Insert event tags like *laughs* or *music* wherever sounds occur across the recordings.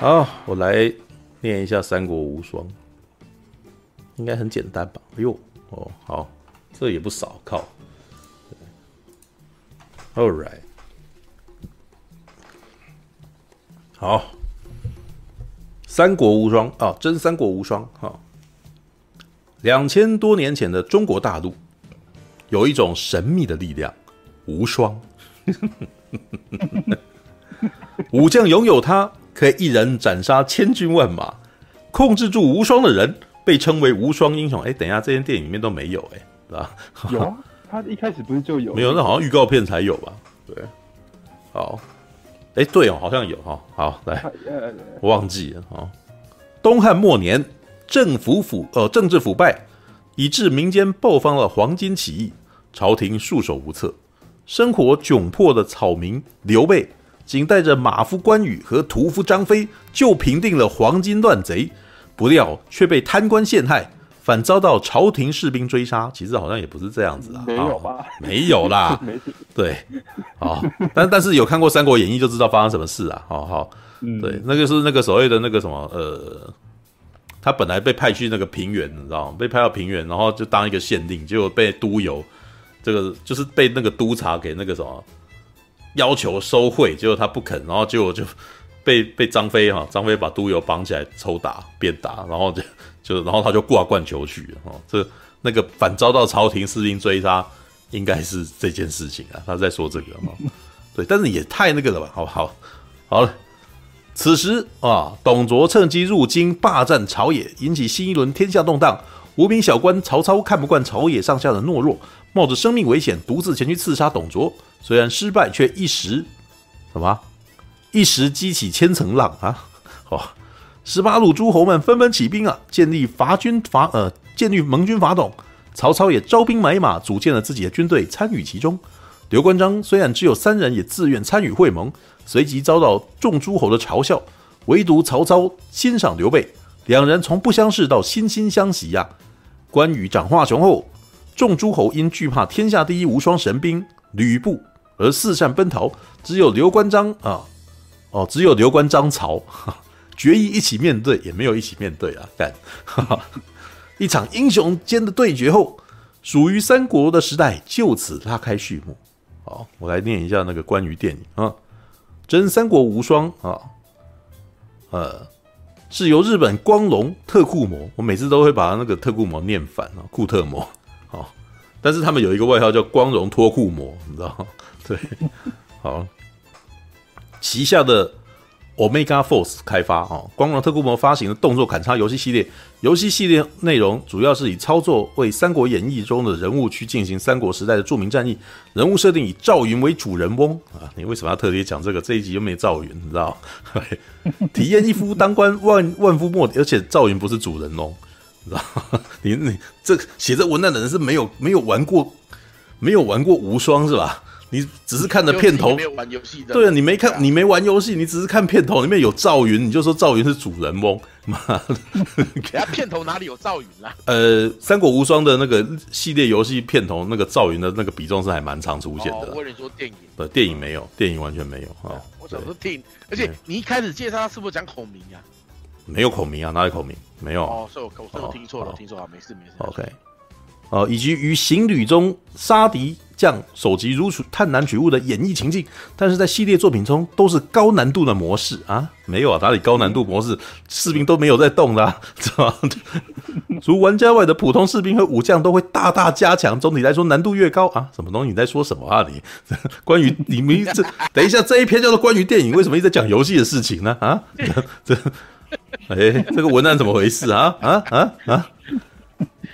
好，我来念一下《三国无双》，应该很简单吧？哎呦，哦，好，这也不少，靠。All right，好，《三国无双》啊，真《三国无双》哈。两千多年前的中国大陆，有一种神秘的力量——无双。*laughs* 武将拥有它，可以一人斩杀千军万马。控制住无双的人，被称为无双英雄。哎，等一下，这些电影里面都没有，哎，是吧？*laughs* 有啊，他一开始不是就有？没有，那好像预告片才有吧？对，好，哎，对哦，好像有哈。好，来，我忘记了。好，东汉末年，政府腐呃政治腐败，以致民间爆发了黄巾起义，朝廷束手无策。生活窘迫的草民刘备，仅带着马夫关羽和屠夫张飞，就平定了黄巾乱贼，不料却被贪官陷害，反遭到朝廷士兵追杀。其实好像也不是这样子啊，没有吧？*laughs* 没有啦，*laughs* 对，好，但但是有看过《三国演义》就知道发生什么事啊。好好，对，那个是那个所谓的那个什么呃，他本来被派去那个平原，你知道吗？被派到平原，然后就当一个县令，结果被督邮。这个就是被那个督察给那个什么要求收贿，结果他不肯，然后结果就被 *laughs* 被张飞哈，张飞把督邮绑起来抽打鞭打，然后就 *laughs* 就然后他就挂冠求去了哈，这那个反遭到朝廷士兵追杀，应该是这件事情啊，他在说这个哈，*laughs* 对，但是也太那个了吧，好好好了，此时啊，董卓趁机入京霸占朝野，引起新一轮天下动荡。无名小官曹操看不惯朝野上下的懦弱。冒着生命危险，独自前去刺杀董卓，虽然失败，却一时什么？一时激起千层浪啊！哦，十八路诸侯们纷纷起兵啊，建立伐军伐呃，建立盟军法统。曹操也招兵买马，组建了自己的军队，参与其中。刘关张虽然只有三人，也自愿参与会盟，随即遭到众诸侯的嘲笑。唯独曹操欣赏刘备，两人从不相识到惺惺相惜呀、关羽长华雄后。众诸侯因惧怕天下第一无双神兵吕布而四散奔逃，只有刘关张啊，哦，只有刘关张曹决意一起面对，也没有一起面对啊！干，一场英雄间的对决后，属于三国的时代就此拉开序幕。好，我来念一下那个关于电影啊，真三国无双啊，呃，是由日本光荣特库摩，我每次都会把那个特库摩念反啊，库特摩。好，但是他们有一个外号叫“光荣脱裤魔”，你知道吗？对，好，旗下的 Omega Force 开发啊，光荣特库摩发行的动作砍杀游戏系列，游戏系列内容主要是以操作为《三国演义》中的人物去进行三国时代的著名战役，人物设定以赵云为主人翁啊。你为什么要特别讲这个？这一集又没赵云，你知道？*laughs* 体验一夫当关万万夫莫敌，而且赵云不是主人翁。知道 *laughs* 你你这写这文案的人是没有没有玩过没有玩过无双是吧？你只是看了片头，没有玩游戏的。对啊，你没看，你没玩游戏，你只是看片头里面有赵云，你就说赵云是主人翁。妈的，*laughs* 给他片头哪里有赵云啦？呃，三国无双的那个系列游戏片头那个赵云的那个比重是还蛮常出现的。我跟你说电影，呃，电影没有，电影完全没有啊。我想说电影，而且你一开始介绍他是不是讲孔明呀？没有孔明啊，哪里孔明？没有哦，所以我我听错了，听错了，没事没事。OK，哦，以及于行旅中杀敌将首级如取探囊取物的演绎情境，但是在系列作品中都是高难度的模式啊，没有啊，哪里高难度模式？士兵都没有在动的，*laughs* 是吧？除玩家外的普通士兵和武将都会大大加强。总体来说，难度越高啊，什么东西？你在说什么啊？你 *laughs* 关于你们这等一下这一篇叫做关于电影，为什么一直在讲游戏的事情呢？啊，这。*laughs* 哎、欸，这个文案怎么回事啊？啊啊啊！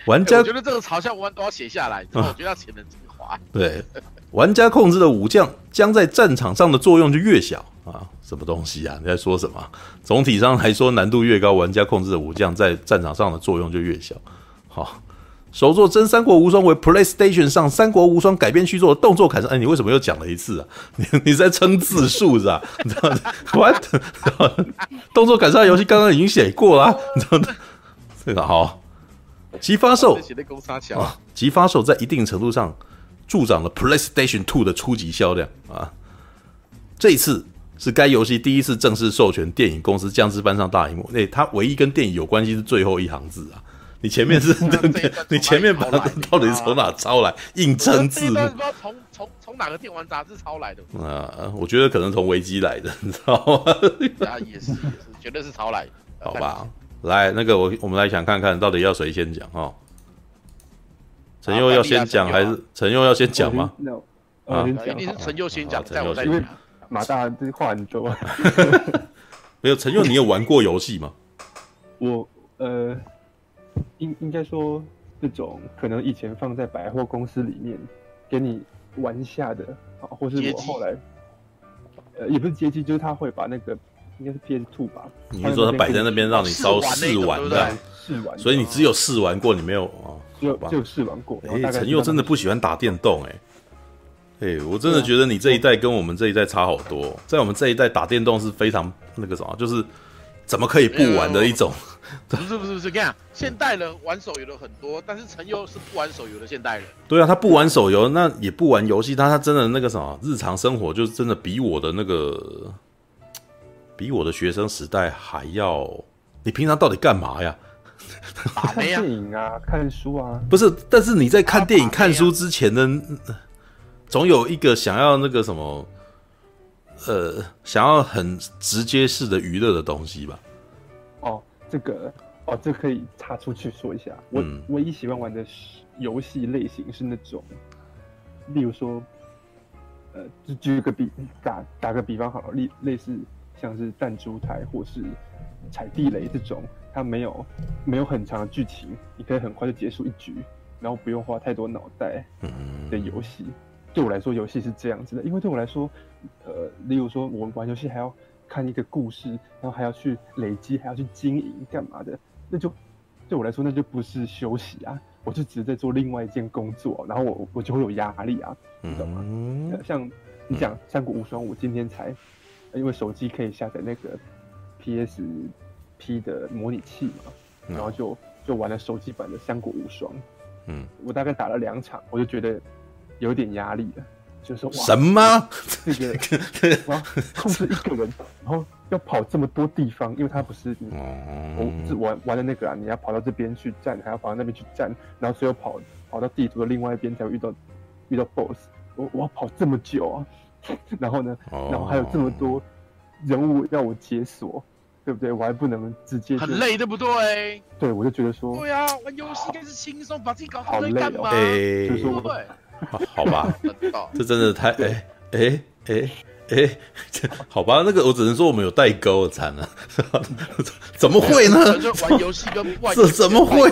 玩家、欸、我觉得这个嘲笑文都要写下来，我觉得要写的精华。对，玩家控制的武将将在战场上的作用就越小啊！什么东西啊？你在说什么？总体上来说，难度越高，玩家控制的武将在战场上的作用就越小。好。首作《真三国无双》为 PlayStation 上《三国无双》改编续作的动作砍杀。哎，你为什么又讲了一次啊？*laughs* 你你在称字数是吧？你知道吗？What？动作砍杀游戏刚刚已经写过了，啊，你知道吗？这个好，即发售啊，即发售在一定程度上助长了 PlayStation Two 的初级销量啊。这一次是该游戏第一次正式授权电影公司将之搬上大荧幕。那、欸、它唯一跟电影有关系是最后一行字啊。你前面是，*laughs* 你前面把它到底是从哪抄来？硬撑字幕？不知道从从从哪个电玩杂志抄来的？啊，我觉得可能从维基来的，你知道吗？啊，也是也是，绝对是抄来的。好吧，来那个我我们来想看看到底要谁先讲哈？陈佑要先讲还是陈佑要先讲吗？啊，一定是陈佑先讲，再我再讲。马大这话很多。*laughs* 没有陈佑，你有玩过游戏吗？*laughs* 我呃。应应该说，这种可能以前放在百货公司里面给你玩下的啊，或是我后来，呃，也不是街机，就是他会把那个应该是 PS Two 吧？你是说他摆在那边让你烧试玩的？试玩，所以你只有试玩过，你没有哦？就就试玩过。哎，陈佑真的不喜欢打电动哎，哎，我真的觉得你这一代跟我们这一代差好多，在我们这一代打电动是非常那个什么，就是。怎么可以不玩的一种？*laughs* 不是不是不是这样，现代人玩手游的很多，但是陈佑是不玩手游的现代人。对啊，他不玩手游，那也不玩游戏，但他真的那个什么，日常生活就是真的比我的那个，比我的学生时代还要。你平常到底干嘛呀？看电影啊，看书啊。不是，但是你在看电影、看书之前呢，总有一个想要那个什么。呃，想要很直接式的娱乐的东西吧？哦，这个哦，这、可以插出去说一下。我、嗯、唯一喜欢玩的游戏类型是那种，例如说，呃，就举个比打打个比方好了，类类似像是弹珠台或是踩地雷这种，它没有没有很长的剧情，你可以很快就结束一局，然后不用花太多脑袋的游戏。嗯对我来说，游戏是这样子的，因为对我来说，呃，例如说，我玩游戏还要看一个故事，然后还要去累积，还要去经营，干嘛的？那就对我来说，那就不是休息啊，我就只是在做另外一件工作，然后我我就会有压力啊，你懂吗？嗯、像你讲《三国无双》，我今天才因为手机可以下载那个 PSP 的模拟器嘛，然后就就玩了手机版的《三国无双》。嗯，我大概打了两场，我就觉得。有点压力了，就是什么？这个 *laughs* 我要控制一个人，然后要跑这么多地方，因为他不是你，我是玩玩的那个啊，你要跑到这边去站，还要跑到那边去站，然后最后跑跑到地图的另外一边才会遇到遇到 BOSS。我我要跑这么久啊，*laughs* 然后呢，然后还有这么多人物要我解锁，对不对？我还不能直接很累，对不对？对，我就觉得说，对啊，玩游戏更是轻松，把自己搞好累干嘛？对不对。好，好吧，*laughs* 这真的太哎哎哎哎，好吧，那个我只能说我们有代沟，我惨了，怎么会呢？玩游戏跟这怎么会？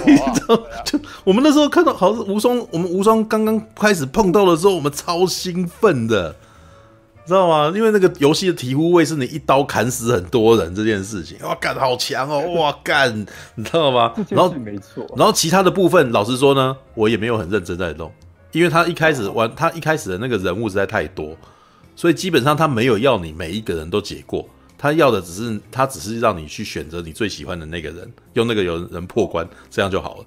就我们那时候看到，好像无双，我们无双刚刚开始碰到的时候，我们超兴奋的，知道吗？因为那个游戏的醍醐味是你一刀砍死很多人这件事情，哇干好强哦，*laughs* 哇干，你知道吗？然后没错，然后其他的部分，老实说呢，我也没有很认真在弄。因为他一开始玩，他一开始的那个人物实在太多，所以基本上他没有要你每一个人都解过，他要的只是他只是让你去选择你最喜欢的那个人，用那个有人破关，这样就好了，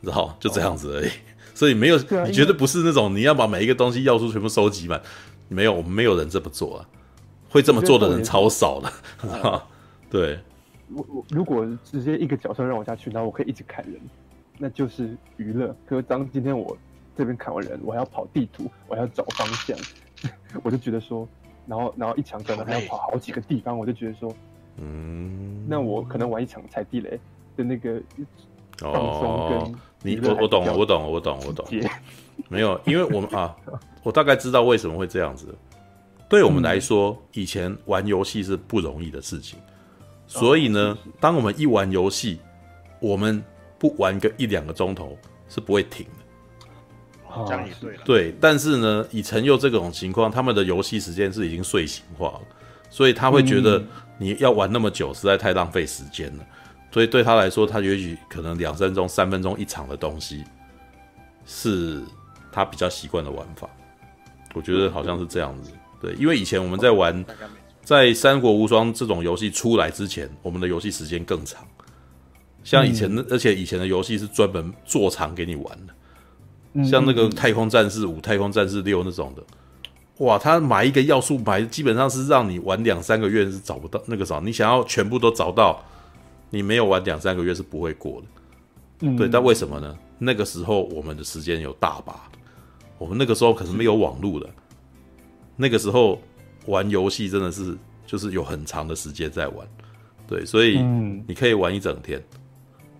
然后就这样子而已。所以没有，你绝对不是那种你要把每一个东西要素全部收集满，没有，我们没有人这么做啊，会这么做的人超少的，*laughs* 对。我我如果直接一个角色让我下去，然后我可以一直砍人，那就是娱乐。可是当今天我。这边砍完人，我还要跑地图，我还要找方向，*laughs* 我就觉得说，然后然后一场可能还要跑好几个地方，我就觉得说，嗯，那我可能玩一场踩地雷的那个放松跟你我我懂我懂我懂我懂，没有，因为我们啊，我大概知道为什么会这样子。对我们来说，以前玩游戏是不容易的事情，所以呢，当我们一玩游戏，我们不玩个一两个钟头是不会停的。这样也对，对，但是呢，以陈佑这种情况，他们的游戏时间是已经睡醒化了，所以他会觉得你要玩那么久，实在太浪费时间了。所以对他来说，他也许可能两分钟、三分钟一场的东西，是他比较习惯的玩法。我觉得好像是这样子，对，因为以前我们在玩，在《三国无双》这种游戏出来之前，我们的游戏时间更长。像以前的，而且以前的游戏是专门做长给你玩的。像那个太空战士五、太空战士六那种的，哇，他买一个要素买基本上是让你玩两三个月是找不到那个啥，你想要全部都找到，你没有玩两三个月是不会过的。嗯，对，但为什么呢？那个时候我们的时间有大把，我们那个时候可是没有网络的，那个时候玩游戏真的是就是有很长的时间在玩，对，所以你可以玩一整天，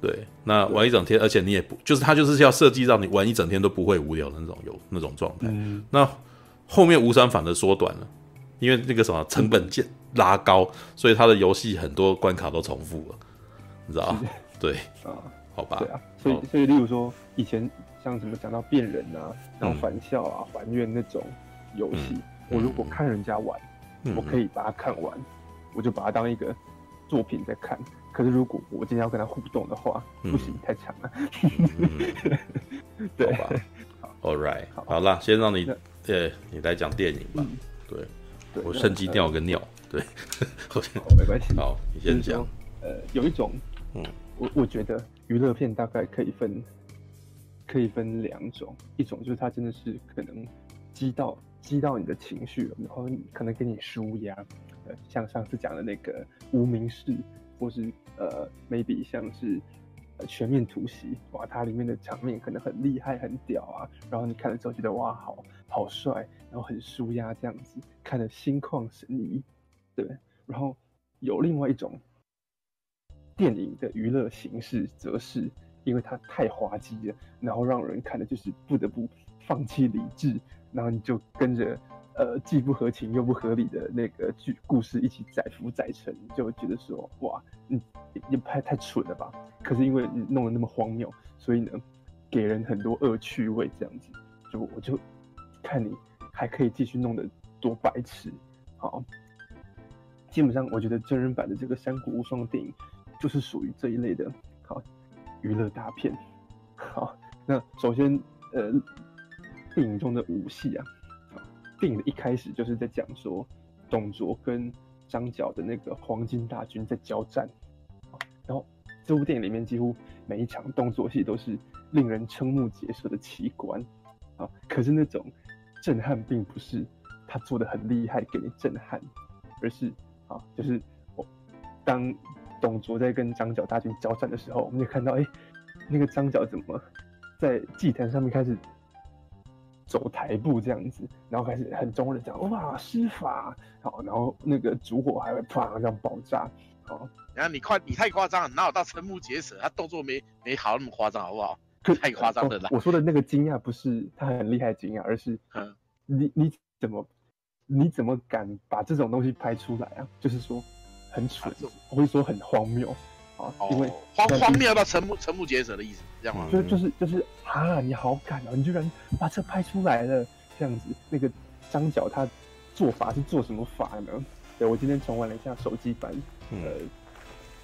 对，那玩一整天，而且你也不就是他就是要设计让你玩一整天都不会无聊的那种有那种状态，嗯，那后面无伤反的缩短了，因为那个什么成本渐拉高，所以他的游戏很多关卡都重复了，你知道吗？对。啊。好吧，对啊，所以所以，例如说以前像什么讲到变人啊，然后返校啊、嗯、还愿那种游戏，嗯、我如果看人家玩，嗯、我可以把它看完，嗯、我就把它当一个作品在看。可是如果我今天要跟他互动的话，嗯、不行，太强了。嗯、*laughs* 对，好吧，All right，好，好啦，先让你对那你来讲电影吧。嗯、对，对我趁机尿个尿。对，好，*laughs* 没关系。好，你先讲。呃，有一种，嗯，我我觉得。娱乐片大概可以分，可以分两种，一种就是它真的是可能激到激到你的情绪，然后可能给你舒压，呃，像上次讲的那个无名氏，或是呃，maybe 像是全面突袭，哇，它里面的场面可能很厉害很屌啊，然后你看了之后觉得哇，好好帅，然后很舒压这样子，看得心旷神怡，对，然后有另外一种。电影的娱乐形式，则是因为它太滑稽了，然后让人看的就是不得不放弃理智，然后你就跟着呃既不合情又不合理的那个剧故事一起载浮载沉，就觉得说哇，你你拍太蠢了吧？可是因为你弄得那么荒谬，所以呢，给人很多恶趣味，这样子，就我就看你还可以继续弄得多白痴。好，基本上我觉得真人版的这个《三国无双》电影。就是属于这一类的，好娱乐大片。好，那首先，呃，电影中的武戏啊，电影的一开始就是在讲说，董卓跟张角的那个黄巾大军在交战。然后这部电影里面几乎每一场动作戏都是令人瞠目结舌的奇观。啊，可是那种震撼并不是他做的很厉害给你震撼，而是啊，就是我当。董卓在跟张角大军交战的时候，我们就看到，哎、欸，那个张角怎么在祭坛上面开始走台步这样子，然后开始很中的讲哇施法，好，然后那个烛火还会啪这样爆炸，好，然后你快你太夸张了，哪有到瞠目结舌？他动作没没好那么夸张，好不好？太夸张了啦！我说的那个惊讶不是他很厉害惊讶，而是嗯，你你怎么你怎么敢把这种东西拍出来啊？就是说。很蠢，我会说很荒谬啊，因为荒荒谬到瞠目瞠目结舌的意思，这样吗？就就是就是啊，你好敢啊，你居然把这拍出来了，这样子。那个张角他做法是做什么法呢？对，我今天重玩了一下手机版，呃，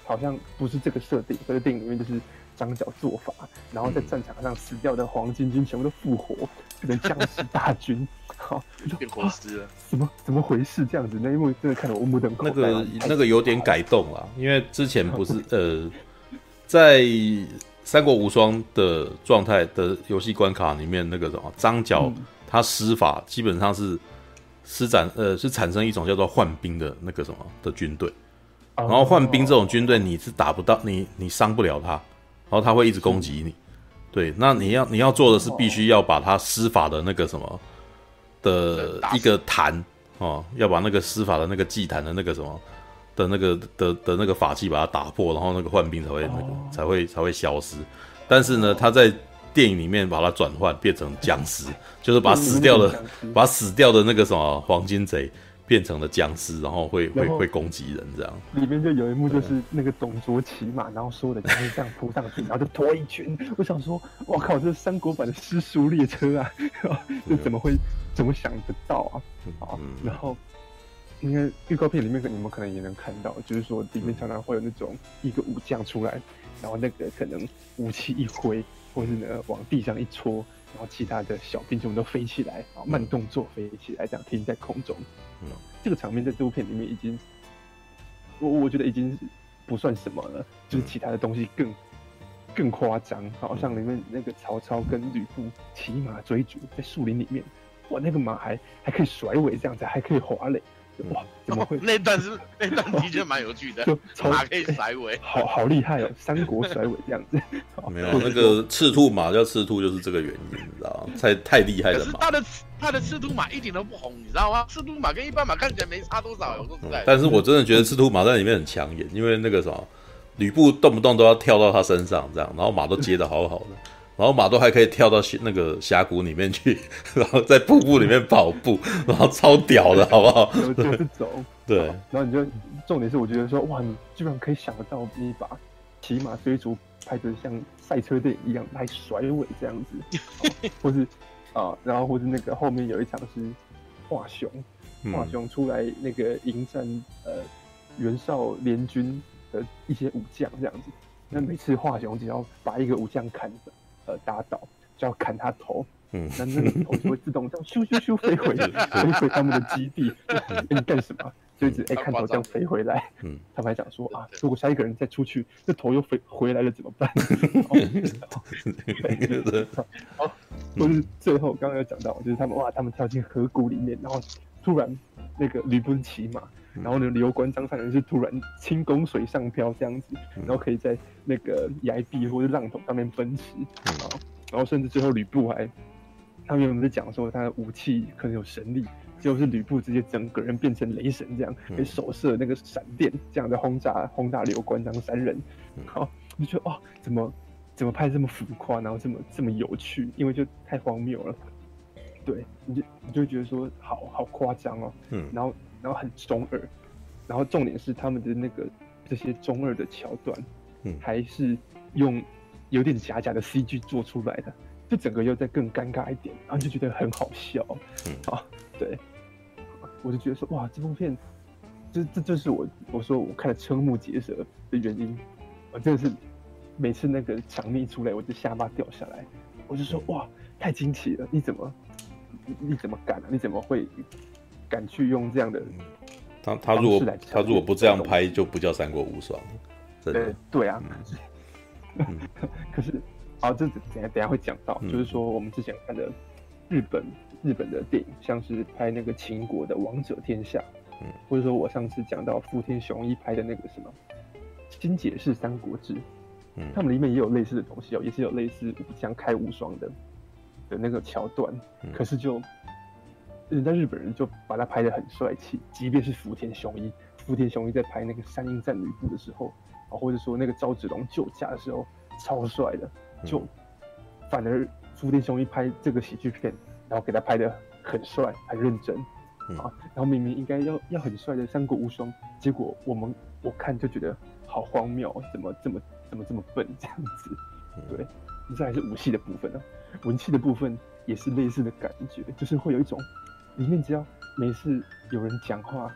好像不是这个设定，这个电影里面就是张角做法，然后在战场上死掉的黄巾军全部都复活，变成僵尸大军。好，变活尸了，怎么怎么回事？这样子，那一幕真的看得我目瞪口呆。那个那个有点改动了，因为之前不是呃，在三国无双的状态的游戏关卡里面，那个什么张角他施法基本上是施展呃是产生一种叫做换兵的那个什么的军队，然后换兵这种军队你是打不到你你伤不了他，然后他会一直攻击你。对，那你要你要做的是必须要把他施法的那个什么。的一个坛哦，要把那个施法的那个祭坛的那个什么的那个的的那个法器把它打破，然后那个幻兵才会那个才会才会消失。但是呢，他在电影里面把它转换变成僵尸，就是把死掉的把死掉的那个什么黄金贼。变成了僵尸，然后会会会攻击人，这样。里面就有一幕，就是那个董卓骑马，然后所有的僵尸这样扑上去，然后就拖一群。我想说，我靠，这是三国版的尸速列车 *laughs* 啊！这怎么会怎么想得到啊？好，然后应该预告片里面，你们可能也能看到，就是说里面常常会有那种一个武将出来，然后那个可能武器一挥，或是呢往地上一戳，然后其他的小兵全部都飞起来，然后慢动作飞起来，这样停在空中。嗯，这个场面在这部片里面已经，我我觉得已经不算什么了，就是其他的东西更更夸张，好像里面那个曹操跟吕布骑马追逐在树林里面，哇，那个马还还可以甩尾这样子，还可以滑垒，哇，*laughs* 怎么会？那段是 *laughs* 那段的确蛮有趣的，就马可以甩尾，好好厉害哦，三国甩尾这样子。*laughs* 没有那个赤兔马叫赤兔，就是这个原因，你知道吗？太太厉害了。可是他的他的赤兔马一点都不红，你知道吗？赤兔马跟一般马看起来没差多少，我说实在。但是我真的觉得赤兔马在里面很抢眼，因为那个什么。吕布动不动都要跳到他身上，这样，然后马都接的好好的，然后马都还可以跳到那个峡谷里面去，*laughs* 然后在瀑布里面跑步，*laughs* 然后超屌的，好不好？就是走，对。然后你就重点是，我觉得说，哇，你居然可以想得到你把骑马追逐拍成像赛车电影一样来甩尾这样子，*laughs* 或是啊，然后或是那个后面有一场是华雄，华雄出来那个迎战呃袁绍联军。的一些武将这样子，那每次华雄只要把一个武将砍呃打倒，就要砍他头，嗯，那那个头就会自动这样 *laughs* 咻咻咻飞回飞回他们的基地。*laughs* 你干什么？就一直哎、欸、看头这样飞回来。嗯，他们还讲说啊，如果下一个人再出去，这头又飞回来了怎么办？好，*laughs* 或是最后刚刚有讲到，就是他们哇，他们跳进河谷里面，然后突然那个吕布骑马。然后呢，刘关张三人是突然轻功水上漂这样子，然后可以在那个崖壁或者浪头上面奔驰，啊，然后甚至最后吕布还，他们原本在讲说他的武器可能有神力，结果是吕布直接整个人变成雷神这样，可以手射那个闪电这样的轰炸轰炸刘关张三人，好，就觉得哇，怎么怎么拍这么浮夸，然后这么这么有趣，因为就太荒谬了，对，你就你就会觉得说好好夸张哦，嗯，然后。然后很中二，然后重点是他们的那个这些中二的桥段，嗯，还是用有点假假的 CG 做出来的，就整个又再更尴尬一点，然后就觉得很好笑，嗯，啊，对，我就觉得说哇，这部片，这这就是我我说我看了瞠目结舌的原因，我真的是每次那个场面一出来，我就下巴掉下来，我就说哇，太惊奇了，你怎么你你怎么敢啊？你怎么会？敢去用这样的，他他如果他如果不这样拍，就不叫三国无双。对对啊，嗯、*laughs* 可是，好，这等下等下会讲到，嗯、就是说我们之前看的日本日本的电影，像是拍那个秦国的《王者天下》，嗯，或者说我上次讲到富田雄一拍的那个什么《新解释三国志》，嗯，他们里面也有类似的东西哦，也是有类似武将开无双的的那个桥段，嗯、可是就。人家日本人就把他拍得很帅气，即便是福田雄一，福田雄一在拍那个三英战吕布的时候，啊，或者说那个赵子龙救驾的时候，超帅的，就反而福田雄一拍这个喜剧片，然后给他拍的很帅，很认真，啊，然后明明应该要要很帅的三国无双，结果我们我看就觉得好荒谬，怎么这么怎么这么笨这样子，对，这还是武戏的部分呢，文气的部分也是类似的感觉，就是会有一种。里面只要每次有人讲话，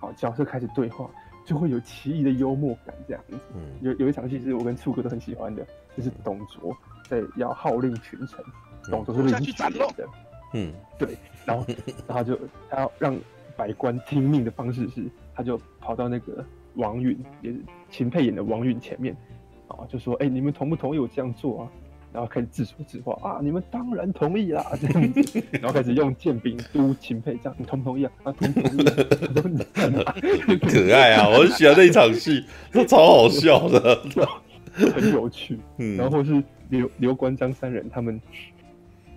好，角色开始对话，就会有奇异的幽默感这样子。嗯，有有一场戏是我跟醋哥都很喜欢的，就是董卓在要号令群臣，嗯、董卓是领军的。嗯，对，然后 *laughs* 然后就他要让百官听命的方式是，他就跑到那个王允，也是秦沛演的王允前面，啊，就说：“哎、欸，你们同不同意我这样做啊？”然后开始自说自话啊！你们当然同意啦，*laughs* 这样子，*laughs* 然后开始用剑柄督秦沛，这样你同不同意啊？啊，同不同意？*laughs* 可爱啊！我很喜欢那一场戏，都超好笑的，很有趣。嗯，然后是刘刘关张三人他们，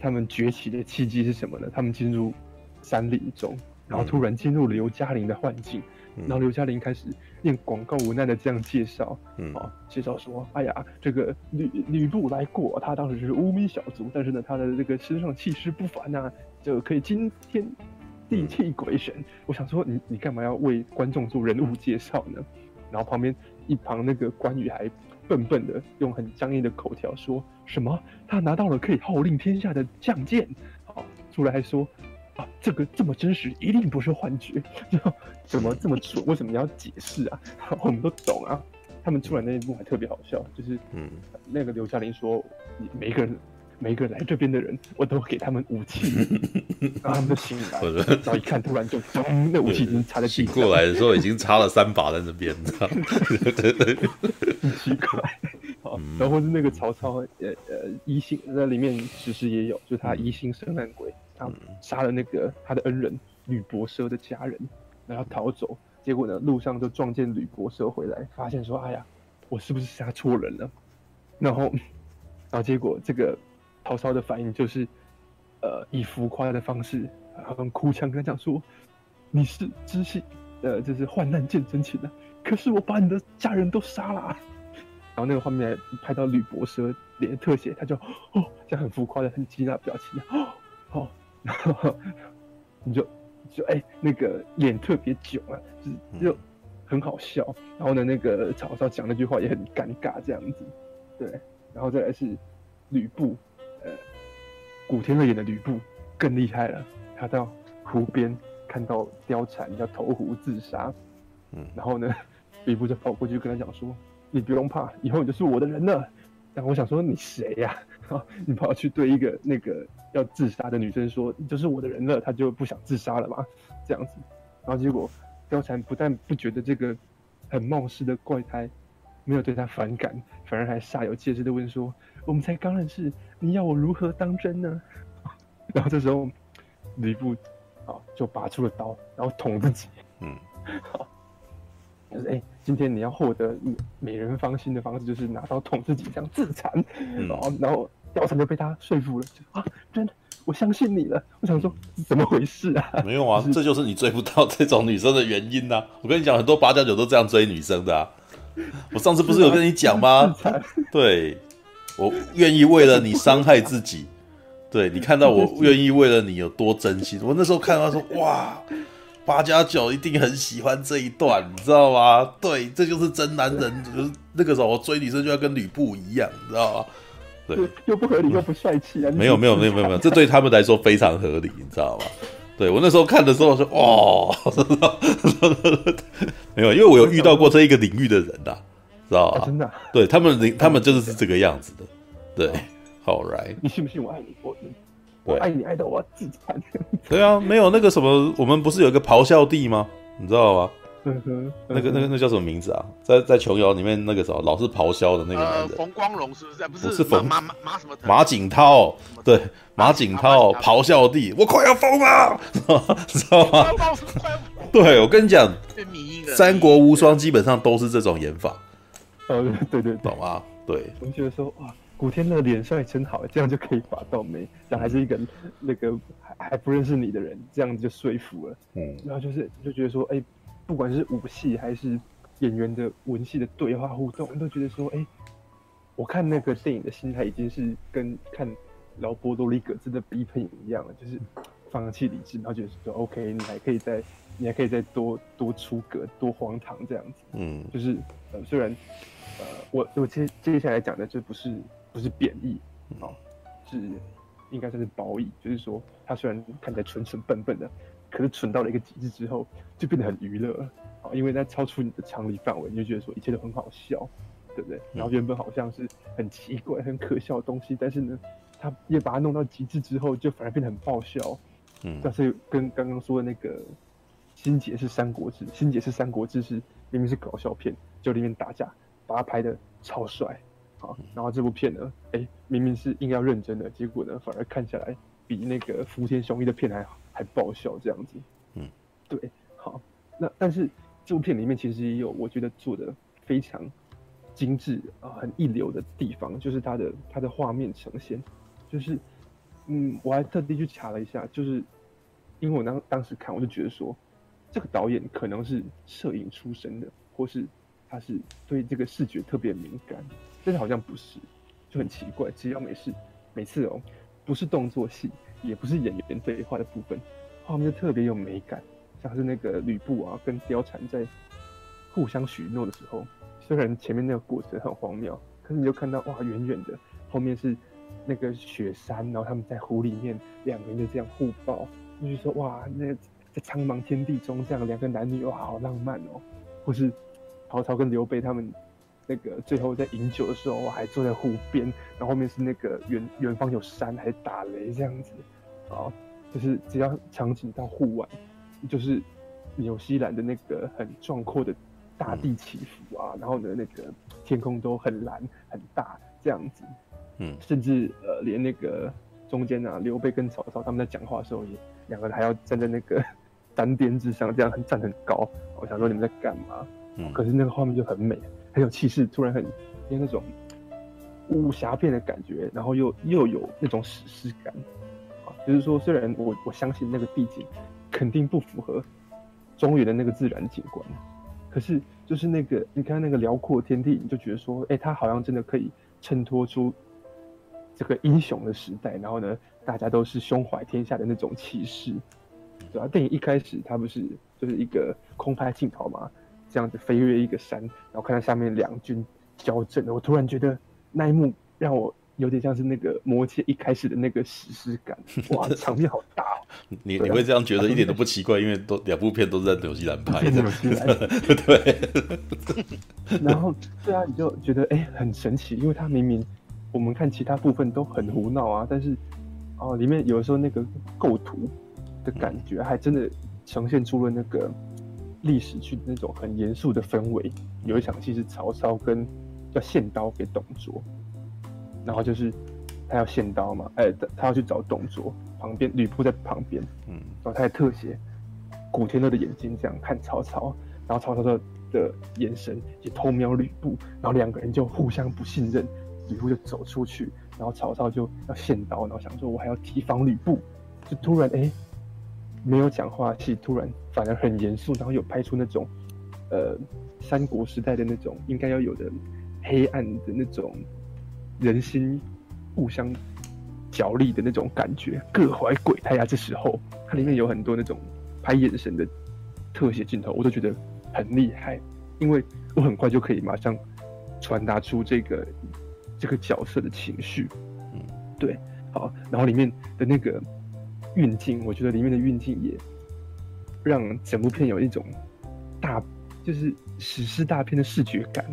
他们崛起的契机是什么呢？他们进入山林中，然后突然进入刘嘉玲的幻境。然后刘嘉玲开始念广告文案的这样介绍，嗯，啊，介绍说，哎呀，这个吕吕布来过，他当时是无名小卒，但是呢，他的这个身上气势不凡呐、啊，就可以惊天地泣鬼神。我想说你，你你干嘛要为观众做人物介绍呢？然后旁边一旁那个关羽还笨笨的用很僵硬的口条说什么，他拿到了可以号令天下的将剑，好，出来还说。啊，这个这么真实，一定不是幻觉。就怎么这么准？为什么你要解释啊？*laughs* 我们都懂啊。他们出来那一幕还特别好笑，就是嗯，那个刘嘉玲说，每个人每个人来这边的人，我都给他们武器，*laughs* 然后他们就醒来，然后一看，突然就咚，那武器已经插在地上。过来的时候已经插了三把在那边，*laughs* 对对对，很奇怪。好，然后是那个曹操，呃呃，疑心在里面其实也有，就是他疑心生烂鬼。他杀了那个他的恩人吕伯奢的家人，然后逃走。结果呢，路上就撞见吕伯奢回来，发现说：“哎呀，我是不是杀错人了？”然后，*laughs* 然后结果这个曹操的反应就是，呃，以浮夸的方式，然后用哭腔跟他讲说：“你是知信，呃，就是患难见真情的，可是我把你的家人都杀了。”然后那个画面拍到吕伯奢脸的特写，他就哦，这样很浮夸的、很惊讶的表情，哦，哦，然 *laughs* 后你就。就哎、欸，那个脸特别囧啊，就就很好笑。然后呢，那个曹操讲那句话也很尴尬，这样子。对，然后再来是吕布，呃，古天乐演的吕布更厉害了。他到湖边看到貂蝉要投湖自杀，嗯，然后呢，*laughs* 吕布就跑过去跟他讲说：“你不用怕，以后你就是我的人了。”然后我想说你谁呀、*laughs* 你跑去对一个那个要自杀的女生说：“你就是我的人了。”她就不想自杀了嘛，这样子。然后结果貂蝉不但不觉得这个很冒失的怪胎没有对她反感，反而还煞有介事的问说：“我们才刚认识，你要我如何当真呢？” *laughs* 然后这时候吕布啊就拔出了刀，然后捅自己。嗯，好，*laughs* 就是哎，今天你要获得美人芳心的方式，就是拿刀捅自己，这样自残。嗯、然后，然后。貂蝉就被他说服了，就啊，真的，我相信你了。我想说，怎么回事啊？没有啊，就是、这就是你追不到这种女生的原因呐、啊。我跟你讲，很多八加九都这样追女生的啊。我上次不是有跟你讲吗？对，我愿意为了你伤害自己。对，你看到我愿意为了你有多真心。我那时候看到说，哇，八加九一定很喜欢这一段，你知道吗？对，这就是真男人。就是那个时候我追女生就要跟吕布一样，你知道吗？对，又不合理又不帅气啊！没有没有没有没有没有，这对他们来说非常合理，你知道吗？对，我那时候看的时候说，哇，*laughs* 没有，因为我有遇到过这一个领域的人呐，知道吧？真的，对他们，他们就是这个样子的。对，好来，你信不信我爱你？我我爱你爱到我要自残。*laughs* 对啊，没有那个什么，我们不是有一个咆哮帝吗？你知道吗？那个、那个、那叫什么名字啊？在在琼瑶里面那个时候老是咆哮的那个男人，冯光荣是不是？不是，是冯马马马什么？马景涛，对，马景涛咆哮帝，我快要疯了，*laughs* 知道吗？对，我跟你讲，《三国无双》基本上都是这种演法。呃，对对，懂吗？对，我们觉得说哇，古天乐脸帅真好，这样就可以把到妹，这样还是一个那个还还不认识你的人，这样就说服了。嗯，然后就是就觉得说，哎。不管是武戏还是演员的文戏的对话互动，都觉得说，哎、欸，我看那个电影的心态已经是跟看劳勃多里格兹的比配一样了，就是放弃理智，然后觉得说，OK，你还可以再，你还可以再多多出格、多荒唐这样子。嗯，就是呃，虽然呃，我我接接下来讲的这不是不是贬义啊，是应该算是褒义，就是说他虽然看起来蠢蠢笨笨的。可是蠢到了一个极致之后，就变得很娱乐啊！因为它超出你的常理范围，你就觉得说一切都很好笑，对不对？然后原本好像是很奇怪、很可笑的东西，但是呢，他也把它弄到极致之后，就反而变得很爆笑。嗯，但是跟刚刚说的那个《心结是三国志》，《心结是三国志》是明明是搞笑片，就里面打架，把它拍的超帅啊！然后这部片呢，哎，明明是应该要认真的，结果呢，反而看起来比那个福田雄一的片还。还爆笑这样子，嗯，对，好，那但是这部片里面其实也有我觉得做的非常精致啊，很一流的地方，就是它的它的画面呈现，就是嗯，我还特地去查了一下，就是因为我当当时看，我就觉得说这个导演可能是摄影出身的，或是他是对这个视觉特别敏感，但是好像不是，就很奇怪，只要没事，每次哦，不是动作戏。也不是演员对话的部分，画面就特别有美感，像是那个吕布啊跟貂蝉在互相许诺的时候，虽然前面那个过程很荒谬，可是你就看到哇，远远的后面是那个雪山，然后他们在湖里面两个人就这样互抱，就是说哇，那在苍茫天地中这样两个男女哇，好浪漫哦，或是曹操跟刘备他们。那个最后在饮酒的时候，我还坐在湖边，然后后面是那个远远方有山，还打雷这样子，啊，就是只要场景到户外，就是纽西兰的那个很壮阔的大地起伏啊，然后呢那个天空都很蓝很大这样子，嗯，甚至呃连那个中间啊，刘备跟曹操他们在讲话的时候也，也两个人还要站在那个 *laughs* 山巅之上，这样很站很高。我想说你们在干嘛？嗯，可是那个画面就很美，很有气势，突然很有那种武侠片的感觉，然后又又有那种史诗感。啊，就是说，虽然我我相信那个地景肯定不符合中原的那个自然景观，可是就是那个你看那个辽阔天地，你就觉得说，哎、欸，他好像真的可以衬托出这个英雄的时代，然后呢，大家都是胸怀天下的那种气势，对吧？电影一开始它不是就是一个空拍镜头嘛，这样子飞越一个山，然后看到下面两军交阵，我突然觉得那一幕让我。有点像是那个魔戒一开始的那个史诗感，*laughs* 哇，场面好大哦！你你会这样觉得一点都不奇怪，因为都两部片都是在纽西兰拍的，纽西兰 *laughs* 对。然后对啊，你就觉得哎、欸、很神奇，因为它明明我们看其他部分都很胡闹啊，但是哦里面有的时候那个构图的感觉还真的呈现出了那个历史剧那种很严肃的氛围。有一场戏是曹操跟要献刀给董卓。然后就是他要献刀嘛，哎，他要去找董卓，旁边吕布在旁边，嗯，然后他的特写，古天乐的眼睛这样看曹操，然后曹操的的眼神也偷瞄吕布，然后两个人就互相不信任，吕布就走出去，然后曹操就要献刀，然后想说我还要提防吕布，就突然哎，没有讲话戏，突然反而很严肃，然后有拍出那种，呃，三国时代的那种应该要有的黑暗的那种。人心互相角力的那种感觉，各怀鬼胎啊！这时候它里面有很多那种拍眼神的特写镜头，我都觉得很厉害，因为我很快就可以马上传达出这个这个角色的情绪。嗯，对，好，然后里面的那个运镜，我觉得里面的运镜也让整部片有一种大，就是史诗大片的视觉感。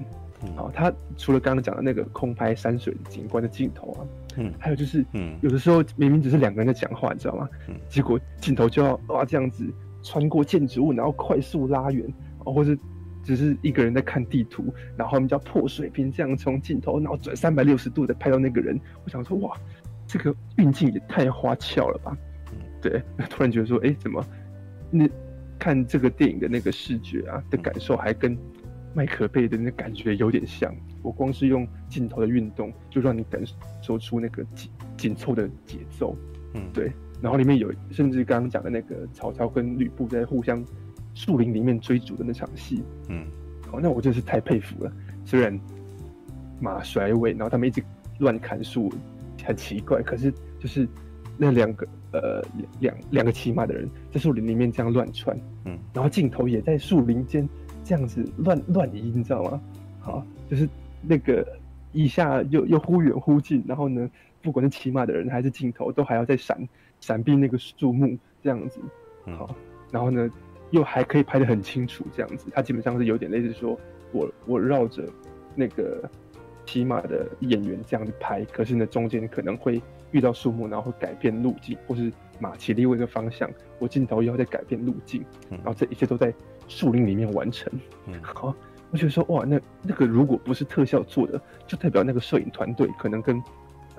好，他除了刚刚讲的那个空拍山水景观的镜头啊，嗯，还有就是，嗯，有的时候明明只是两个人在讲话，你知道吗？嗯，结果镜头就要哇这样子穿过建筑物，然后快速拉远，哦或是只是一个人在看地图，然后我们叫破水平这样从镜头然后转三百六十度的拍到那个人，我想说哇，这个运镜也太花俏了吧？嗯，对，*laughs* 突然觉得说，哎，怎么那看这个电影的那个视觉啊的感受还跟。麦可贝的那感觉有点像，我光是用镜头的运动，就让你感受出那个紧紧凑的节奏，嗯，对。然后里面有，甚至刚刚讲的那个曹操跟吕布在互相树林里面追逐的那场戏，嗯，好，那我真是太佩服了。虽然马甩尾，然后他们一直乱砍树，很奇怪，可是就是那两个呃两两个骑马的人在树林里面这样乱窜，嗯，然后镜头也在树林间。这样子乱乱移，你知道吗？好，就是那个一下又又忽远忽近，然后呢，不管是骑马的人还是镜头，都还要在闪闪避那个树木，这样子，好，然后呢，又还可以拍得很清楚，这样子，它基本上是有点类似说，我我绕着那个骑马的演员这样子拍，可是呢，中间可能会遇到树木，然后会改变路径，或是马骑另外一个方向，我镜头又要再改变路径，然后这一切都在。树林里面完成，嗯，*laughs* 好，我觉得说哇，那那个如果不是特效做的，就代表那个摄影团队可能跟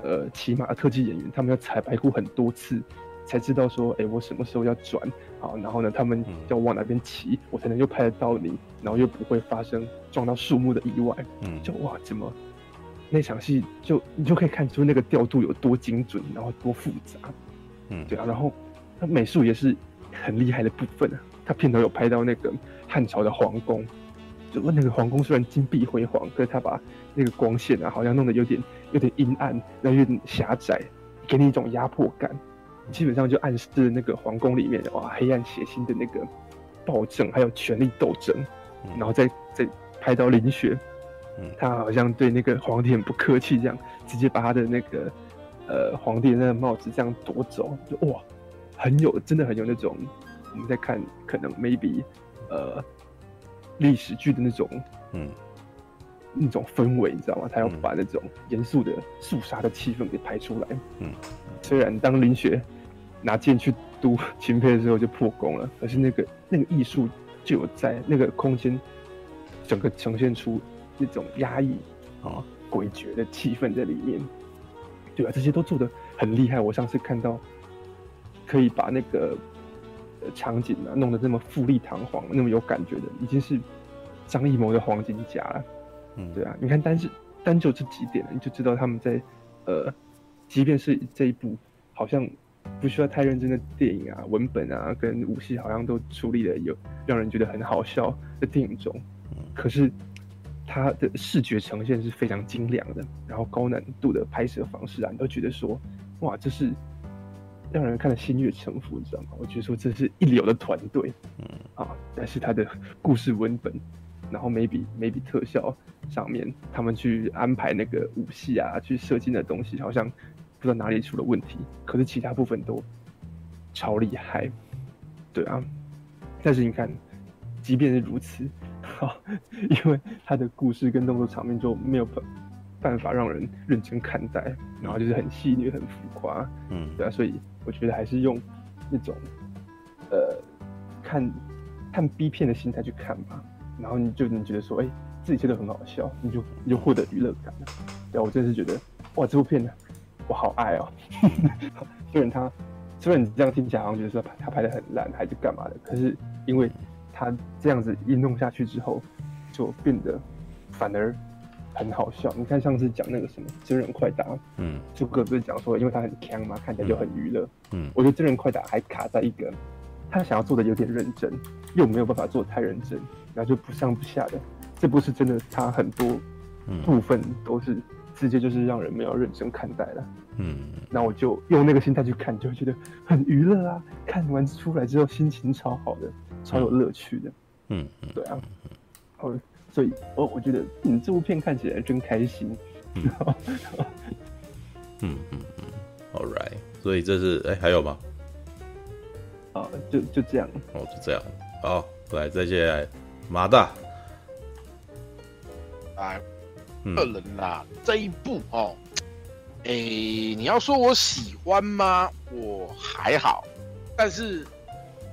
呃骑马的特技演员他们要彩排过很多次，才知道说，哎、欸，我什么时候要转，好，然后呢，他们要往哪边骑，我才能又拍得到你，然后又不会发生撞到树木的意外，嗯，就哇，怎么那场戏就你就可以看出那个调度有多精准，然后多复杂，嗯，对啊，然后他美术也是很厉害的部分啊。他片头有拍到那个汉朝的皇宫，就问那个皇宫虽然金碧辉煌，可是他把那个光线啊，好像弄得有点有点阴暗，然后有点狭窄，给你一种压迫感。基本上就暗示那个皇宫里面哇，黑暗血腥的那个暴政，还有权力斗争。然后再再拍到林雪，他好像对那个皇帝很不客气，这样直接把他的那个呃皇帝的那个帽子这样夺走，就哇，很有，真的很有那种。我们在看，可能 maybe，呃，历史剧的那种，嗯，那种氛围，你知道吗？他要把那种严肃的肃杀的气氛给拍出来。嗯，虽然当林雪拿剑去督秦沛的时候就破功了，可是那个那个艺术就有在那个空间，整个呈现出那种压抑啊、诡谲的气氛在里面。对啊，这些都做得很厉害。我上次看到可以把那个场景啊弄得这么富丽堂皇、那么有感觉的，已经是张艺谋的黄金甲了。嗯，对啊，你看单是单就这几点，你就知道他们在呃，即便是这一部好像不需要太认真的电影啊，文本啊跟武戏好像都处理的有让人觉得很好笑的电影中，可是。它的视觉呈现是非常精良的，然后高难度的拍摄方式啊，你都觉得说，哇，这是让人看了心悦诚服，你知道吗？我觉得说这是一流的团队，嗯啊，但是它的故事文本，然后 maybe maybe 特效上面，他们去安排那个武戏啊，去设计的东西，好像不知道哪里出了问题，可是其他部分都超厉害，对啊，但是你看，即便是如此。好，*laughs* 因为他的故事跟动作场面就没有办办法让人认真看待，然后就是很细腻、很浮夸，嗯，对啊，所以我觉得还是用那种呃看看 B 片的心态去看吧，然后你就能觉得说，哎、欸，这一切都很好笑，你就你就获得娱乐感了。对啊，我真的是觉得，哇，这部片呢，我好爱哦。*laughs* 虽然他虽然你这样听起来好像觉得说他拍的很烂，还是干嘛的，可是因为。他这样子一弄下去之后，就变得反而很好笑。你看上次讲那个什么真人快打，嗯，就哥不是讲说，因为他很强嘛，看起来就很娱乐，嗯，我觉得真人快打还卡在一个他想要做的有点认真，又没有办法做得太认真，然后就不上不下的。这不是真的，他很多部分都是直接就是让人们要认真看待了，嗯，那我就用那个心态去看，就会觉得很娱乐啊。看完出来之后心情超好的。超有乐趣的，嗯，对啊，哦，所以哦我觉得你这部片看起来真开心，*laughs* 嗯。嗯嗯，All right，所以这是哎、欸、还有吗？啊，就就这样，哦，就这样，好，来再见，来马大，来，个人啦，这一部哦，哎、欸，你要说我喜欢吗？我还好，但是。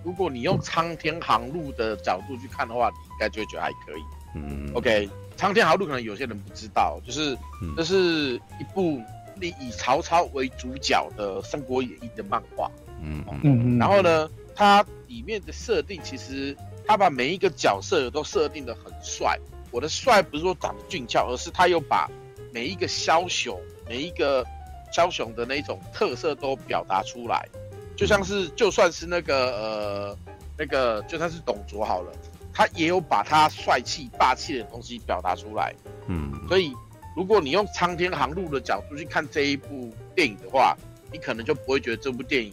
如果你用苍天航路的角度去看的话，你应该就会觉得还可以。嗯，OK，苍天航路可能有些人不知道，就是这是一部以曹操为主角的《三国演义》的漫画。嗯嗯，然后呢，它里面的设定其实他把每一个角色都设定的很帅。我的帅不是说长得俊俏，而是他又把每一个枭雄、每一个枭雄的那种特色都表达出来。就像是，就算是那个呃，那个就算是董卓好了，他也有把他帅气霸气的东西表达出来。嗯，所以如果你用苍天航路的角度去看这一部电影的话，你可能就不会觉得这部电影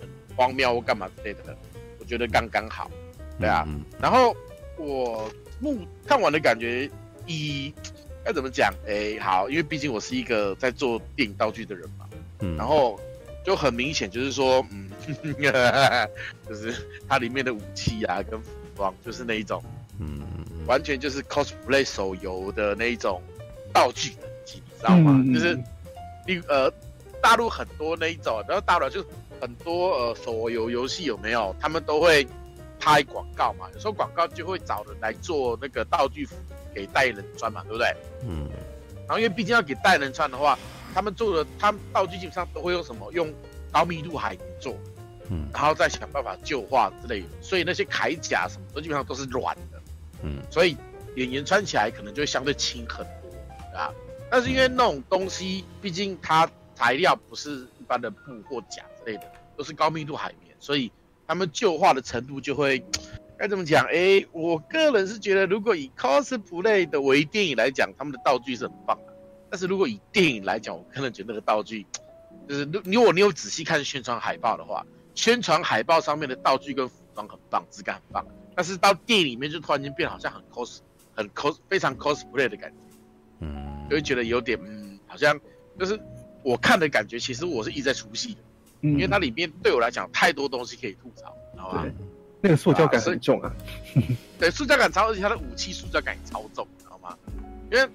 很荒谬或干嘛之类的。我觉得刚刚好，对啊。嗯嗯、然后我目看完的感觉，以该怎么讲？哎、欸，好，因为毕竟我是一个在做电影道具的人嘛。嗯，然后。就很明显，就是说，嗯，*laughs* 就是它里面的武器啊，跟服装，就是那一种，嗯，完全就是 cosplay 手游的那一种道具等级，你知道吗？嗯、就是，你呃，大陆很多那一种，然后大陆就很多呃手游游戏有没有？他们都会拍广告嘛，有时候广告就会找人来做那个道具服给代言人穿嘛，对不对？嗯。然后因为毕竟要给代言人穿的话。他们做的，他们道具基本上都会用什么？用高密度海绵做，嗯，然后再想办法旧化之类的。所以那些铠甲什么都基本上都是软的，嗯，所以演员穿起来可能就会相对轻很多啊。但是因为那种东西，毕竟它材料不是一般的布或甲之类的，都是高密度海绵，所以他们旧化的程度就会 *tsk* 该怎么讲？哎，我个人是觉得，如果以 cosplay 的为电影来讲，他们的道具是很棒的。但是如果以电影来讲，我可能觉得那个道具，*tsk* 就是如果你有仔细看宣传海报的话，宣传海报上面的道具跟服装很棒，质感很棒。但是到电影里面就突然间变好像很 cos，很 cos，非常 cosplay 的感觉，嗯，就会觉得有点嗯，好像就是我看的感觉，其实我是一直在出戏的，嗯，因为它里面对我来讲太多东西可以吐槽，知道吗？那个塑胶感很重啊，*laughs* 对，塑胶感超，而且它的武器塑胶感也超重，知道吗？因为。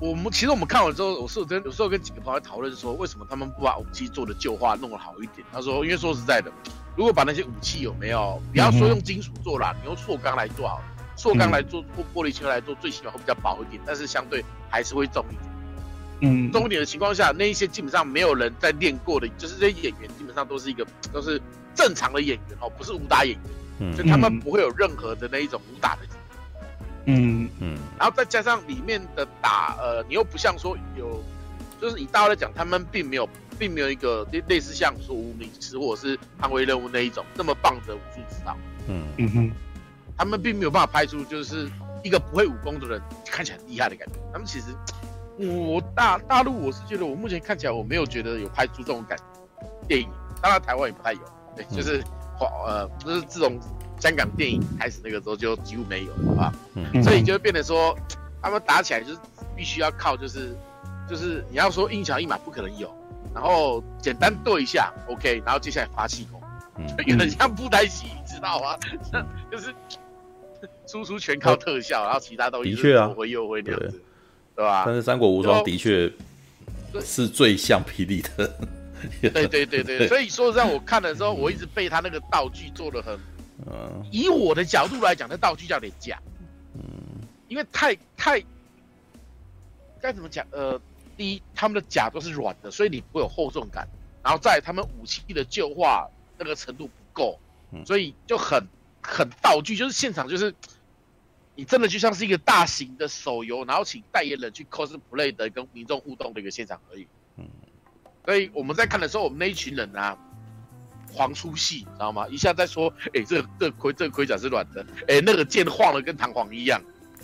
我们其实我们看完之后，我是跟有时候跟几个朋友讨论说，为什么他们不把武器做的旧化弄得好一点？他说，因为说实在的，如果把那些武器有没有，不要说用金属做啦，你用塑钢来做好了，塑钢来做或玻璃纤维来做，最起码会比较薄一点，但是相对还是会重一点。嗯，重一点的情况下，那一些基本上没有人在练过的，就是这些演员基本上都是一个都是正常的演员哦，不是武打演员，嗯，所以他们不会有任何的那一种武打的，嗯嗯，然后再加上里面的打，呃，你又不像说有，就是以大陆来讲，他们并没有，并没有一个类类似像说无名师或者是捍卫任务那一种那么棒的武术指导，嗯嗯哼，他们并没有办法拍出就是。一个不会武功的人看起来很厉害的感觉。他们其实，我大大陆我是觉得，我目前看起来我没有觉得有拍出这种感觉电影。当然台湾也不太有，对，就是呃，就是自从香港电影开始那个时候就几乎没有了，好吧？嗯。所以就会变得说，他们打起来就是必须要靠，就是就是你要说一桥一马不可能有，然后简单对一下，OK，然后接下来发气功，嗯，有点像布袋戏，你知道吗？*laughs* 就是。输出全靠特效，然后其他都的确啊，会又会这样子，对吧？但是《三国无双》的确是最像霹雳的。*laughs* 对对对对，所以说实在，我看的时候，我一直被他那个道具做的很，嗯，以我的角度来讲，那道具叫廉价，嗯，因为太太该怎么讲？呃，第一，他们的甲都是软的，所以你不会有厚重感，然后在他们武器的旧化那个程度不够，所以就很很道具，就是现场就是。你真的就像是一个大型的手游，然后请代言人去 cosplay 的跟民众互动的一个现场而已。嗯，所以我们在看的时候，我们那一群人啊，狂出戏，你知道吗？一下在说，哎、欸，这个这个盔这个盔甲是软的，哎、欸，那个剑晃的跟弹簧一样，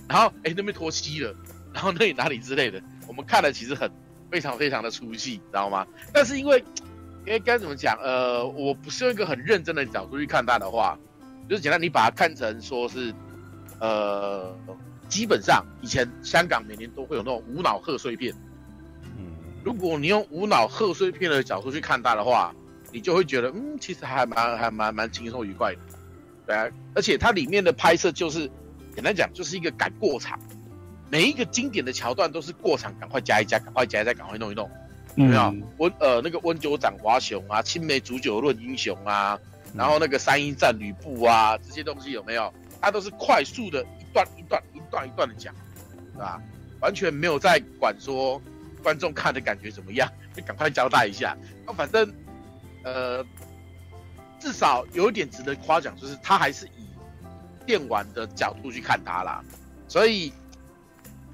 然后哎、欸、那边脱漆了，然后那里哪里之类的，我们看了其实很非常非常的出戏，你知道吗？但是因为因为该怎么讲，呃，我不是用一个很认真的角度去看它的话，就是简单你把它看成说是。呃，基本上以前香港每年都会有那种无脑贺岁片。嗯，如果你用无脑贺岁片的角度去看它的话，你就会觉得，嗯，其实还蛮还蛮蛮轻松愉快的。对啊，而且它里面的拍摄就是简单讲，就是一个赶过场，每一个经典的桥段都是过场，赶快加一加，赶快加一加，赶快弄一弄。有没有？温呃那个温酒斩华雄啊，青梅煮酒论英雄啊，然后那个三英战吕布啊，这些东西有没有？它都是快速的一段一段一段一段的讲，对吧？完全没有在管说观众看的感觉怎么样，就 *laughs* 赶快交代一下。那反正，呃，至少有一点值得夸奖，就是他还是以电玩的角度去看他啦，所以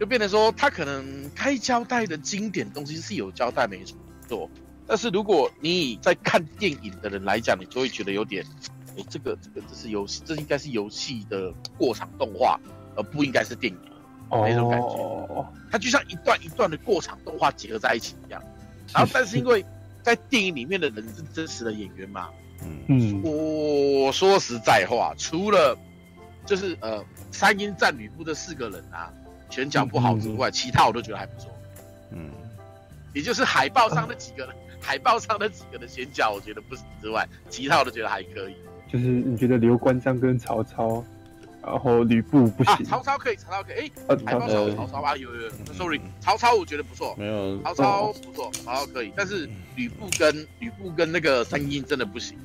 就变成说他可能该交代的经典东西是有交代没错，但是如果你在看电影的人来讲，你就会觉得有点。哎、欸，这个这个这是游戏，这应该是游戏的过场动画，而不应该是电影哦，那种感觉。它就像一段一段的过场动画结合在一起一样。然后，*laughs* 但是因为在电影里面的人是真实的演员嘛，嗯，我说实在话，除了就是呃三英战吕布这四个人啊，拳脚不好之外，嗯、其他我都觉得还不错。嗯，也就是海报上那几个人，嗯、*laughs* 海报上那几个的拳脚我觉得不行之外，其他我都觉得还可以。就是你觉得刘关张跟曹操，然后吕布不行。啊、曹操可以，曹操可以。哎，还报曹操吧？有有有。Sorry，曹操我觉得不错。没有。曹操不错，曹操可以，但是吕布跟吕布跟那个三英真的不行。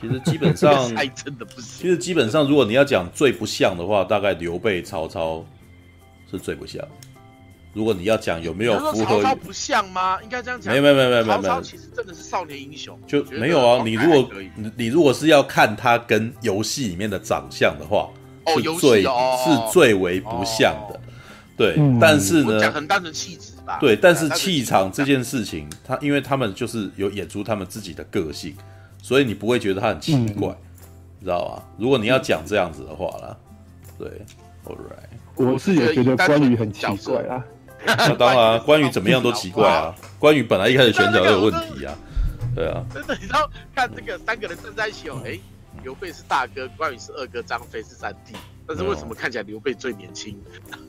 其实基本上，*laughs* 还真的不行。其实基本上，如果你要讲最不像的话，大概刘备、曹操是最不像。如果你要讲有没有符合，曹操不像吗？应该这样讲。没有没有没有没有没有。曹操其实真的是少年英雄，就没有啊。你如果你你如果是要看他跟游戏里面的长相的话，是最是最为不像的。对，但是呢，讲很单纯气质吧。对，但是气场这件事情，他因为他们就是有演出他们自己的个性，所以你不会觉得他很奇怪，你知道吧？如果你要讲这样子的话啦，对，All right，我是也觉得关羽很奇怪啊。*laughs* 那当然、啊，关羽怎么样都奇怪啊！关羽本来一开始选角就有问题啊，对啊。真的，你知道看这个三个人站在一起哦，哎，刘备是大哥，关羽是二哥，张飞是三弟，但是为什么看起来刘备最年轻？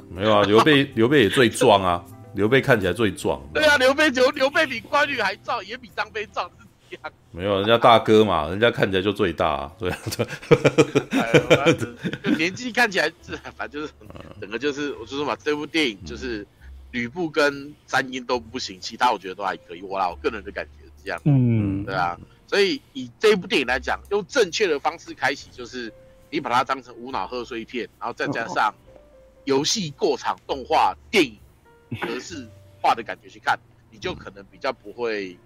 没有啊，刘备 *laughs* 刘备也最壮啊，刘备看起来最壮。对啊，刘备刘刘备比关羽还壮，也比张飞壮，是这样。没有，人家大哥嘛，人家看起来就最大，啊。对啊，对。就 *laughs* 年纪看起来是，反正就是整个就是，我就说嘛，这部电影就是。吕布跟三英都不行，其他我觉得都还可以。我啦，我个人的感觉是这样。嗯，对啊。所以以这部电影来讲，用正确的方式开启，就是你把它当成无脑贺岁片，然后再加上游戏过场动画电影格式化的感觉去看，你就可能比较不会，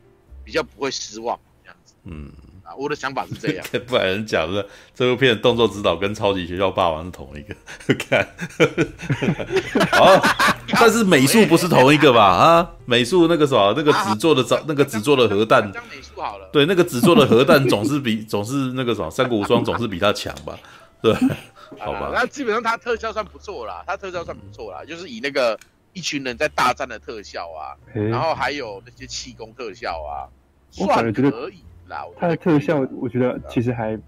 比较不会失望这样子。嗯。我的想法是这样，*laughs* 不然人讲的这部片的动作指导跟《超级学校霸王》是同一个，*laughs* 看，*laughs* 啊，但是美术不是同一个吧？啊，美术那个什么，那个纸做的早，那个纸做的核弹，美术好了，对，那个纸做的核弹总是比总是那个什么《三国无双》总是比他强吧？对，好吧，那基本上他特效算不错啦，他特效算不错啦，就是以那个一群人在大战的特效啊，然后还有那些气功特效啊，算可以。它的特效，我觉得其实还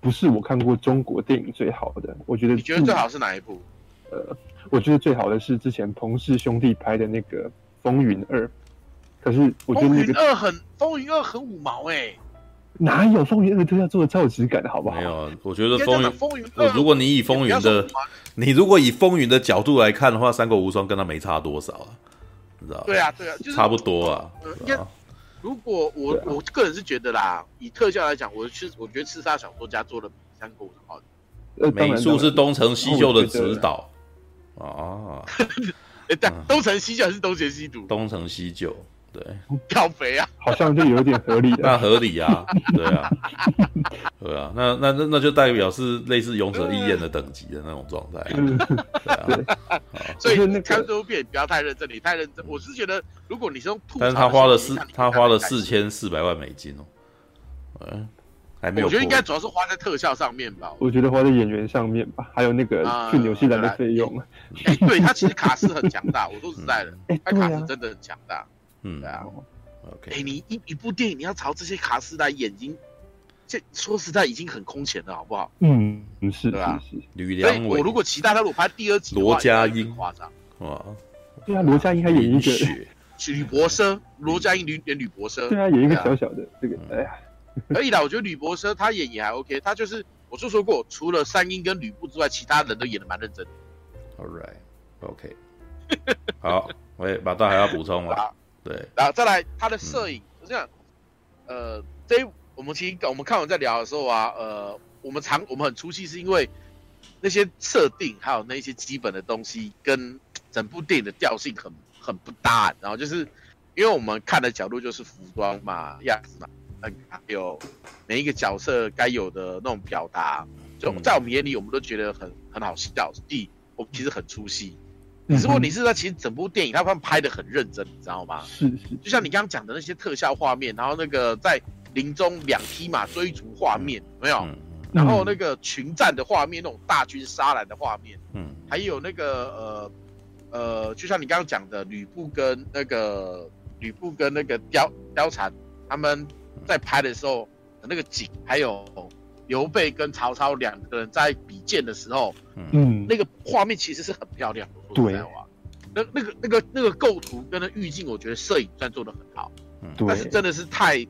不是我看过中国电影最好的。我觉得你觉得最好是哪一部？呃，我觉得最好的是之前彭氏兄弟拍的那个《风云二》。可是我觉得那个《风云二》很《风云二》很五毛哎、欸，哪有《风云二》特效做的超有质感的好不好？没有，我觉得《风云》风云，如果你以《风云》的，你如果以《风云》的角度来看的话，《三国无双》跟他没差多少啊，你知道对啊，对啊，就是差不多啊。如果我、啊、我个人是觉得啦，以特效来讲，我是我觉得刺杀小说家做的比三国好。美术是东成西就的指导啊。*laughs* 哎，但，东成西就还是东邪西毒？东成西就。对，跳肥啊，*laughs* 好像就有点合理的。那合理啊，*laughs* 对啊，对啊，那那那那就代表是类似勇者义彦的等级的那种状态。对啊，所以那看这部片不要太认真，你太认真，我是觉得如果你是用吐槽，但是他花了四，他花了四千四百万美金哦。嗯，还没有。我觉得应该主要是花在特效上面吧。我觉得花在演员上面吧，还有那个去纽西兰的费用。哎，*laughs* 对他其实卡斯很强大，我说实在的，他卡斯真的很强大。嗯，对啊，OK，哎，你一一部电影你要朝这些卡司来演，已经这说实在已经很空前了，好不好？嗯，是，对吧？吕良伟，我如果期待他如果拍第二集，罗家英。夸张。哇，对啊，罗家英还演一个。吕伯奢，罗家英演演吕伯奢，对啊，演一个小小的这个，哎呀，可以的，我觉得吕伯奢他演也还 OK，他就是我就说过，除了三英跟吕布之外，其他人都演的蛮认真。All right，OK，好，我也马上还要补充了。*laughs* 对，然后再来他的摄影，就这样，呃，这一我们其实我们看完在聊的时候啊，呃，我们常我们很出戏，是因为那些设定还有那些基本的东西跟整部电影的调性很很不搭，然后就是因为我们看的角度就是服装嘛、样子嘛，还有每一个角色该有的那种表达，就在我们眼里，我们都觉得很很好笑，所以我们其实很出戏。只不过你是在其实整部电影，他们拍的很认真，你知道吗？是是，就像你刚刚讲的那些特效画面，然后那个在林中两匹马追逐画面，有没有？然后那个群战的画面，那种大军杀来的画面，嗯，还有那个呃呃，就像你刚刚讲的吕布跟那个吕布跟那个貂貂蝉他们在拍的时候的那个景，还有。刘备跟曹操两个人在比剑的时候，嗯，那个画面其实是很漂亮的。对，那那个那个那个构图跟那个滤镜，我觉得摄影算做的很好。嗯，但是真的是太，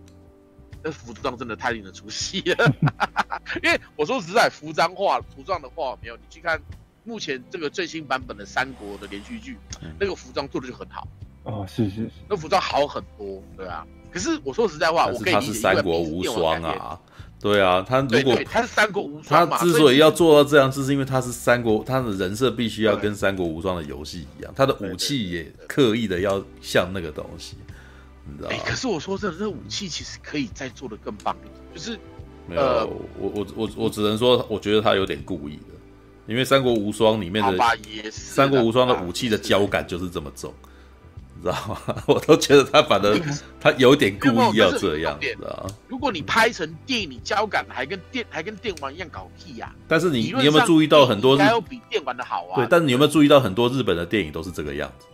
那服装真的太令人出戏了。*laughs* 因为我说实在，服装画服装的话没有，你去看目前这个最新版本的三国的连续剧，那个服装做的就很好。哦，是是是，那服装好很多，对啊。可是我说实在话，我可以理解，三国无双啊。对啊，他如果他是三国无双，他之所以要做到这样，就是因为他是三国，他的人设必须要跟三国无双的游戏一样，他的武器也刻意的要像那个东西，你知道吗？可是我说真的，这武器其实可以再做的更棒一点，就是没有，呃、我我我我只能说，我觉得他有点故意的，因为三国无双里面的三国无双的武器的交感就是这么重。知道吗？*laughs* 我都觉得他反正他有点故意要这样，知道吗？如果你拍成电影，你胶感还跟电还跟电玩一样搞屁呀！但是你你有没有注意到很多？还有比电玩的好啊？对，但是你有没有注意到很多日本的电影都是这个样子？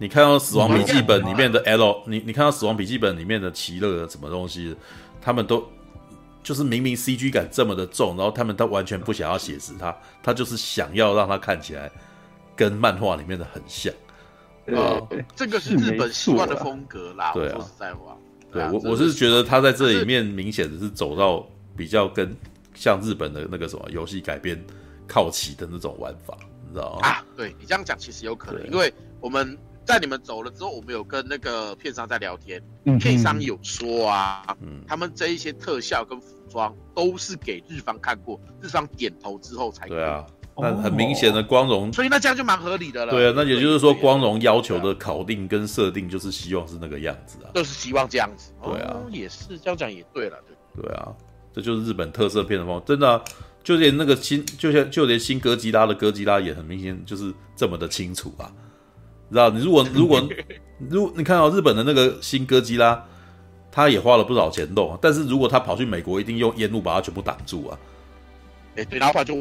你看到《死亡笔记本》里面的 L，你你看到《死亡笔记本》里面的奇乐什么东西，他们都就是明明 CG 感这么的重，然后他们都完全不想要写实它，他就是想要让它看起来跟漫画里面的很像。呃，这个是日本习惯的风格啦。对啊，说实在话，对我我是觉得他在这里面明显的是走到比较跟像日本的那个什么游戏改编靠齐的那种玩法，你知道吗？啊，对你这样讲其实有可能，因为我们在你们走了之后，我们有跟那个片商在聊天，嗯片商有说啊，他们这一些特效跟服装都是给日方看过，日方点头之后才对啊。那很明显的光荣，所以那这样就蛮合理的了。对啊，那也就是说光荣要求的考定跟设定就是希望是那个样子啊，就是希望这样子。对啊，也是这样讲也对了，对对啊，这就是日本特色片的风，真的、啊，就连那个新，就像就连新哥吉拉的哥吉拉也很明显就是这么的清楚啊，你知道？你如果 *laughs* 如果如果你看到日本的那个新哥吉拉，他也花了不少钱弄，但是如果他跑去美国，一定用烟雾把它全部挡住啊。哎，对，然后他就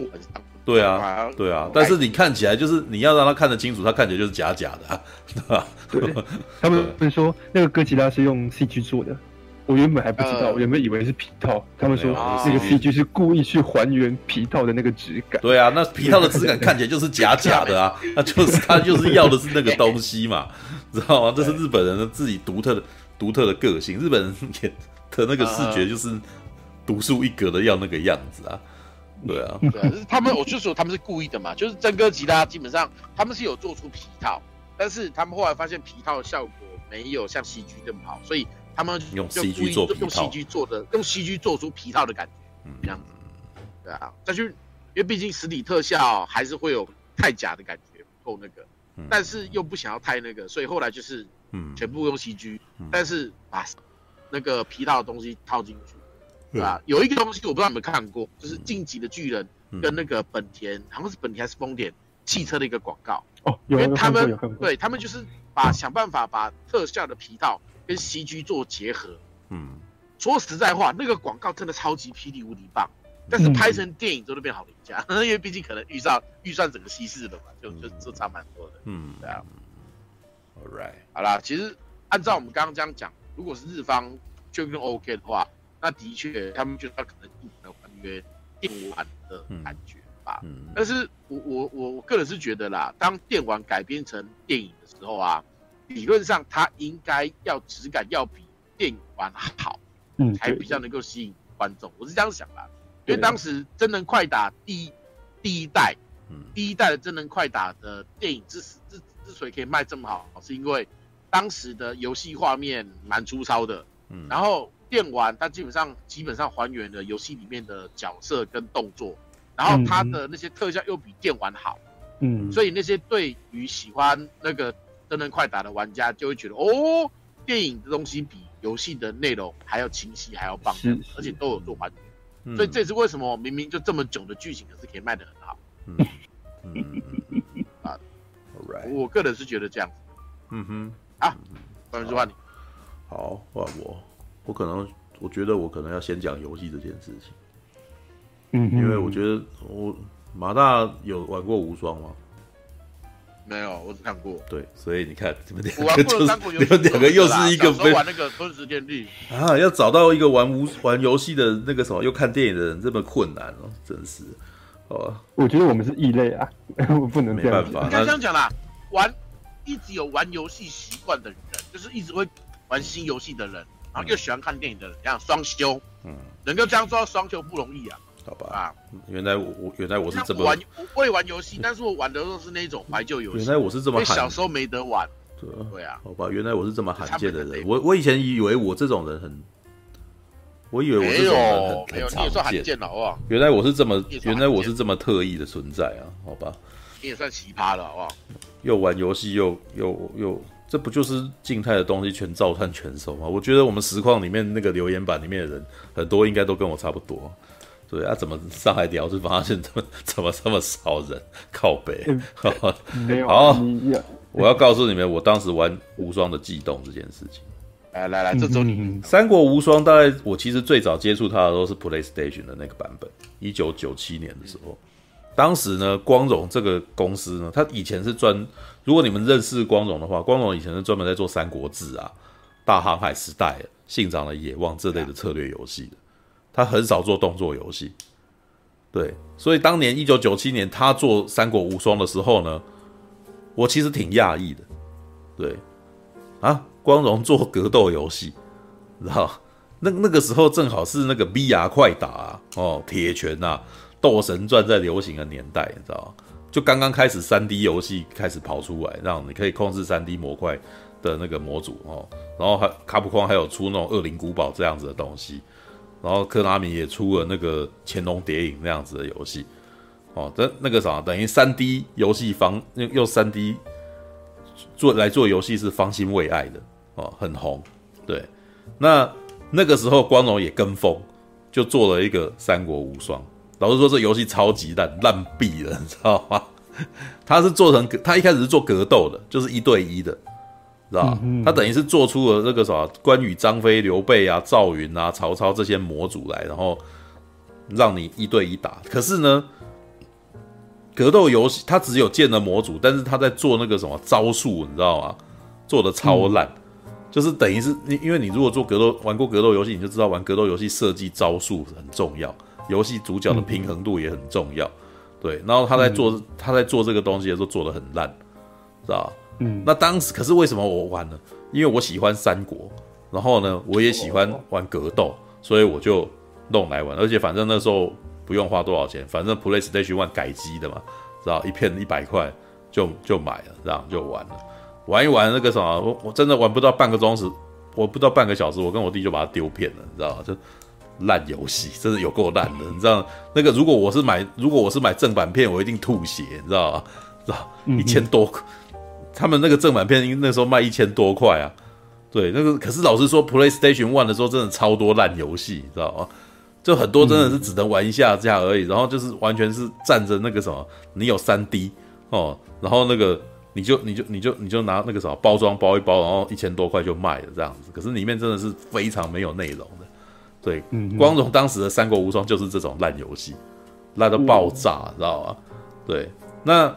对啊，对啊，但是你看起来就是你要让他看得清楚，他看起来就是假假的，对吧？对，他们说那个哥吉拉是用 CG 做的，我原本还不知道，我原本以为是皮套。他们说那个 CG 是故意去还原皮套的那个质感。对啊，那皮套的质感看起来就是假假的啊，*laughs* 那就是他就是要的是那个东西嘛，知道吗？这是日本人的自己独特的独特的个性，日本人演的那个视觉就是独树一格的要那个样子啊。对啊，对啊，他们我就说他们是故意的嘛，就是真哥吉他基本上他们是有做出皮套，但是他们后来发现皮套的效果没有像 CG 这么好，所以他们就用 CG 做用 CG 做的用 CG 做出皮套的感觉，这样子，对啊，但是因为毕竟实体特效还是会有太假的感觉，不够那个，但是又不想要太那个，所以后来就是嗯。全部用 CG，但是把那个皮套的东西套进去。对吧？有一个东西我不知道你们看过，就是《进击的巨人》跟那个本田，好像是本田还是丰田汽车的一个广告哦。因为他们对他们就是把想办法把特效的皮套跟 CG 做结合。嗯，说实在话，那个广告真的超级霹雳无敌棒，但是拍成电影之后就变好廉价，*laughs* 因为毕竟可能预算预算整个稀释了嘛，就就就差蛮多的。嗯，对啊。All right，好啦，其实按照我们刚刚这样讲，如果是日方就更 OK 的话。那的确，他们觉得他可能不能还原电玩的感觉吧。嗯嗯、但是我我我我个人是觉得啦，当电玩改编成电影的时候啊，理论上它应该要质感要比电玩好，嗯，才比较能够吸引观众。我是这样想啦，因为当时真人快打第一第一代，嗯，第一代的真人快打的电影之之之所以可以卖这么好，是因为当时的游戏画面蛮粗糙的，嗯，然后。电玩它基本上基本上还原了游戏里面的角色跟动作，然后它的那些特效又比电玩好，嗯，所以那些对于喜欢那个真人快打的玩家就会觉得哦，电影的东西比游戏的内容还要清晰还要棒，而且都有做还原，所以这也是为什么明明就这么久的剧情，可是可以卖的很好。嗯。嗯。嗯啊我个人是觉得这样子。嗯哼，啊，关于这话你，好，换我。我可能，我觉得我可能要先讲游戏这件事情，嗯，因为我觉得我马大有玩过无双吗？没有，我只看过。对，所以你看，你们两个就是你们两个又是一个玩那个吞食天地啊，要找到一个玩无玩游戏的那个什么又看电影的人这么困难哦，真是哦。我觉得我们是异类啊，*laughs* 我不能没办法。刚刚讲啦，玩一直有玩游戏习惯的人，就是一直会玩新游戏的人。然后又喜欢看电影的人，这样双修，嗯，能够这样做到双休不容易啊，好吧？啊，原来我我原来我是这么玩，我会玩游戏，但是我玩的都是那种怀旧游戏。原来我是这么，小时候没得玩，对啊，好吧？原来我是这么罕见的人，我我以前以为我这种人很，我以为我这种人很没有，你也算罕见了，好不好？原来我是这么，原来我是这么特异的存在啊，好吧？你也算奇葩了，好不好？又玩游戏，又又又。这不就是静态的东西全照看全收吗？我觉得我们实况里面那个留言板里面的人很多，应该都跟我差不多。对啊，怎么上海聊就发现怎么怎么这么少人靠北？*laughs* 没有。好，我要告诉你们，我当时玩无双的悸动这件事情。来来来，这周你三国无双，大概我其实最早接触它的都是 PlayStation 的那个版本，一九九七年的时候。当时呢，光荣这个公司呢，它以前是专。如果你们认识光荣的话，光荣以前是专门在做《三国志》啊、《大航海时代》、《信长的野望》这类的策略游戏的，他很少做动作游戏。对，所以当年一九九七年他做《三国无双》的时候呢，我其实挺讶异的。对，啊，光荣做格斗游戏，知道？那那个时候正好是那个 VR 快打，哦，铁拳啊，《斗神传》在流行的年代，你知道？就刚刚开始，3D 游戏开始跑出来，让你可以控制 3D 模块的那个模组哦。然后还卡普空还有出那种《恶灵古堡》这样子的东西，然后科拉米也出了那个《潜龙谍影》那样子的游戏哦，这那个啥，等于三 D 游戏方用用三 D 做来做游戏是方兴未艾的哦，很红。对，那那个时候光荣也跟风，就做了一个《三国无双》。老实说，这游戏超级烂，烂毙了，你知道吗？*laughs* 他是做成，他一开始是做格斗的，就是一对一的，知道吧？他等于是做出了那个什么关羽、张飞、刘备啊、赵云啊、曹操这些模组来，然后让你一对一打。可是呢，格斗游戏它只有建了模组，但是他在做那个什么招数，你知道吗？做的超烂，嗯、就是等于是你，因为你如果做格斗玩过格斗游戏，你就知道玩格斗游戏设计招数很重要。游戏主角的平衡度也很重要，嗯、对。然后他在做、嗯、他在做这个东西的时候做的很烂，知道吧？嗯。那当时可是为什么我玩呢？因为我喜欢三国，然后呢，我也喜欢玩格斗，所以我就弄来玩。而且反正那时候不用花多少钱，反正 PlayStation One 改机的嘛，知道？一片一百块就就买了，这样就玩了。玩一玩那个什么，我我真的玩不到半个钟时，我不到半个小时，我跟我弟就把它丢片了，你知道吧？就。烂游戏真的有够烂的，你知道那个如果我是买，如果我是买正版片，我一定吐血，你知道吗？知道一千多，他们那个正版片，那时候卖一千多块啊。对，那个可是老实说，PlayStation One 的时候真的超多烂游戏，你知道吗？就很多真的是只能玩一下这样而已，然后就是完全是站着那个什么，你有三 D 哦，然后那个你就你就你就你就拿那个什么包装包一包，然后一千多块就卖了这样子，可是里面真的是非常没有内容的。对，光荣当时的《三国无双》就是这种烂游戏，烂到爆炸，知道吗？对，那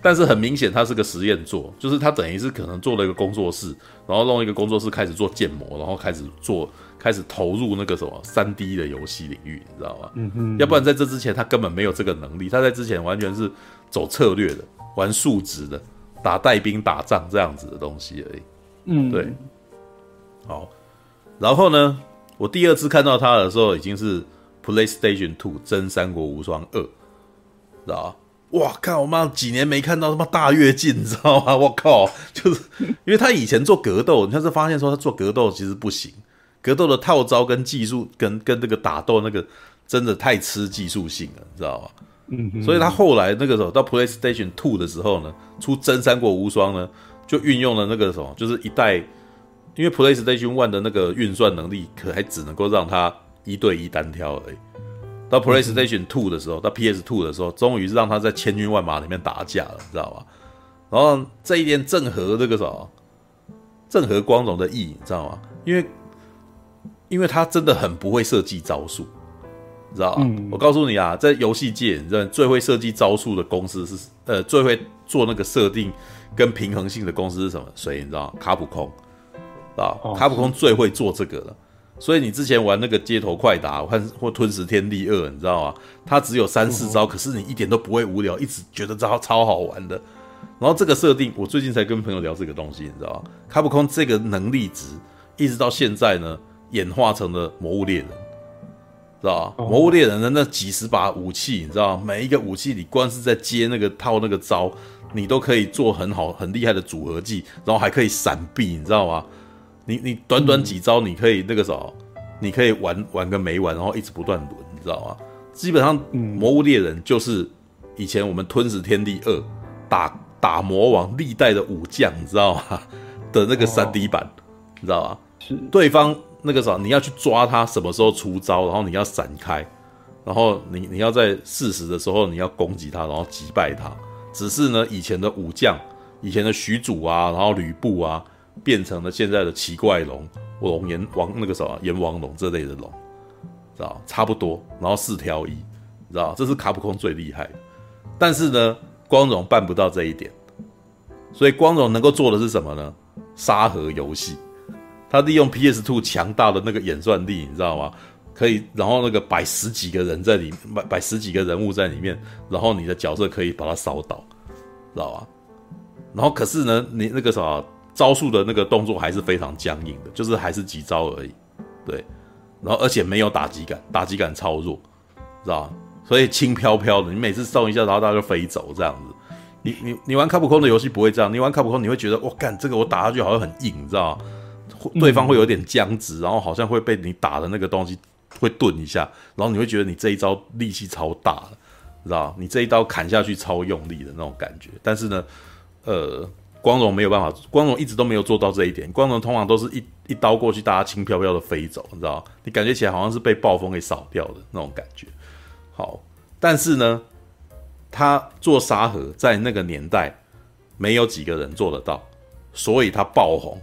但是很明显，它是个实验做，就是他等于是可能做了一个工作室，然后弄一个工作室开始做建模，然后开始做，开始投入那个什么三 D 的游戏领域，你知道吗？嗯哼，要不然在这之前他根本没有这个能力，他在之前完全是走策略的，玩数值的，打带兵打仗这样子的东西而已。嗯，对，好，然后呢？我第二次看到他的时候，已经是 PlayStation Two 真三国无双二，知道吧？哇，看我妈几年没看到他妈大跃进，你知道吗？*laughs* 我靠，就是因为他以前做格斗，你要是发现说他做格斗其实不行，格斗的套招跟技术跟跟那个打斗那个真的太吃技术性了，你知道吗？嗯，所以他后来那个时候到 PlayStation Two 的时候呢，出真三国无双呢，就运用了那个什么，就是一代。因为 PlayStation One 的那个运算能力，可还只能够让它一对一单挑而已。到 PlayStation Two 的时候，到 PS Two 的时候，终于是让他在千军万马里面打架了，知道吧？然后这一点正合这个什么，正合光荣的意，你知道吗？因为，因为他真的很不会设计招数，知道吗？嗯、我告诉你啊，在游戏界，你知道最会设计招数的公司是呃，最会做那个设定跟平衡性的公司是什么？谁你知道吗？卡普空。啊，卡普空最会做这个了，所以你之前玩那个街头快打，或或吞食天地二，你知道吗？它只有三四招，可是你一点都不会无聊，一直觉得超超好玩的。然后这个设定，我最近才跟朋友聊这个东西，你知道吗？卡普空这个能力值，一直到现在呢，演化成了魔物猎人，知道吧？魔物猎人的那几十把武器，你知道吗？每一个武器你光是在接那个套那个招，你都可以做很好很厉害的组合技，然后还可以闪避，你知道吗？你你短短几招，你可以那个啥，你可以玩玩个没完，然后一直不断轮，你知道吗？基本上，魔物猎人就是以前我们吞食天地二打打魔王历代的武将，你知道吗？*laughs* 的那个三 D 版，你知道吗？是对方那个啥，你要去抓他什么时候出招，然后你要闪开，然后你你要在适时的时候你要攻击他，然后击败他。只是呢，以前的武将，以前的许褚啊，然后吕布啊。变成了现在的奇怪龙、龙阎王那个什么阎王龙这类的龙，知道差不多，然后四挑一，知道这是卡普空最厉害的。但是呢，光荣办不到这一点，所以光荣能够做的是什么呢？沙盒游戏，他利用 PS Two 强大的那个演算力，你知道吗？可以，然后那个摆十几个人在里面，摆摆十几个人物在里面，然后你的角色可以把它扫倒，知道吧？然后可是呢，你那个什么？招数的那个动作还是非常僵硬的，就是还是几招而已，对，然后而且没有打击感，打击感超弱，知道吧？所以轻飘飘的，你每次送一下，然后它就飞走这样子。你你你玩卡普空的游戏不会这样，你玩卡普空你会觉得，我，干这个我打下去好像很硬，你知道吗？对方会有点僵直，然后好像会被你打的那个东西会顿一下，然后你会觉得你这一招力气超大，知道？你这一刀砍下去超用力的那种感觉。但是呢，呃，光荣没有办法，光荣一直都没有做到这一点。光荣通常都是一一刀过去，大家轻飘飘的飞走，你知道？你感觉起来好像是被暴风给扫掉的那种感觉。好，但是呢，他做沙盒在那个年代没有几个人做得到，所以他爆红，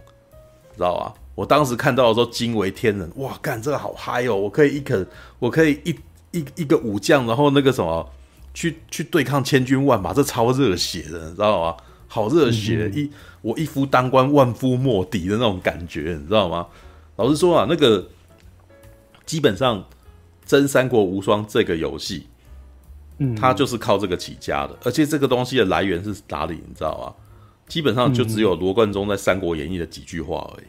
知道吧？我当时看到的时候惊为天人，哇，干这个好嗨哦！我可以一个，我可以一一一个武将，然后那个什么，去去对抗千军万马，这超热血的，你知道吗？好热血，嗯、一我一夫当关，万夫莫敌的那种感觉，你知道吗？老实说啊，那个基本上《真三国无双》这个游戏，嗯，它就是靠这个起家的，而且这个东西的来源是哪里？你知道吗？基本上就只有罗贯中在《三国演义》的几句话而已。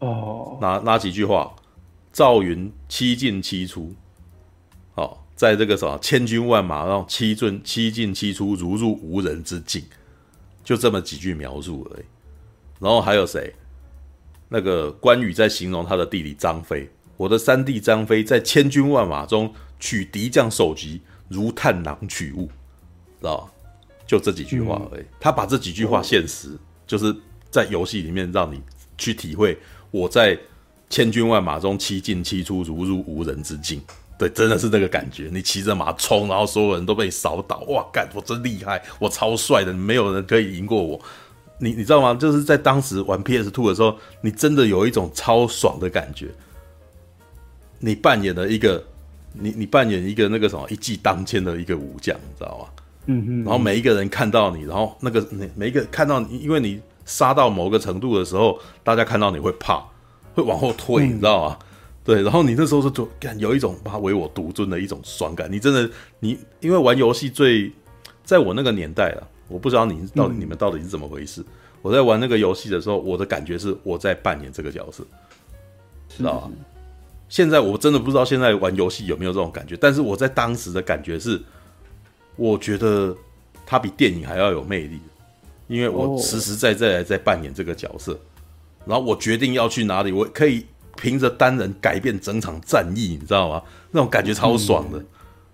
哦，哪哪几句话？赵云七进七出，哦，在这个什么千军万马，然后七进七进七出，如入无人之境，就这么几句描述而已。然后还有谁？那个关羽在形容他的弟弟张飞，我的三弟张飞在千军万马中取敌将首级，如探囊取物，知道？就这几句话而已。嗯、他把这几句话现实，哦、就是在游戏里面让你去体会。我在千军万马中七进七出，如入无人之境。对，真的是这个感觉。你骑着马冲，然后所有人都被你扫倒。哇，干！我真厉害，我超帅的，没有人可以赢过我。你你知道吗？就是在当时玩 PS Two 的时候，你真的有一种超爽的感觉。你扮演了一个，你你扮演一个那个什么一骑当千的一个武将，你知道吗？嗯嗯。然后每一个人看到你，然后那个每每一个看到你，因为你。杀到某个程度的时候，大家看到你会怕，会往后退，你知道吗？嗯、对，然后你那时候是就感有一种他唯我独尊的一种爽感。你真的，你因为玩游戏最，在我那个年代啊，我不知道你到底、嗯、你们到底是怎么回事。我在玩那个游戏的时候，我的感觉是我在扮演这个角色，知道吧？现在我真的不知道现在玩游戏有没有这种感觉，但是我在当时的感觉是，我觉得它比电影还要有魅力。因为我实实在在在扮演这个角色，然后我决定要去哪里，我可以凭着单人改变整场战役，你知道吗？那种感觉超爽的。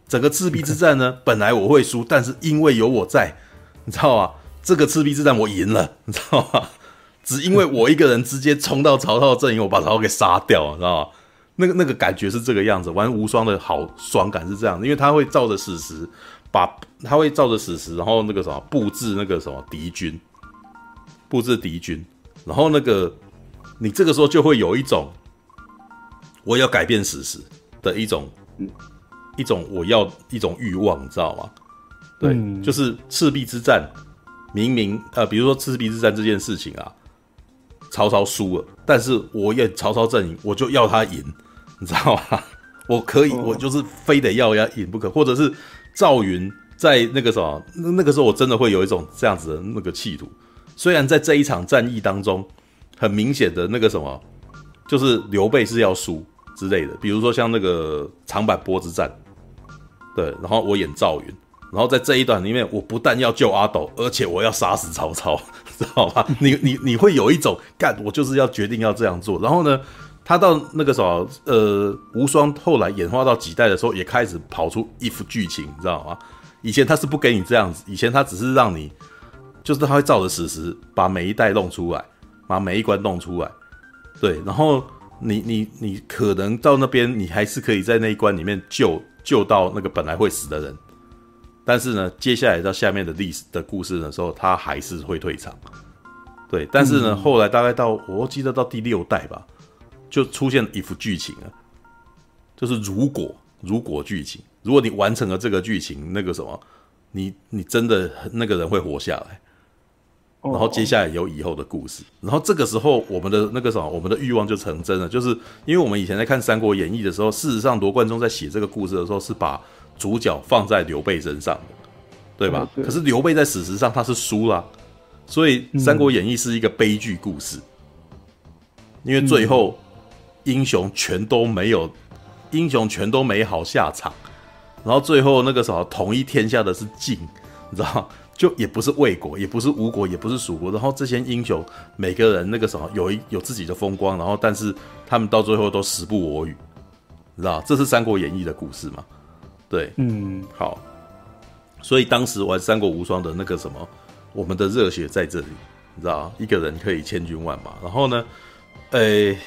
整个赤壁之战呢，*laughs* 本来我会输，但是因为有我在，你知道吗？这个赤壁之战我赢了，你知道吗？只因为我一个人直接冲到曹操的阵营，我把曹操给杀掉知道吗？那个那个感觉是这个样子。玩无双的好爽感是这样的，因为他会照着史实。把他会照着史实，然后那个什么布置那个什么敌军，布置敌军，然后那个你这个时候就会有一种我要改变史实的一种一种我要一种欲望，你知道吗？对，嗯、就是赤壁之战，明明呃，比如说赤壁之战这件事情啊，曹操输了，但是我也曹操阵营，我就要他赢，你知道吗？*laughs* 我可以，我就是非得要要赢不可，或者是。赵云在那个什么，那那个时候我真的会有一种这样子的那个企图。虽然在这一场战役当中，很明显的那个什么，就是刘备是要输之类的。比如说像那个长坂坡之战，对，然后我演赵云，然后在这一段里面，我不但要救阿斗，而且我要杀死曹操，*laughs* 知道吧？你你你会有一种干，我就是要决定要这样做。然后呢？他到那个时候，呃，无双后来演化到几代的时候，也开始跑出一副剧情，你知道吗？以前他是不给你这样子，以前他只是让你，就是他会照着史实把每一代弄出来，把每一关弄出来，对，然后你你你可能到那边，你还是可以在那一关里面救救到那个本来会死的人，但是呢，接下来到下面的历史的故事的时候，他还是会退场，对，但是呢，嗯、后来大概到我记得到第六代吧。就出现一幅剧情啊，就是如果如果剧情，如果你完成了这个剧情，那个什么，你你真的那个人会活下来，然后接下来有以后的故事，然后这个时候我们的那个什么，我们的欲望就成真了，就是因为我们以前在看《三国演义》的时候，事实上罗贯中在写这个故事的时候是把主角放在刘备身上的，对吧？可是刘备在史实上他是输了，所以《三国演义》是一个悲剧故事，因为最后。英雄全都没有，英雄全都没好下场，然后最后那个什么统一天下的是晋，你知道吗？就也不是魏国，也不是吴国，也不是蜀国，然后这些英雄每个人那个什么有一有自己的风光，然后但是他们到最后都时不我与，你知道这是《三国演义》的故事嘛？对，嗯，好，所以当时玩《三国无双》的那个什么，我们的热血在这里，你知道一个人可以千军万马。然后呢，呃、欸，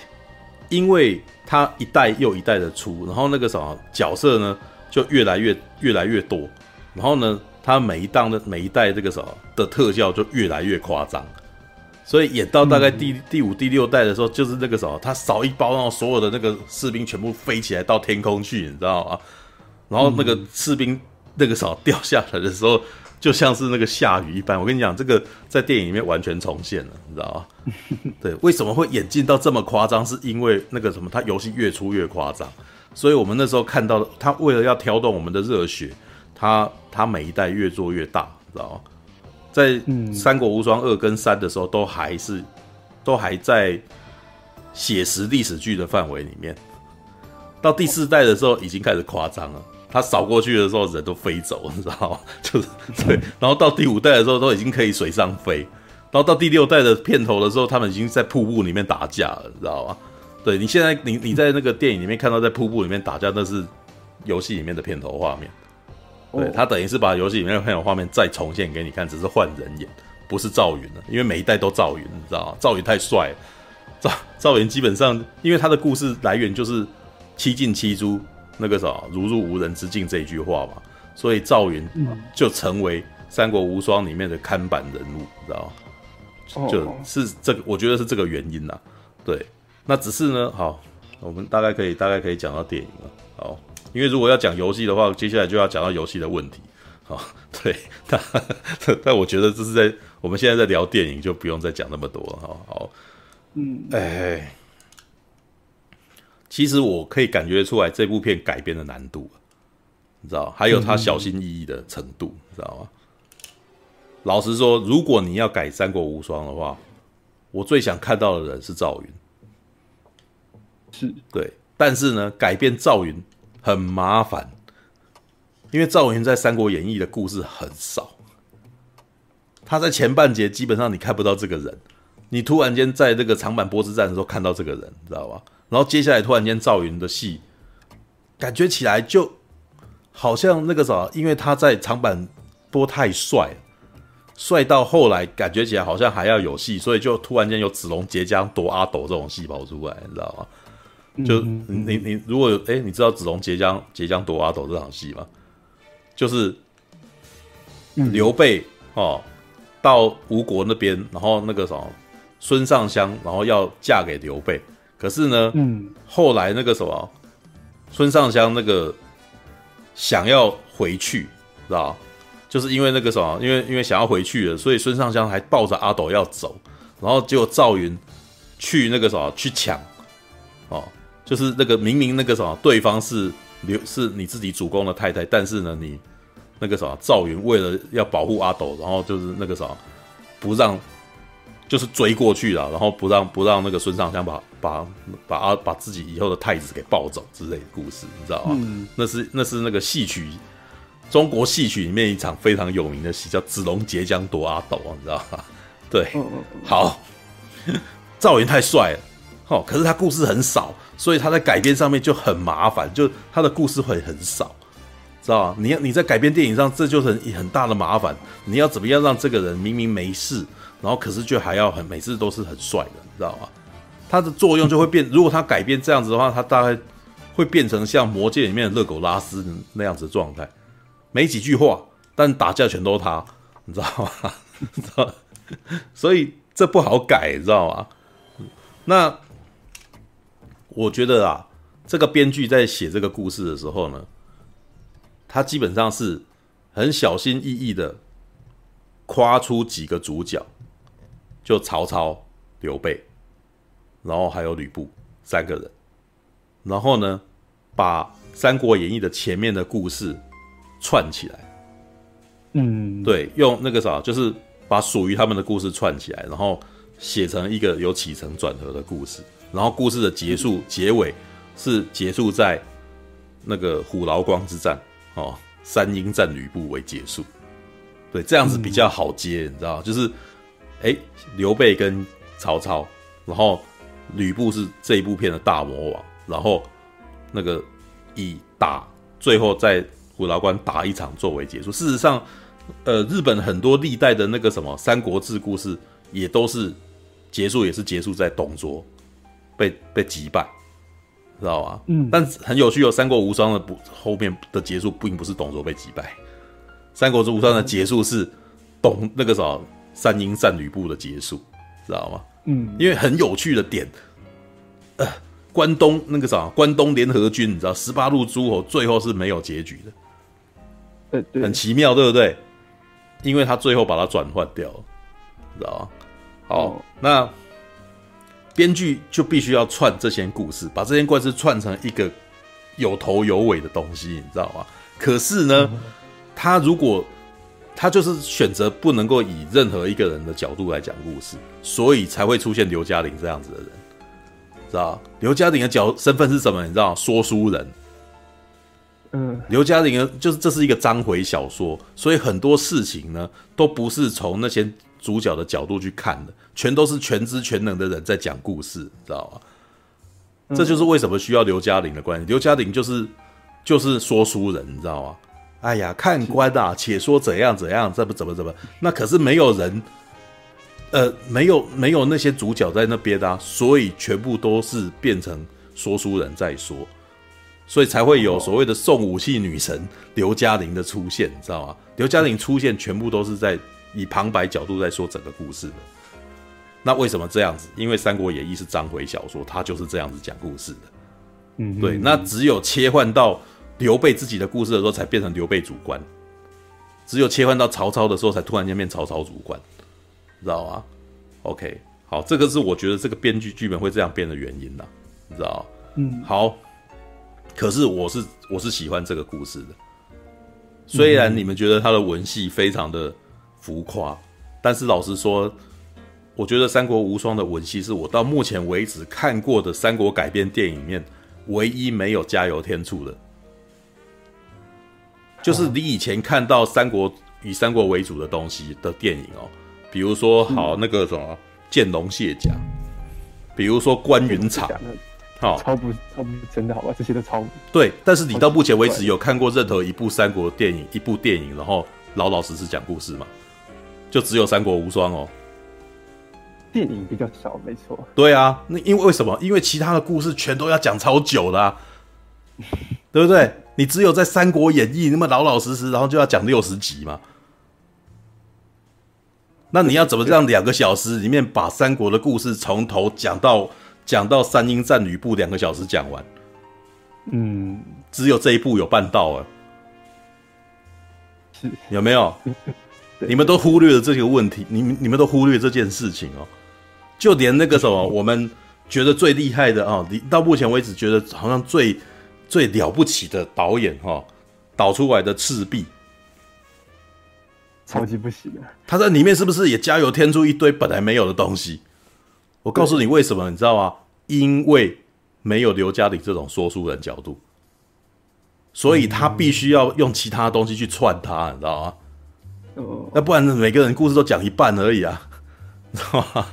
因为他一代又一代的出，然后那个什么角色呢，就越来越越来越多。然后呢，他每一档的每一代这个什么的特效就越来越夸张。所以演到大概第第五、第六代的时候，就是那个什么，他扫一包，然后所有的那个士兵全部飞起来到天空去，你知道吗？然后那个士兵那个什么掉下来的时候，就像是那个下雨一般。我跟你讲，这个在电影里面完全重现了，你知道吗？*laughs* 对，为什么会演进到这么夸张？是因为那个什么，他游戏越出越夸张。所以我们那时候看到的他为了要挑动我们的热血，他他每一代越做越大，知道吗？在《三国无双二》跟三的时候，都还是都还在写实历史剧的范围里面。到第四代的时候，已经开始夸张了。他扫过去的时候，人都飞走，你知道吗？*laughs* 就是对。然后到第五代的时候，都已经可以水上飞。然后到第六代的片头的时候，他们已经在瀑布里面打架了，你知道吗？对，你现在，你你在那个电影里面看到在瀑布里面打架，那是游戏里面的片头画面。对，他等于是把游戏里面的很有画面再重现给你看，只是换人演，不是赵云了，因为每一代都赵云，你知道吗？赵云太帅了，赵赵云基本上，因为他的故事来源就是“七进七出”那个啥“如入无人之境”这一句话嘛，所以赵云就成为《三国无双》里面的看板人物，你知道吗？就是这个，我觉得是这个原因呐。对，那只是呢，好，我们大概可以大概可以讲到电影了，好。因为如果要讲游戏的话，接下来就要讲到游戏的问题。好，*laughs* 对，但但 *laughs* 我觉得这是在我们现在在聊电影，就不用再讲那么多了。好好，嗯，哎，其实我可以感觉出来这部片改编的难度，你知道，还有他小心翼翼的程度，你知道吗？老实说，如果你要改《三国无双》的话，我最想看到的人是赵云，是对，但是呢，改变赵云。很麻烦，因为赵云在《三国演义》的故事很少，他在前半节基本上你看不到这个人，你突然间在这个长坂坡之战的时候看到这个人，知道吧？然后接下来突然间赵云的戏，感觉起来就好像那个啥，因为他在长坂坡太帅了，帅到后来感觉起来好像还要有戏，所以就突然间有子龙结江夺阿斗这种戏跑出来，你知道吗？就你你如果有哎、欸，你知道子龙截江截江夺阿斗这场戏吗？就是刘备哦到吴国那边，然后那个什么孙尚香，然后要嫁给刘备，可是呢，嗯，后来那个什么孙尚香那个想要回去，知道就是因为那个什么，因为因为想要回去了，所以孙尚香还抱着阿斗要走，然后结果赵云去那个什么去抢哦。就是那个明明那个什么，对方是刘是你自己主公的太太，但是呢，你那个什么赵云为了要保护阿斗，然后就是那个什么不让，就是追过去了，然后不让不让那个孙尚香把把把阿把自己以后的太子给抱走之类的故事，你知道吗？嗯、那是那是那个戏曲，中国戏曲里面一场非常有名的戏叫《子龙截江夺阿斗》，你知道吗？对，好，*laughs* 赵云太帅了，哦，可是他故事很少。所以他在改编上面就很麻烦，就他的故事会很少，知道吧？你要你在改编电影上，这就是很大的麻烦。你要怎么样让这个人明明没事，然后可是却还要很每次都是很帅的，你知道吗？他的作用就会变。如果他改编这样子的话，他大概会变成像《魔戒》里面的热狗拉斯那样子的状态，没几句话，但打架全都他，你知道吗？*laughs* 知道？所以这不好改，你知道吗？那。我觉得啊，这个编剧在写这个故事的时候呢，他基本上是很小心翼翼的夸出几个主角，就曹操、刘备，然后还有吕布三个人，然后呢，把《三国演义》的前面的故事串起来。嗯，对，用那个啥，就是把属于他们的故事串起来，然后写成一个有起承转合的故事。然后故事的结束结尾是结束在那个虎牢关之战哦，三英战吕布为结束，对，这样子比较好接，你知道就是，哎，刘备跟曹操，然后吕布是这一部片的大魔王，然后那个以打最后在虎牢关打一场作为结束。事实上，呃，日本很多历代的那个什么《三国志》故事也都是结束，也是结束在董卓被被击败，知道吗？嗯。但很有趣，有《三国无双》的不后面的结束并不是董卓被击败，《三国之无双》的结束是董那个什么三英战吕布的结束，知道吗？嗯。因为很有趣的点，呃。关东那个啥，关东联合军，你知道十八路诸侯最后是没有结局的，对对，很奇妙，对不对？因为他最后把它转换掉了，知道吗？好，哦、那编剧就必须要串这些故事，把这些故事串成一个有头有尾的东西，你知道吗？可是呢，嗯、他如果他就是选择不能够以任何一个人的角度来讲故事，所以才会出现刘嘉玲这样子的人。知道刘嘉玲的角身份是什么？你知道说书人。嗯，刘嘉玲的就是这是一个章回小说，所以很多事情呢都不是从那些主角的角度去看的，全都是全知全能的人在讲故事，知道吗？嗯、这就是为什么需要刘嘉玲的关系。刘嘉玲就是就是说书人，你知道吗？哎呀，看官啊，且说怎样怎样，怎么怎么怎么，那可是没有人。呃，没有没有那些主角在那边的啊，所以全部都是变成说书人在说，所以才会有所谓的送武器女神刘嘉玲的出现，你知道吗？刘嘉玲出现全部都是在以旁白角度在说整个故事的。那为什么这样子？因为《三国演义》是章回小说，它就是这样子讲故事的。嗯，对。那只有切换到刘备自己的故事的时候，才变成刘备主观；只有切换到曹操的时候，才突然间变曹操主观。知道吗？OK，好，这个是我觉得这个编剧剧本会这样编的原因啦，你知道嗯，好。可是我是我是喜欢这个故事的，虽然你们觉得他的文戏非常的浮夸，但是老实说，我觉得《三国无双》的文戏是我到目前为止看过的三国改编电影里面唯一没有加油添醋的，就是你以前看到三国以三国为主的东西的电影哦。比如说，好那个什么见龙卸甲，比如说关云长，好超不超不真的好吧？这些都超对。但是你到目前为止有看过任何一部三国电影，一部电影，然后老老实实讲故事吗？就只有三国无双哦。电影比较少，没错。对啊，那因为为什么？因为其他的故事全都要讲超久的啊，*laughs* 对不对？你只有在《三国演义》那么老老实实，然后就要讲六十集嘛。那你要怎么让两个小时里面把三国的故事从头讲到讲到三英战吕布两个小时讲完？嗯，只有这一部有办到啊？是有没有？*laughs* 你们都忽略了这个问题，你们你们都忽略这件事情哦。就连那个什么，我们觉得最厉害的啊，你到目前为止觉得好像最最了不起的导演哈，导出来的赤壁。超级不行的，他在里面是不是也加油添醋一堆本来没有的东西？我告诉你为什么，你知道吗？因为没有刘嘉玲这种说书人角度，所以他必须要用其他东西去串他，你知道吗？哦，那不然每个人故事都讲一半而已啊，你知道吗？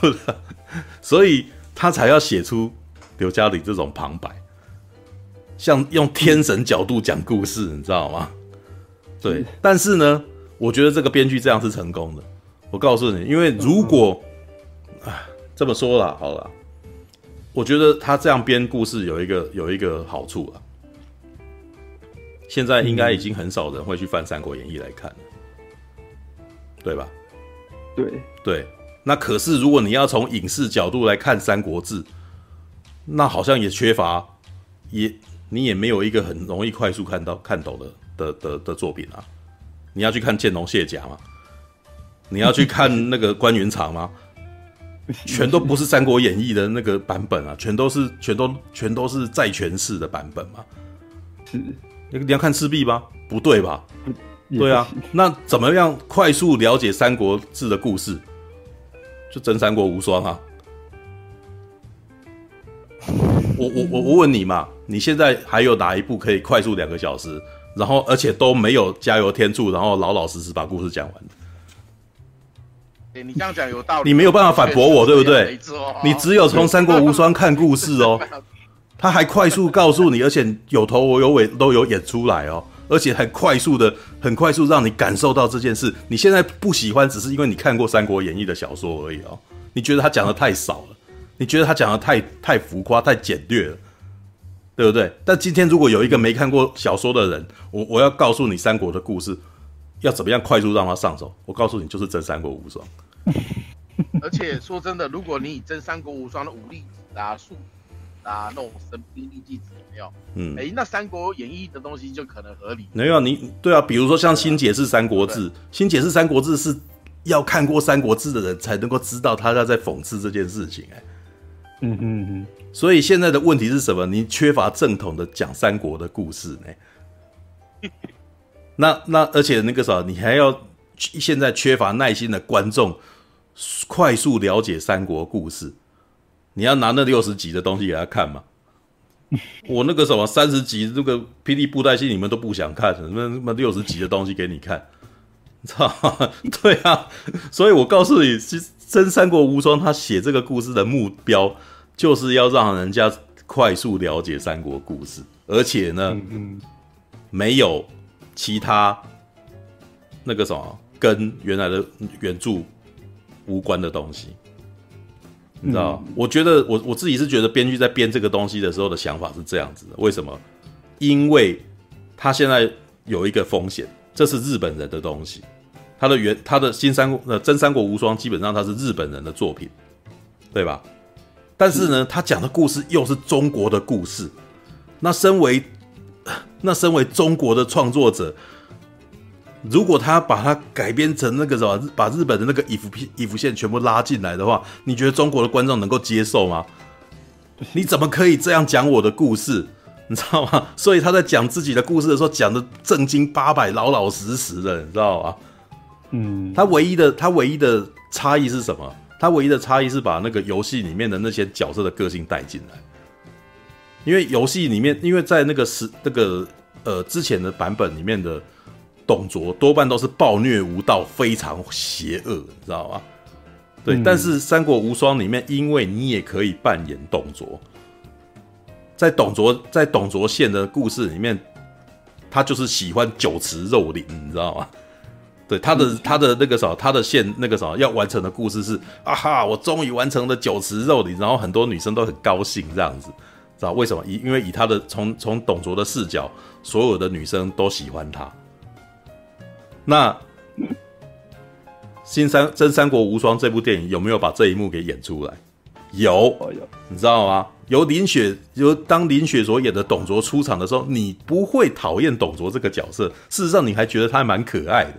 对不对？所以他才要写出刘嘉玲这种旁白，像用天神角度讲故事，你知道吗？对，但是呢。我觉得这个编剧这样是成功的。我告诉你，因为如果，啊，这么说啦，好了，我觉得他这样编故事有一个有一个好处啊。现在应该已经很少人会去翻《三国演义》来看了，对吧？对对。那可是如果你要从影视角度来看《三国志》，那好像也缺乏，也你也没有一个很容易快速看到看懂的的的的作品啊。你要去看见龙卸甲吗？你要去看那个关云长吗？*laughs* 全都不是《三国演义》的那个版本啊，全都是全都全都是再诠释的版本嘛。是，你你要看赤壁吗？不对吧？对啊，那怎么样快速了解《三国志》的故事？就真《三国无双》啊。*laughs* 我我我我问你嘛，你现在还有哪一部可以快速两个小时？然后，而且都没有加油添醋，然后老老实实把故事讲完。你这样讲有道理，你没有办法反驳我，对不对？你只有从《三国无双》看故事哦，*laughs* 他还快速告诉你，而且有头有尾都有演出来哦，而且还快速的、很快速让你感受到这件事。你现在不喜欢，只是因为你看过《三国演义》的小说而已哦。你觉得他讲的太少了，你觉得他讲的太太浮夸、太简略了，对不对？但今天如果有一个没看过小说的人，我我要告诉你三国的故事，要怎么样快速让他上手？我告诉你，就是真《三国无双》。*laughs* 而且说真的，如果你以真《三国无双》的武力打、数啊、那种神兵利器没有？嗯，哎、欸，那《三国演义》的东西就可能合理。没有你对啊，比如说像新解释《三国志》，新解释《三国志》是要看过《三国志》的人才能够知道他要在讽刺这件事情、欸。哎，嗯嗯嗯。所以现在的问题是什么？你缺乏正统的讲三国的故事呢？那那而且那个啥，你还要现在缺乏耐心的观众。快速了解三国故事，你要拿那六十集的东西给他看吗？我那个什么三十集那个《霹雳布袋戏》，你们都不想看，什么什么六十集的东西给你看？操，*laughs* 对啊，所以我告诉你，其实真《三国无双》他写这个故事的目标，就是要让人家快速了解三国故事，而且呢，没有其他那个什么跟原来的原著。无关的东西，你知道？嗯、我觉得我我自己是觉得编剧在编这个东西的时候的想法是这样子的。为什么？因为他现在有一个风险，这是日本人的东西，他的原他的新三国呃真三国无双基本上他是日本人的作品，对吧？但是呢，他讲的故事又是中国的故事，那身为那身为中国的创作者。如果他把它改编成那个什么，把日本的那个衣服片、衣服线全部拉进来的话，你觉得中国的观众能够接受吗？你怎么可以这样讲我的故事？你知道吗？所以他在讲自己的故事的时候，讲的正经八百、老老实实的，你知道吗？嗯，他唯一的他唯一的差异是什么？他唯一的差异是把那个游戏里面的那些角色的个性带进来，因为游戏里面，因为在那个时那个呃之前的版本里面的。董卓多半都是暴虐无道，非常邪恶，你知道吗？对，嗯、但是《三国无双》里面，因为你也可以扮演董卓，在董卓在董卓线的故事里面，他就是喜欢酒池肉林，你知道吗？对，他的他的那个啥，他的线那个啥要完成的故事是啊哈，我终于完成了酒池肉林，然后很多女生都很高兴这样子，知道为什么？以因为以他的从从董卓的视角，所有的女生都喜欢他。那《新三真三国无双》这部电影有没有把这一幕给演出来？有，你知道吗？由林雪，由当林雪所演的董卓出场的时候，你不会讨厌董卓这个角色，事实上你还觉得他还蛮可爱的，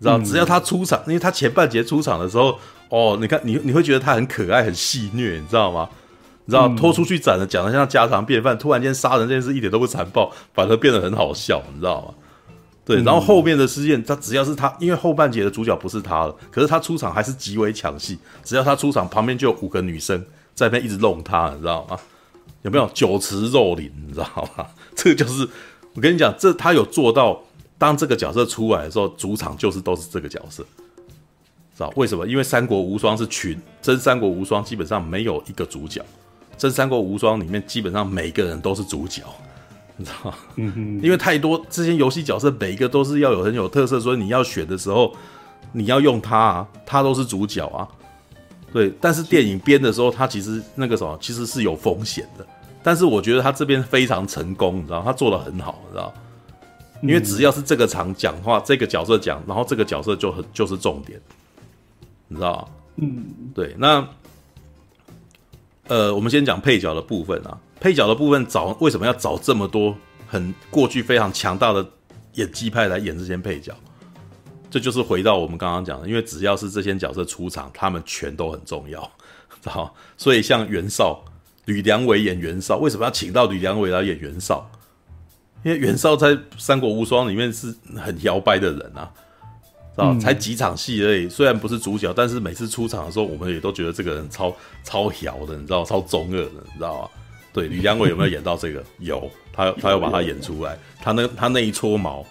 知道？只要他出场，因为他前半节出场的时候，哦，你看你你会觉得他很可爱、很戏虐，你知道吗？你知道拖出去斩了，讲的像家常便饭，突然间杀人这件事一点都不残暴，反而变得很好笑，你知道吗？对，然后后面的事件，他只要是他，因为后半节的主角不是他了，可是他出场还是极为抢戏。只要他出场，旁边就有五个女生在那边一直弄他，你知道吗？有没有酒池肉林？你知道吗？*laughs* 这个就是我跟你讲，这他有做到，当这个角色出来的时候，主场就是都是这个角色，知道为什么？因为《三国无双》是群，真《三国无双》基本上没有一个主角，真《三国无双》里面基本上每个人都是主角。你知道，嗯哼，因为太多这些游戏角色，每一个都是要有很有特色，所以你要选的时候，你要用它啊，他都是主角啊，对。但是电影编的时候，它其实那个什么，其实是有风险的。但是我觉得他这边非常成功，你知道，他做的很好，你知道，因为只要是这个场讲话，这个角色讲，然后这个角色就很就是重点，你知道，嗯，对。那，呃，我们先讲配角的部分啊。配角的部分找为什么要找这么多很过去非常强大的演技派来演这些配角？这就是回到我们刚刚讲的，因为只要是这些角色出场，他们全都很重要，*laughs* 知道？所以像袁绍、吕良伟演袁绍，为什么要请到吕良伟来演袁绍？因为袁绍在《三国无双》里面是很摇摆的人啊，知道？才几场戏而已，虽然不是主角，但是每次出场的时候，我们也都觉得这个人超超摇的，你知道？超中二的，你知道吗？对，吕良伟有没有演到这个？*laughs* 有，他他要把他演出来。他那他那一撮毛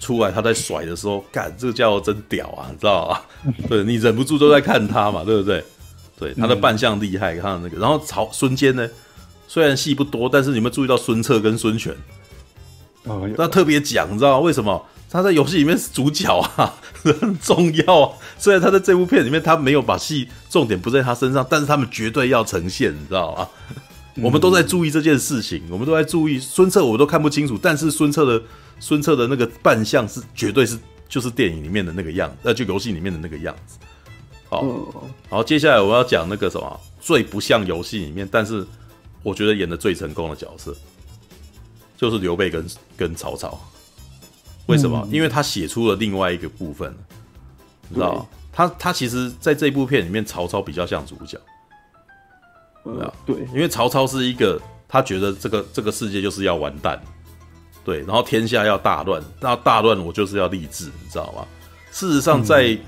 出来，他在甩的时候，干这个家伙真屌啊，你知道吧？*laughs* 对，你忍不住都在看他嘛，对不对？对，他的扮相厉害，看那个。然后曹孙坚呢，虽然戏不多，但是你有没有注意到孙策跟孙权？哦，他特别讲，你知道吗？为什么？他在游戏里面是主角啊，*laughs* 很重要啊。虽然他在这部片里面，他没有把戏重点不在他身上，但是他们绝对要呈现，你知道吗？嗯、我们都在注意这件事情，我们都在注意孙策，我都看不清楚，但是孙策的孙策的那个扮相是绝对是就是电影里面的那个样子，呃，就游戏里面的那个样子。好，然后接下来我要讲那个什么最不像游戏里面，但是我觉得演的最成功的角色，就是刘备跟跟曹操。为什么？嗯、因为他写出了另外一个部分，你知道他他其实在这部片里面，曹操比较像主角，呃、对，因为曹操是一个他觉得这个这个世界就是要完蛋，对，然后天下要大乱，那大乱我就是要立志，你知道吗？事实上，在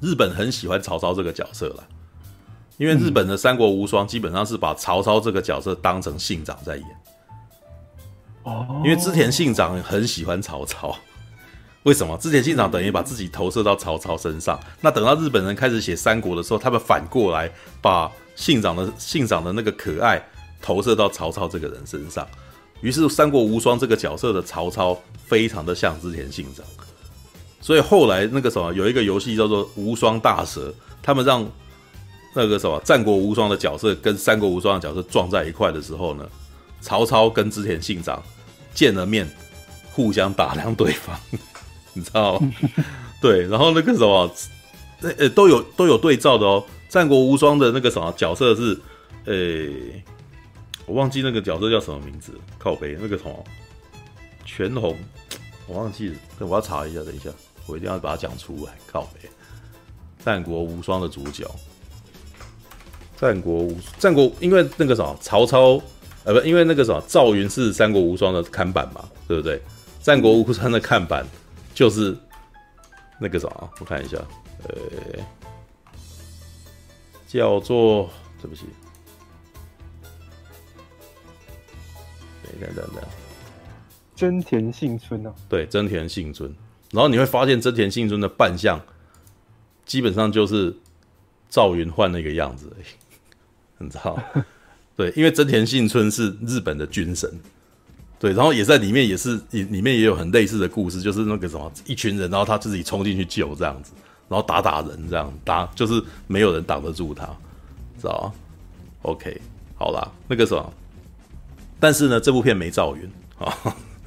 日本很喜欢曹操这个角色了，因为日本的《三国无双》基本上是把曹操这个角色当成信长在演。哦因为织田信长很喜欢曹操，为什么？织田信长等于把自己投射到曹操身上。那等到日本人开始写三国的时候，他们反过来把信长的信长的那个可爱投射到曹操这个人身上。于是《三国无双》这个角色的曹操非常的像织田信长。所以后来那个什么有一个游戏叫做《无双大蛇》，他们让那个什么《战国无双》的角色跟《三国无双》的角色撞在一块的时候呢，曹操跟织田信长见了面，互相打量对方，*laughs* 你知道吗？对，然后那个什么，呃、*laughs* 欸，都有都有对照的哦。战国无双的那个什么角色是，呃、欸，我忘记那个角色叫什么名字，靠北那个什么全红，我忘记了，我要查一下，等一下，我一定要把它讲出来。靠北，战国无双的主角，战国无战国，因为那个什么曹操。呃，不，因为那个什么，赵云是《三国无双》的看板嘛，对不对？《战国无双》的看板就是那个什么，我看一下，呃，叫做对不起，等等等等，真田幸村啊，对，真田幸村。然后你会发现，真田幸村的扮相基本上就是赵云换那个样子而已，*laughs* 你知道？*laughs* 对，因为真田幸村是日本的军神，对，然后也在里面也是里里面也有很类似的故事，就是那个什么一群人，然后他自己冲进去救这样子，然后打打人这样打，就是没有人挡得住他，知道吗？OK，好啦，那个什么，但是呢，这部片没赵云啊，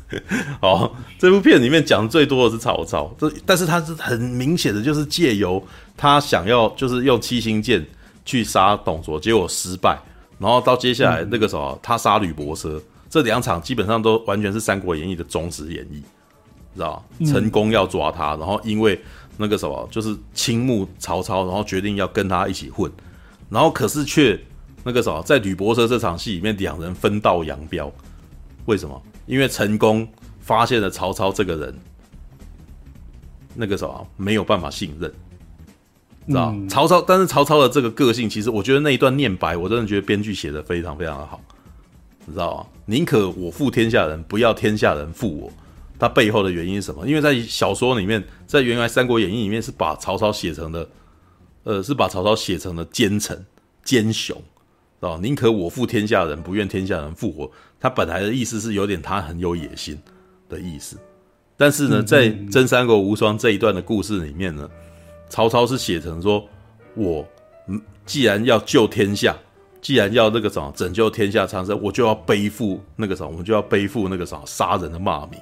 *laughs* 好，这部片里面讲最多的是曹操，这但是他是很明显的就是借由他想要就是用七星剑去杀董卓，结果失败。然后到接下来那个什么，他杀吕伯奢，这两场基本上都完全是《三国演义》的忠实演绎，知道吧？成功要抓他，然后因为那个什么，就是倾慕曹操，然后决定要跟他一起混，然后可是却那个什么，在吕伯奢这场戏里面，两人分道扬镳。为什么？因为成功发现了曹操这个人，那个什么没有办法信任。知道、嗯、曹操，但是曹操的这个个性，其实我觉得那一段念白，我真的觉得编剧写的非常非常的好，你知道吗？宁可我负天下人，不要天下人负我。他背后的原因是什么？因为在小说里面，在原来《三国演义》里面是把曹操写成了，呃，是把曹操写成了奸臣、奸雄，哦宁可我负天下人，不愿天下人负我。他本来的意思是有点他很有野心的意思，但是呢，在《真三国无双》这一段的故事里面呢。曹操是写成说，我嗯，既然要救天下，既然要那个什么拯救天下苍生，我就要背负那个什么，我们就要背负那个什么杀人的骂名。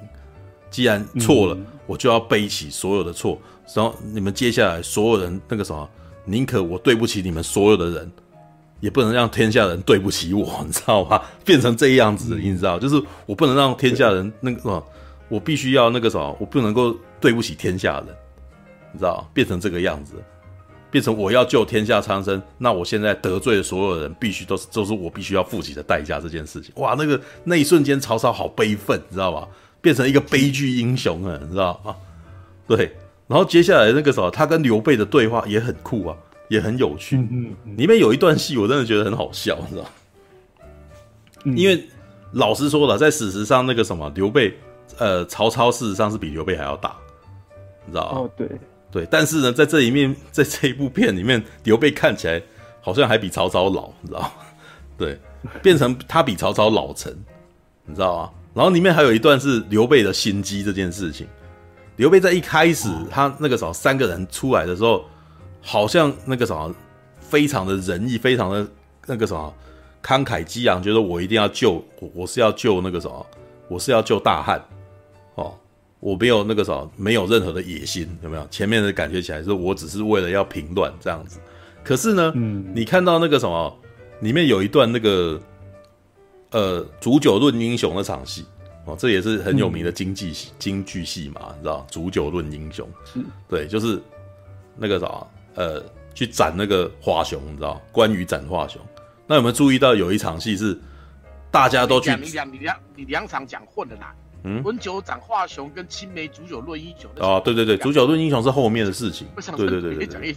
既然错了，我就要背起所有的错。然后你们接下来所有人那个什么，宁可我对不起你们所有的人，也不能让天下人对不起我，你知道吗？*laughs* 变成这样子，你知道，就是我不能让天下人那个什么，我必须要那个什么，我不能够对不起天下人。你知道，变成这个样子，变成我要救天下苍生，那我现在得罪的所有人，必须都是都是我必须要负起的代价。这件事情，哇，那个那一瞬间，曹操好悲愤，你知道吧？变成一个悲剧英雄啊，你知道吗？对，然后接下来那个时候，他跟刘备的对话也很酷啊，也很有趣。嗯里面有一段戏，我真的觉得很好笑，你知道？因为老实说了，在史实上，那个什么刘备，呃，曹操事实上是比刘备还要大，你知道吗？哦，对。对，但是呢，在这里面，*laughs* 在这一部片里面，刘备看起来好像还比曹操老，你知道吗？对，变成他比曹操老成，你知道吗？然后里面还有一段是刘备的心机这件事情。刘备在一开始他那个什么三个人出来的时候，好像那个什么非常的仁义，非常的那个什么慷慨激昂，觉得我一定要救我，我是要救那个什么，我是要救大汉哦，我没有那个什么，没有任何的野心，有没有？前面的感觉起来是我只是为了要平乱这样子。可是呢，嗯，你看到那个什么，里面有一段那个呃煮酒论英雄那场戏。哦，这也是很有名的京剧戏，京剧戏嘛，你知道？煮酒论英雄，是对，就是那个啥，呃，去斩那个华雄，你知道？关羽斩华雄。那有没有注意到有一场戏是大家都去？你两你两你两场讲混了啦。嗯，温酒斩华雄跟青梅煮酒论英雄。哦，对对对，煮酒论英雄是后面的事情。对对对对对。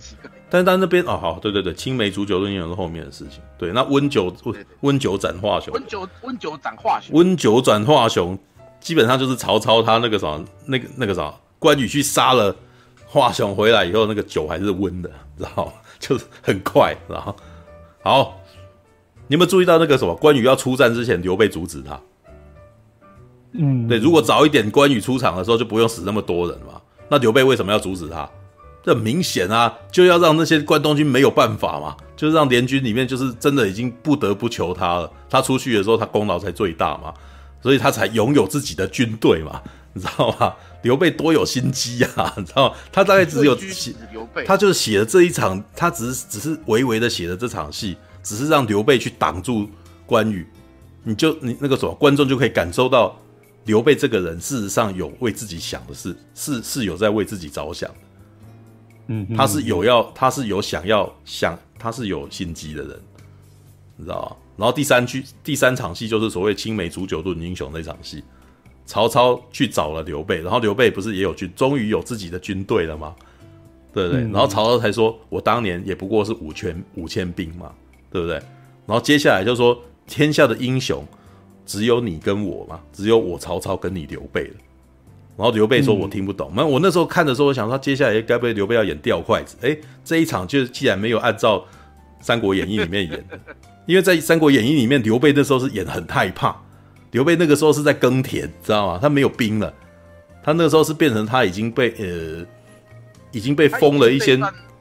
但是但那边哦，好，对对对，青梅煮酒论英雄是后面的事情。对，那温酒温温酒斩华雄。温酒温酒斩华雄。温酒斩华雄，基本上就是曹操他那个啥，那个那个啥，关羽去杀了华雄回来以后，那个酒还是温的，知道吗？*laughs* 就是很快，然后好，你有没有注意到那个什么？关羽要出战之前，刘备阻止他。嗯，对，如果早一点关羽出场的时候，就不用死那么多人嘛。那刘备为什么要阻止他？这很明显啊，就要让那些关东军没有办法嘛，就是让联军里面就是真的已经不得不求他了。他出去的时候，他功劳才最大嘛，所以他才拥有自己的军队嘛，你知道吗？刘备多有心机啊，*laughs* 你知道吗？他大概只有写刘备，他就是写了这一场，他只是只是微微的写了这场戏，只是让刘备去挡住关羽，你就你那个什么观众就可以感受到。刘备这个人，事实上有为自己想的事，是是有在为自己着想的，嗯，他是有要，他是有想要想，他是有心机的人，你知道吗？然后第三句第三场戏就是所谓青梅煮酒论英雄那场戏，曹操去找了刘备，然后刘备不是也有军，终于有自己的军队了吗？对不对？然后曹操才说：“我当年也不过是五千五千兵嘛，对不对？”然后接下来就说：“天下的英雄。”只有你跟我嘛，只有我曹操跟你刘备了。然后刘备说：“我听不懂。”那、嗯、我那时候看的时候，我想说，接下来该不会刘备要演掉筷子？哎，这一场就既然没有按照《三国演义》里面演的，*laughs* 因为在《三国演义》里面，刘备那时候是演很害怕。刘备那个时候是在耕田，知道吗？他没有兵了，他那个时候是变成他已经被呃，已经被封了一些，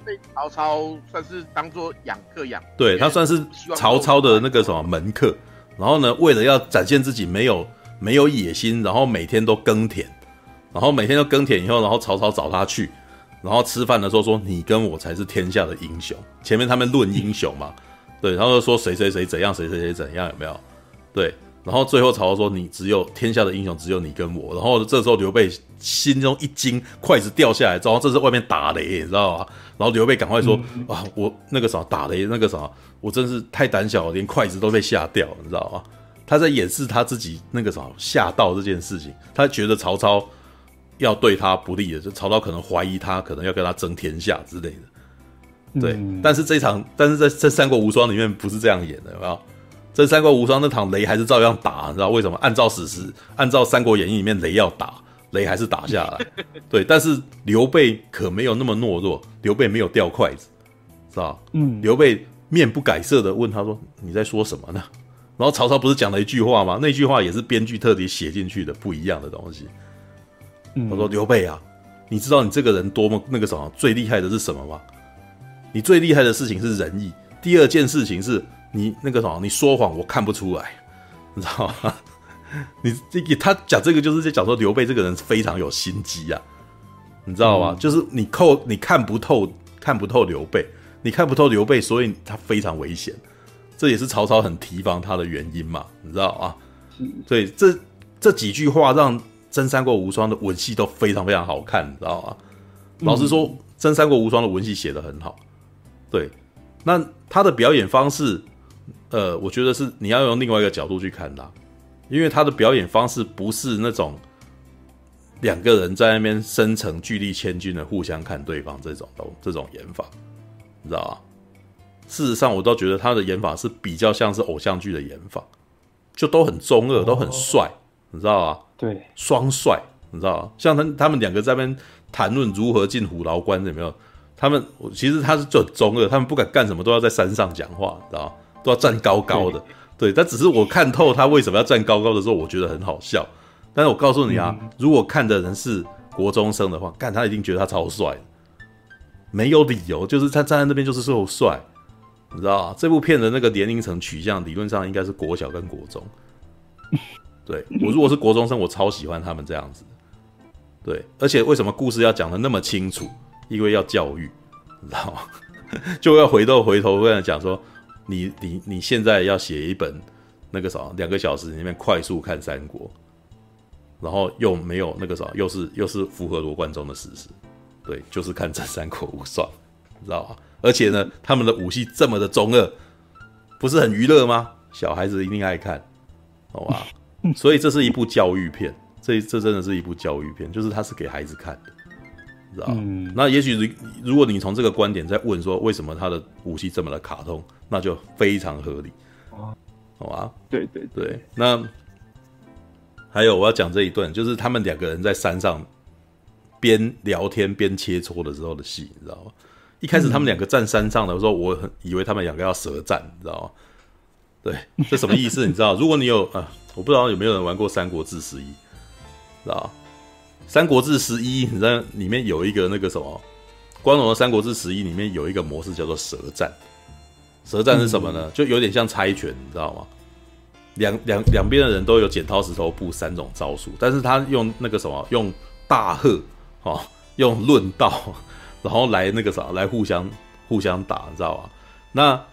被曹操算是当做养客养。对，他算是曹操的那个什么门客。然后呢，为了要展现自己没有没有野心，然后每天都耕田，然后每天都耕田以后，然后曹操找他去，然后吃饭的时候说：“你跟我才是天下的英雄。”前面他们论英雄嘛，对，然后就说谁谁谁怎样，谁谁谁怎样，有没有？对，然后最后曹操说：“你只有天下的英雄，只有你跟我。”然后这时候刘备心中一惊，筷子掉下来，然后这是外面打雷，你知道吗？然后刘备赶快说：“嗯、啊，我那个啥打雷，那个啥。”我真是太胆小了，连筷子都被吓掉，你知道吗？他在掩饰他自己那个什么吓到这件事情，他觉得曹操要对他不利的，就曹操可能怀疑他，可能要跟他争天下之类的。对，嗯、但是这一场，但是在这《三国无双》里面不是这样演的，有没有？这《三国无双》那场雷还是照样打，你知道为什么？按照史实，按照《三国演义》里面雷要打，雷还是打下来。*laughs* 对，但是刘备可没有那么懦弱，刘备没有掉筷子，是吧？嗯，刘备。面不改色的问他说：“你在说什么呢？”然后曹操不是讲了一句话吗？那句话也是编剧特地写进去的，不一样的东西。他说：“刘备啊，你知道你这个人多么那个什么最厉害的是什么吗？你最厉害的事情是仁义。第二件事情是你那个什么，你说谎我看不出来，*laughs* 你知道吗？你这他讲这个就是在讲说刘备这个人非常有心机啊，你知道吗？嗯、就是你扣你看不透看不透刘备。”你看不透刘备，所以他非常危险，这也是曹操很提防他的原因嘛，你知道啊？所以这这几句话让《真三国无双》的文戏都非常非常好看，你知道吗？老实说，《真三国无双》的文戏写得很好。对，那他的表演方式，呃，我觉得是你要用另外一个角度去看他，因为他的表演方式不是那种两个人在那边深城巨力千钧的互相看对方这种这种演法。你知道吧？事实上，我倒觉得他的演法是比较像是偶像剧的演法，就都很中二，都很帅，你知道吧？对，双帅，你知道吧？像他他们两个在那边谈论如何进虎牢关，有没有？他们其实他是就很中二，他们不敢干什么，都要在山上讲话，你知道吧？都要站高高的，对，但只是我看透他为什么要站高高的时候，我觉得很好笑。但是我告诉你啊，嗯、如果看的人是国中生的话，看他一定觉得他超帅，没有理由，就是他站在那边就是说帅，你知道吗？这部片的那个年龄层取向理论上应该是国小跟国中。对，我如果是国中生，我超喜欢他们这样子。对，而且为什么故事要讲的那么清楚？因为要教育，你知道吗？*laughs* 就要回头回头跟他讲说，你你你现在要写一本那个啥，两个小时里面快速看三国，然后又没有那个啥，又是又是符合罗贯中的史实，对，就是看真三国无双，你知道吗？而且呢，他们的武器这么的中二，不是很娱乐吗？小孩子一定爱看，好吧？*laughs* 所以这是一部教育片，这这真的是一部教育片，就是它是给孩子看的。知道、嗯、那也许如果你从这个观点在问说，为什么他的武器这么的卡通，那就非常合理。好吧？对对对。那还有我要讲这一段，就是他们两个人在山上边聊天边切磋的时候的戏，你知道吗？一开始他们两个站山上的时候，我很以为他们两个要舌战，你知道吗？对，这什么意思？你知道？如果你有啊，我不知道有没有人玩过《三国志十一》，知道《三国志十一》，你知道里面有一个那个什么？光荣的《三国志十一》里面有一个模式叫做舌战。舌战是什么呢？嗯、就有点像猜拳，你知道吗？两两两边的人都有剪刀石头布三种招数，但是他用那个什么，用大喝，哦，用论道，然后来那个啥，来互相互相打，你知道吗？那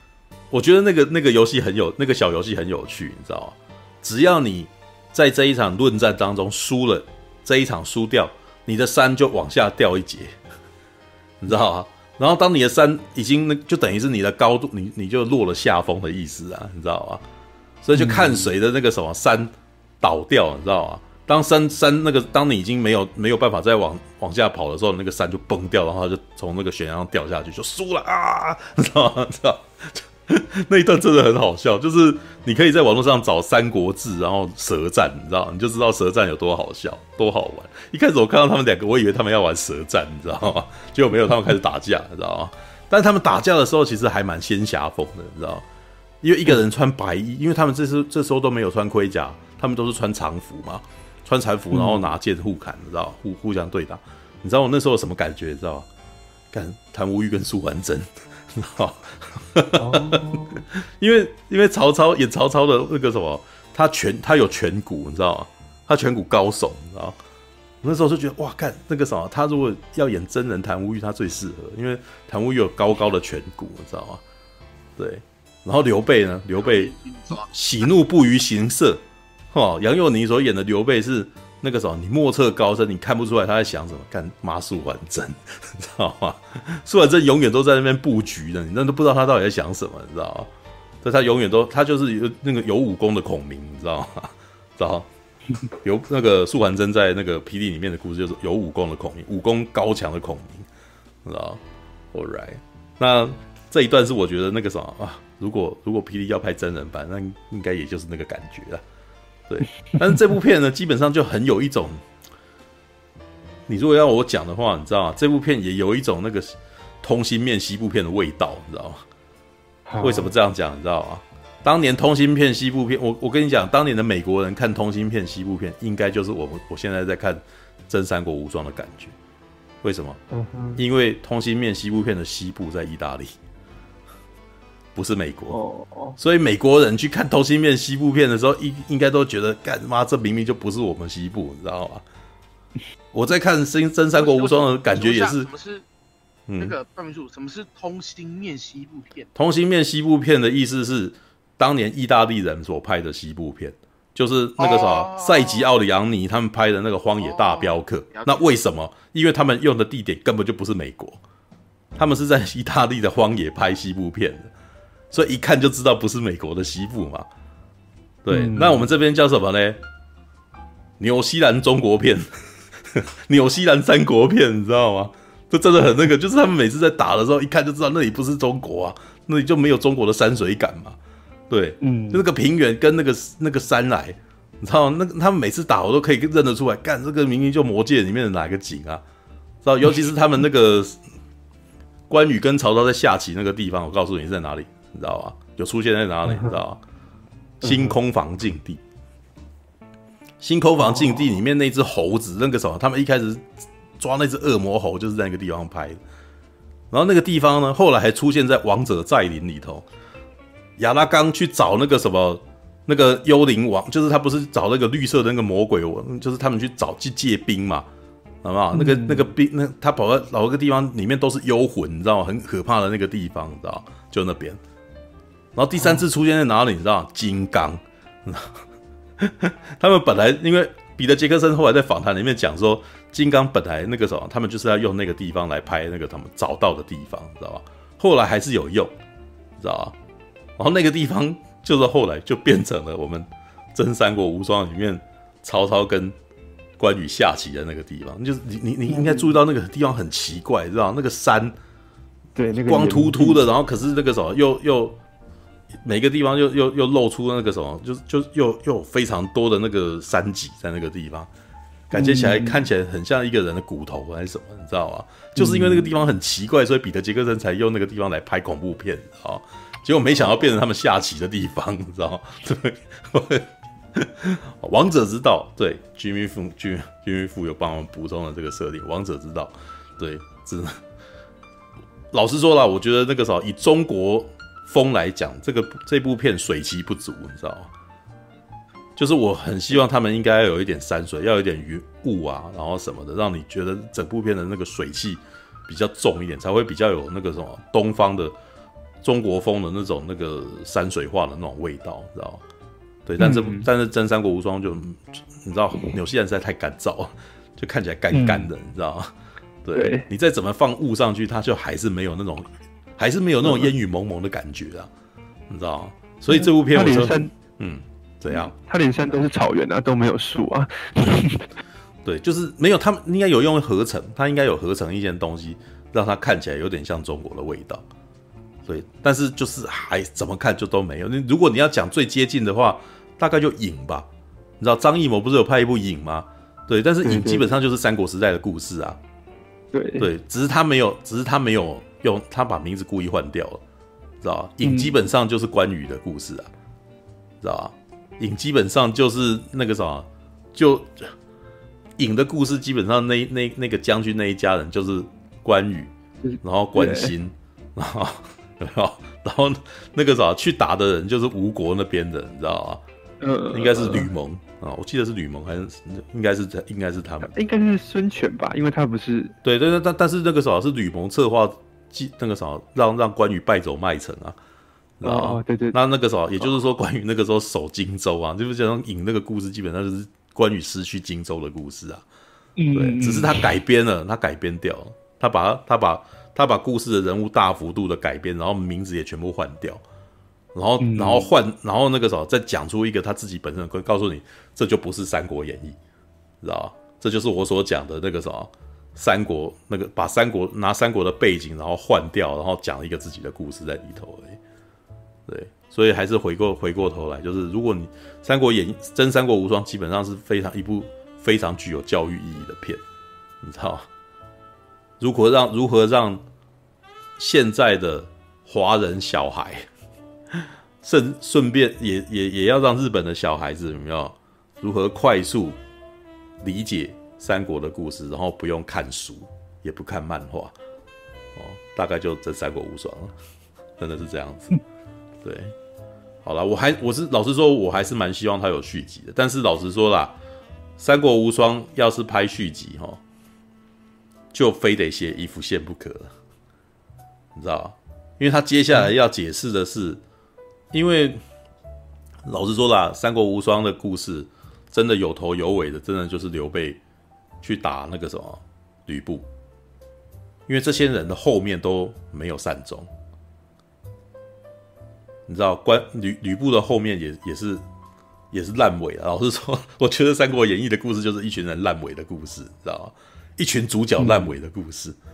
我觉得那个那个游戏很有，那个小游戏很有趣，你知道吗？只要你在这一场论战当中输了。这一场输掉，你的山就往下掉一截，*laughs* 你知道吗？然后当你的山已经那就等于是你的高度，你你就落了下风的意思啊，你知道吗？所以就看谁的那个什么山倒掉，你知道吗？当山山那个当你已经没有没有办法再往往下跑的时候，那个山就崩掉，然后就从那个悬崖上掉下去，就输了啊，你知道吗？知道。*laughs* 那一段真的很好笑，就是你可以在网络上找《三国志》，然后舌战，你知道，你就知道舌战有多好笑、多好玩。一开始我看到他们两个，我以为他们要玩舌战，你知道吗？*laughs* 结果没有，他们开始打架，你知道吗？但是他们打架的时候，其实还蛮仙侠风的，你知道吗？因为一个人穿白衣，因为他们这时这时候都没有穿盔甲，他们都是穿长服嘛，穿长服，然后拿剑互砍，你知道，互互相对打。你知道我那时候有什么感觉？你知道吗？看谭无欲跟苏桓真。*laughs* 哈哈，因为因为曹操演曹操的那个什么，他颧他有颧骨，你知道吗？他颧骨高耸，你知道吗？那时候就觉得哇，看那个什么，他如果要演真人谭无欲，他最适合，因为谭无欲有高高的颧骨，你知道吗？对，然后刘备呢？刘备喜怒不于形色，哈，杨佑宁所演的刘备是。那个时候你莫测高深，你看不出来他在想什么。干妈苏桓真，*laughs* 你知道吗？苏桓真永远都在那边布局的，你那都不知道他到底在想什么，你知道吗？所以他永远都他就是有那个有武功的孔明，你知道吗？*laughs* 知道？有那个苏桓真在那个霹雳里面的故事，就是有武功的孔明，武功高强的孔明，知道？All right，那这一段是我觉得那个什么啊？如果如果霹雳要拍真人版，那应该也就是那个感觉了。对，但是这部片呢，基本上就很有一种，你如果要我讲的话，你知道吗？这部片也有一种那个通心面西部片的味道，你知道吗？为什么这样讲？你知道吗？当年通心片西部片，我我跟你讲，当年的美国人看通心片西部片，应该就是我们我现在在看《真三国无双》的感觉。为什么？因为通心面西部片的西部在意大利。不是美国，所以美国人去看通心面西部片的时候，应应该都觉得，干妈这明明就不是我们西部，你知道吗？*laughs* 我在看《新真三国无双》的感觉也是，什么是那个半分数？什么是通心面西部片？通心面西部片的意思是，当年意大利人所拍的西部片，就是那个啥塞吉奥里昂尼他们拍的那个《荒野大镖客》。那为什么？因为他们用的地点根本就不是美国，他们是在意大利的荒野拍西部片的。所以一看就知道不是美国的西部嘛，对，嗯、那我们这边叫什么呢？纽西兰中国片，*laughs* 纽西兰三国片，你知道吗？这真的很那个，就是他们每次在打的时候，一看就知道那里不是中国啊，那里就没有中国的山水感嘛，对，嗯，就那个平原跟那个那个山来，你知道吗？那他们每次打我都可以认得出来，干这个明明就魔界里面的哪个景啊？知道，尤其是他们那个关羽跟曹操在下棋那个地方，我告诉你是在哪里。你知道吧？有出现在哪里？你知道吧？星空房禁地。星空房禁地里面那只猴子，那个什么，他们一开始抓那只恶魔猴，就是在那个地方拍的。然后那个地方呢，后来还出现在《王者再临》里头。亚拉冈去找那个什么，那个幽灵王，就是他不是找那个绿色的那个魔鬼王，就是他们去找去借兵嘛，好不好？那个那个兵，那他跑到老一个地方，里面都是幽魂，你知道吗？很可怕的那个地方，你知道？就那边。然后第三次出现在哪里？你知道？金刚。*laughs* 他们本来因为彼得杰克森后来在访谈里面讲说，金刚本来那个什么，他们就是要用那个地方来拍那个他们找到的地方，知道吧？后来还是有用，知道吧？然后那个地方就是后来就变成了我们《真三国无双》里面曹操跟关羽下棋的那个地方。就是你你你应该注意到那个地方很奇怪，知道那个山，对，那个光秃秃的，然后可是那个什么又又每个地方又又又露出那个什么，就就又又有非常多的那个山脊在那个地方，感觉起来看起来很像一个人的骨头还是什么，你知道吗？就是因为那个地方很奇怪，所以彼得杰克森才用那个地方来拍恐怖片啊。结果没想到变成他们下棋的地方，你知道吗？对，*laughs* 王者之道，对，Jimmy Foo，Jimmy Jimmy Foo 有帮我们补充了这个设定。王者之道，对，真的。老实说了，我觉得那个时候以中国风来讲，这个这部片水气不足，你知道吗？就是我很希望他们应该要有一点山水，要有一点云雾啊，然后什么的，让你觉得整部片的那个水气比较重一点，才会比较有那个什么东方的。中国风的那种那个山水画的那种味道，你知道吗？对，但是、嗯、但是真三国无双就你知道，纽西兰实在太干燥，就看起来干干的，嗯、你知道吗？对，对你再怎么放雾上去，它就还是没有那种，还是没有那种烟雨蒙蒙的感觉啊，你知道吗？所以这部片我说，嗯，怎样？它连山都是草原啊，都没有树啊。*laughs* 对，就是没有，他们应该有用合成，它应该有合成一件东西，让它看起来有点像中国的味道。对，但是就是还怎么看就都没有。那如果你要讲最接近的话，大概就影吧。你知道张艺谋不是有拍一部影吗？对，但是影基本上就是三国时代的故事啊。对对，只是他没有，只是他没有用，他把名字故意换掉了，知道吧？影基本上就是关羽的故事啊，知道吧？影基本上就是那个什么，就影的故事基本上那那那个将军那一家人就是关羽，然后关心，然后。然后那个啥去打的人就是吴国那边的，你知道吗？呃，应该是吕蒙啊，我记得是吕蒙还是应该是应该是他们，应该是孙权吧，因为他不是对对对，但但是那个啥是吕蒙策划，那个啥让让关羽败走麦城啊，哦对对，那那个啥也就是说关羽那个时候守荆州啊，就是讲引那个故事基本上就是关羽失去荆州的故事啊，嗯对，只是他改编了，他改编掉了，他把他他把。他把故事的人物大幅度的改编，然后名字也全部换掉，然后然后换，然后那个时候再讲出一个他自己本身的告诉你，这就不是《三国演义》，知道吧？这就是我所讲的那个什么三国，那个把三国拿三国的背景然后换掉，然后讲一个自己的故事在里头而已。对，所以还是回过回过头来，就是如果你《三国演义》真《三国无双》基本上是非常一部非常具有教育意义的片，你知道？如何让如何让现在的华人小孩，顺顺便也也也要让日本的小孩子有没有如何快速理解三国的故事，然后不用看书，也不看漫画，哦，大概就这三国无双了，*laughs* 真的是这样子。对，好了，我还我是老实说，我还是蛮希望他有续集的。但是老实说啦，三国无双要是拍续集，哈。就非得写衣服线不可了，你知道？因为他接下来要解释的是，因为老实说啦，《三国无双》的故事真的有头有尾的，真的就是刘备去打那个什么吕布，因为这些人的后面都没有善终，你知道？关吕吕布的后面也也是也是烂尾了。老实说，*laughs* 我觉得《三国演义》的故事就是一群人烂尾的故事，你知道吗？一群主角烂尾的故事，嗯、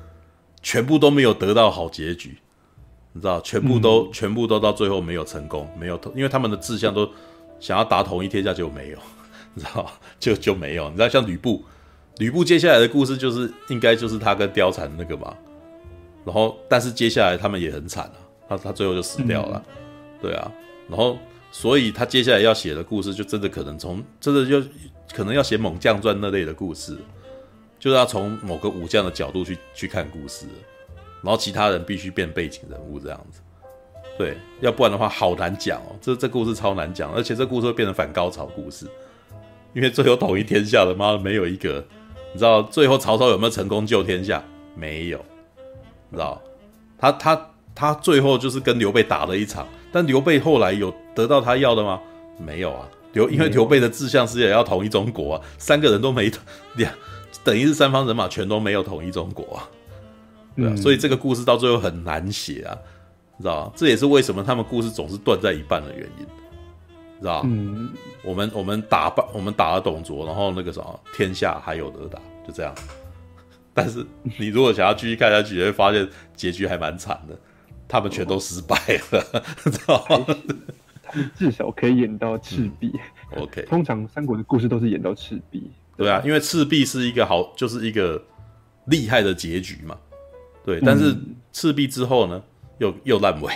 全部都没有得到好结局，你知道？全部都、嗯、全部都到最后没有成功，没有，因为他们的志向都想要打统一天下，就没有，*laughs* 你知道？就就没有。你知道，像吕布，吕布接下来的故事就是应该就是他跟貂蝉那个嘛，然后但是接下来他们也很惨啊，他他最后就死掉了，嗯、对啊。然后所以他接下来要写的故事，就真的可能从真的就可能要写猛将传那类的故事，就是要从某个武将的角度去去看故事，然后其他人必须变背景人物这样子。对，要不然的话好难讲哦，这这故事超难讲，而且这故事会变成反高潮故事，因为最后统一天下的妈的没有一个，你知道最后曹操有没有成功救天下？没有，你知道，他他他最后就是跟刘备打了一场，但刘备后来有得到他要的吗？没有啊，刘因为刘备的志向是也要统一中国啊，三个人都没两，等于是三方人马全都没有统一中国啊，对啊，所以这个故事到最后很难写啊。知道吧？这也是为什么他们故事总是断在一半的原因，知道吧？嗯，我们我们打败我们打了董卓，然后那个什么天下还有得打，就这样。*laughs* 但是你如果想要继续看下去，你会发现结局还蛮惨的，他们全都失败了，*laughs* 知道吗？他们至少可以演到赤壁。嗯、OK，通常三国的故事都是演到赤壁。对啊，因为赤壁是一个好，就是一个厉害的结局嘛。对，但是赤壁之后呢？又又烂尾，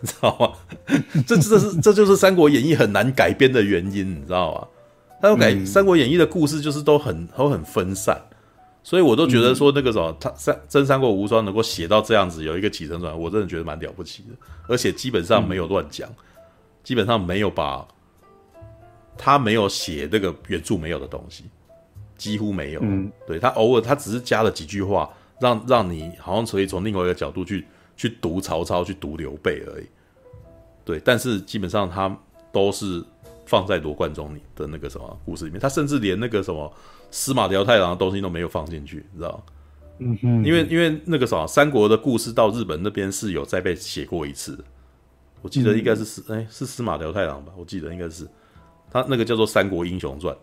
你知道吗？*laughs* 这这是这就是《三国演义》很难改编的原因，你知道吗？他要改《三国演义》的故事，就是都很都很分散，所以我都觉得说那个什么，他三真《三国无双》能够写到这样子，有一个起承转，我真的觉得蛮了不起的，而且基本上没有乱讲，基本上没有把他没有写那个原著没有的东西，几乎没有。对，他偶尔他只是加了几句话，让让你好像可以从另外一个角度去。去读曹操，去读刘备而已，对，但是基本上他都是放在罗贯中的那个什么故事里面，他甚至连那个什么司马辽太郎的东西都没有放进去，你知道吗？嗯哼，因为因为那个什么三国的故事到日本那边是有再被写过一次，我记得应该是司哎、嗯、是司马辽太郎吧，我记得应该是。他那个叫做《三国英雄传》，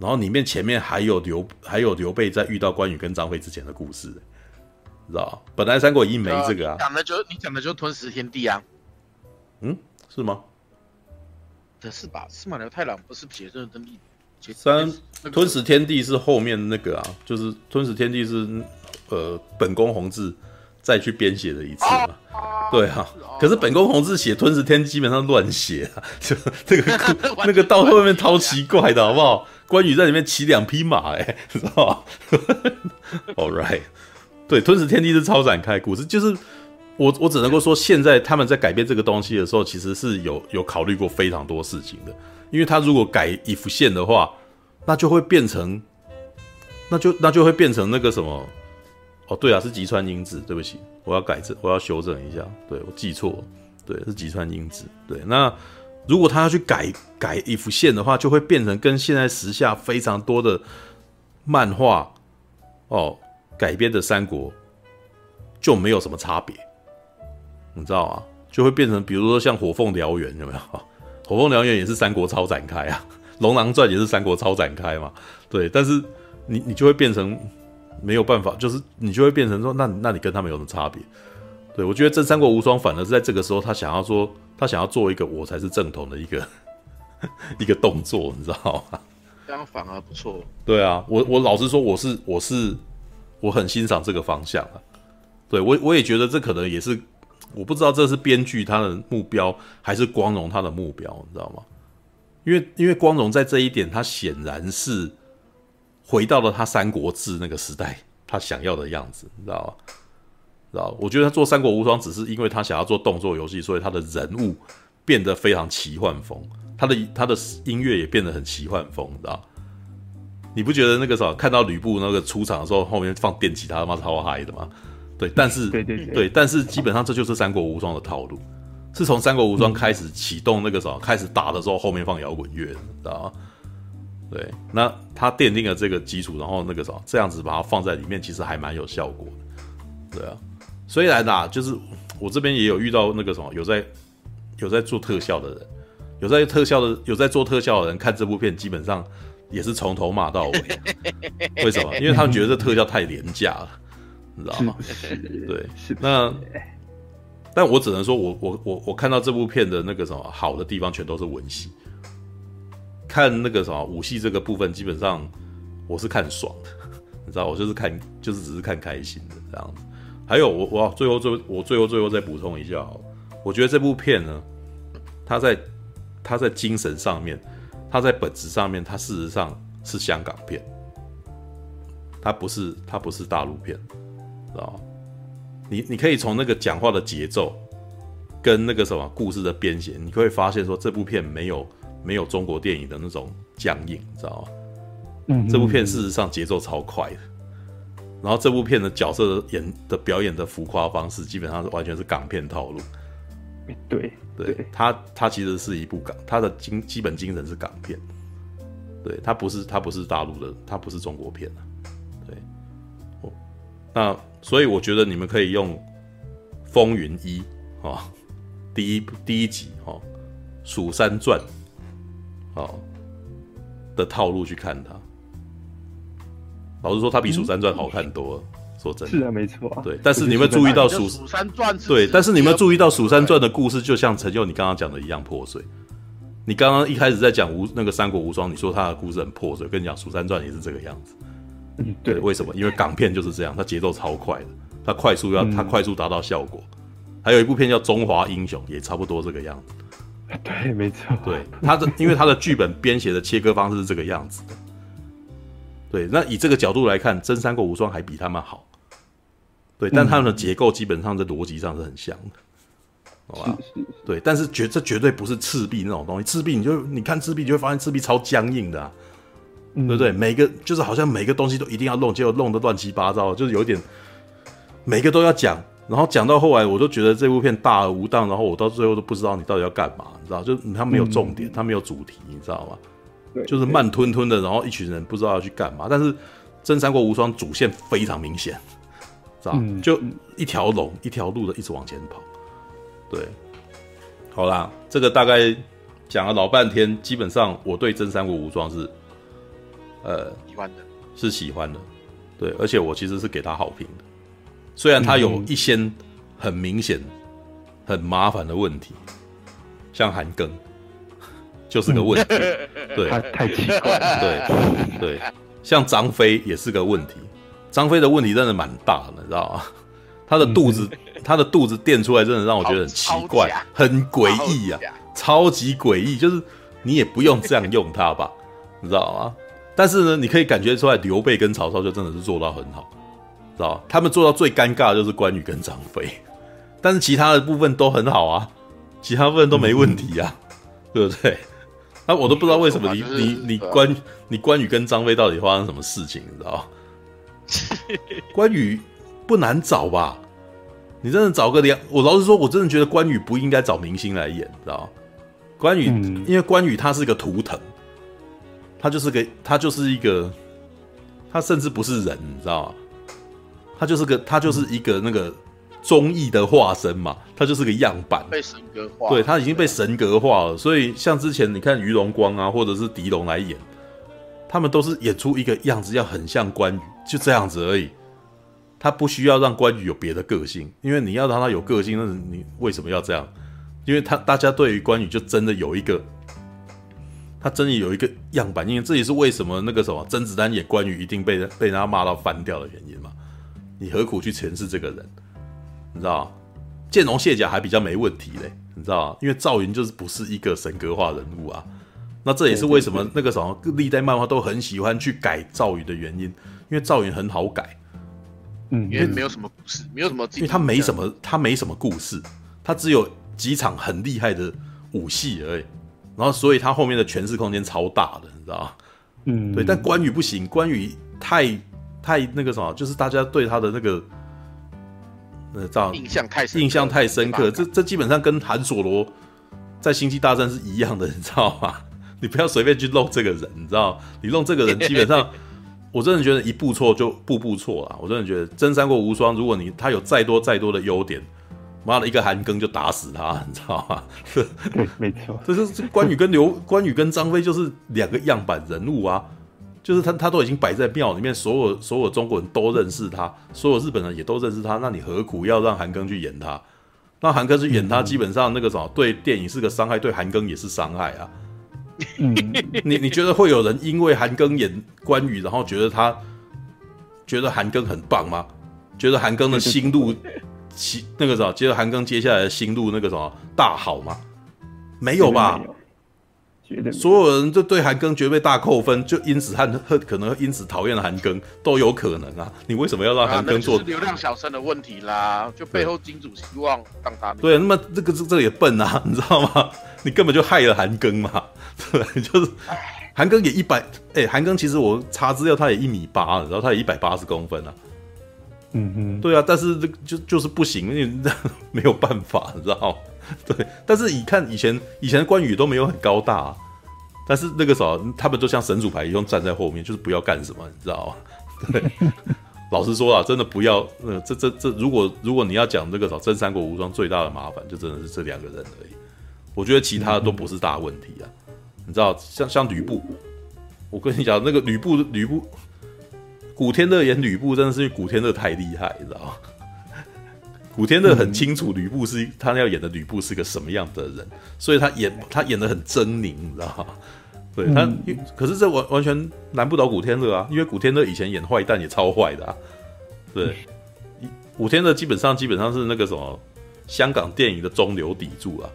然后里面前面还有刘还有刘备在遇到关羽跟张飞之前的故事。知道本来《三国演义》没这个啊，讲的就你讲的就是吞食天地啊，嗯，是吗？这是吧？司马辽太郎不是写这个登三吞食天地是后面那个啊，就是吞食天地是呃本宫弘治再去编写的一次嘛，啊对啊。可是本宫弘治写吞食天地基本上乱写啊，就 *laughs* 这个 *laughs* 那个到后面超奇怪的好不好？关羽在里面骑两匹马哎、欸，*laughs* 知道吧？All right。对，吞食天地是超展开故事，就是我我只能够说，现在他们在改变这个东西的时候，其实是有有考虑过非常多事情的。因为他如果改一幅线的话，那就会变成，那就那就会变成那个什么，哦，对啊，是吉川英治，对不起，我要改正，我要修正一下，对，我记错，对，是吉川英治。对，那如果他要去改改一幅线的话，就会变成跟现在时下非常多的漫画哦。改编的三国就没有什么差别，你知道吗？就会变成，比如说像《火凤燎原》，有没有？*laughs*《火凤燎原》也是三国超展开啊，《龙狼传》也是三国超展开嘛。对，但是你你就会变成没有办法，就是你就会变成说，那那你跟他们有什么差别？对，我觉得这《三国无双》反而是在这个时候，他想要说，他想要做一个我才是正统的一个 *laughs* 一个动作，你知道吗？这样反而不错。对啊，我我老实说，我是我是。我很欣赏这个方向啊，对，我我也觉得这可能也是，我不知道这是编剧他的目标还是光荣他的目标，你知道吗？因为因为光荣在这一点，他显然是回到了他《三国志》那个时代他想要的样子，你知道吗？知道？我觉得他做《三国无双》只是因为他想要做动作游戏，所以他的人物变得非常奇幻风，他的他的音乐也变得很奇幻风，你知道？你不觉得那个时候看到吕布那个出场的时候，后面放电吉他，他妈超嗨的吗？对，但是对对对，对，但是基本上这就是《三国无双》的套路，是从《三国无双》开始启动那个时候开始打的时候，后面放摇滚乐，知道吗？对，那他奠定了这个基础，然后那个什么这样子把它放在里面，其实还蛮有效果的。对啊，虽然啦，就是我这边也有遇到那个什么有在有在做特效的人，有在特效的有在做特效的人看这部片，基本上。也是从头骂到尾，为什么？因为他们觉得这特效太廉价了，你知道吗？*laughs* 对，那，但我只能说我我我我看到这部片的那个什么好的地方，全都是文戏。看那个什么武戏这个部分，基本上我是看爽的，*laughs* 你知道，我就是看就是只是看开心的这样子。还有我我最后最我最后最后再补充一下，我觉得这部片呢，它在它在精神上面，他在本质上面，它事实上是香港片，它不是它不是大陆片，知道吗？你你可以从那个讲话的节奏，跟那个什么故事的编写，你会发现说这部片没有没有中国电影的那种僵硬，知道吗？嗯，这部片事实上节奏超快的，然后这部片的角色的演的表演的浮夸方式，基本上是完全是港片套路。对对，它它其实是一部港，它的精基本精神是港片，对，它不是它不是大陆的，它不是中国片，对，哦，那所以我觉得你们可以用《风云一》哦，第一第一集哦，《蜀山传》哦的套路去看它。老实说，它比《蜀山传》好看多了。说真的，是啊，没错啊。对，但是你们注意到《蜀山传》对，但是你们注意到《蜀山传》的故事，就像陈佑你刚刚讲的一样破碎。你刚刚一开始在讲无那个《三国无双》，你说他的故事很破碎，跟你讲《蜀山传》也是这个样子。嗯，对。为什么？因为港片就是这样，它节奏超快的，它快速要它快速达到效果。还有一部片叫《中华英雄》，也差不多这个样子。*laughs* 对，没错。对，他的因为他的剧本编写的切割方式是这个样子的。对，那以这个角度来看，《真三国无双》还比他们好。对，但他们的结构基本上在逻辑上是很像的，好吧？对，但是绝这绝对不是赤壁那种东西。赤壁你就你看赤壁，你就会发现赤壁超僵硬的，啊，对不对？每个就是好像每个东西都一定要弄，结果弄得乱七八糟，就是有点每个都要讲，然后讲到后来，我都觉得这部片大而无当，然后我到最后都不知道你到底要干嘛，你知道？就它没有重点，它没有主题，你知道吗？对，就是慢吞吞的，然后一群人不知道要去干嘛。但是《真三国无双》主线非常明显。知道，就一条龙一条路的一直往前跑，对，好啦，这个大概讲了老半天，基本上我对《真三国无双》是，呃，喜欢的，是喜欢的，对，而且我其实是给他好评的，虽然他有一些很明显、很麻烦的问题，像韩庚就是个问题，对，太奇怪了，对对，像张飞也是个问题。张飞的问题真的蛮大的，你知道吗？*laughs* 他的肚子，他的肚子垫出来，真的让我觉得很奇怪，很诡异呀，超级诡异。就是你也不用这样用他吧，*laughs* 你知道吗？但是呢，你可以感觉出来，刘备跟曹操就真的是做到很好，知道吗？他们做到最尴尬的就是关羽跟张飞，*laughs* 但是其他的部分都很好啊，其他部分都没问题啊，对不对？那我都不知道为什么你你你关你关羽跟张飞到底发生什么事情，你知道吗？关羽不难找吧？你真的找个两？我老实说，我真的觉得关羽不应该找明星来演，知道吗？关羽，嗯、因为关羽他是个图腾，他就是个，他就是一个，他甚至不是人，你知道吗？他就是个，他就是一个那个综艺的化身嘛，他就是个样板，被神格化，对，他已经被神格化了。所以像之前你看于荣光啊，或者是狄龙来演。他们都是演出一个样子，要很像关羽，就这样子而已。他不需要让关羽有别的个性，因为你要让他有个性，那你为什么要这样？因为他大家对于关羽就真的有一个，他真的有一个样板，因为这也是为什么那个什么甄子丹演关羽一定被被人家骂到翻掉的原因嘛。你何苦去诠释这个人？你知道吗？见龙卸甲还比较没问题嘞，你知道？因为赵云就是不是一个神格化人物啊。那这也是为什么那个什么历代漫画都很喜欢去改赵云的原因，因为赵云很好改，嗯，因为没有什么故事，没有什么，因为他没什么，他没什么故事，他只有几场很厉害的武戏而已，然后所以他后面的诠释空间超大的，你知道吗？嗯，对，但关羽不行，关羽太太那个什么，就是大家对他的那个呃，这样印象太印象太深刻，这这基本上跟韩索罗在星际大战是一样的，你知道吗？你不要随便去弄这个人，你知道？你弄这个人，基本上，*laughs* 我真的觉得一步错就步步错啊！我真的觉得《真三国无双》，如果你他有再多再多的优点，妈的一个韩庚就打死他，你知道吗？*laughs* 对，没错，这是关羽跟刘关羽跟张飞就是两个样板人物啊，就是他他都已经摆在庙里面，所有所有中国人都认识他，所有日本人也都认识他，那你何苦要让韩庚去演他？让韩庚去演他，基本上那个什么对电影是个伤害，对韩庚也是伤害啊。嗯，*laughs* 你你觉得会有人因为韩庚演关羽，然后觉得他觉得韩庚很棒吗？觉得韩庚的心路，那个什么，觉得韩庚接下来的心路那个什么大好吗？没有吧？绝对。所有人就对韩庚绝对大扣分，就因此恨恨，可能因此讨厌了韩庚都有可能啊。你为什么要让韩庚做？啊、是流量小生的问题啦，就背后金主希望让他对，那么这个这这也笨啊，*laughs* 你知道吗？你根本就害了韩庚嘛，对，*laughs* 就是韩庚也一百，哎，韩庚其实我查资料，他也一米八，然后他也一百八十公分啊。嗯哼，对啊，但是这就就是不行，因为 *laughs* 没有办法，你知道吗？对，但是你看以前以前的关羽都没有很高大，啊，但是那个时候他们就像神主牌一样站在后面，就是不要干什么，你知道吗？对，*laughs* 老实说啊，真的不要，呃，这这这，如果如果你要讲这个时候真三国无双最大的麻烦，就真的是这两个人而已。我觉得其他的都不是大问题啊，你知道，像像吕布，我跟你讲那个吕布吕布。古天乐演吕布真的是因为古天乐太厉害，你知道吗？古天乐很清楚吕布是他要演的吕布是个什么样的人，所以他演他演的很狰狞，你知道吗？*laughs* 对他，可是这完完全难不倒古天乐啊，因为古天乐以前演坏蛋也超坏的啊。对，古天乐基本上基本上是那个什么香港电影的中流砥柱啊，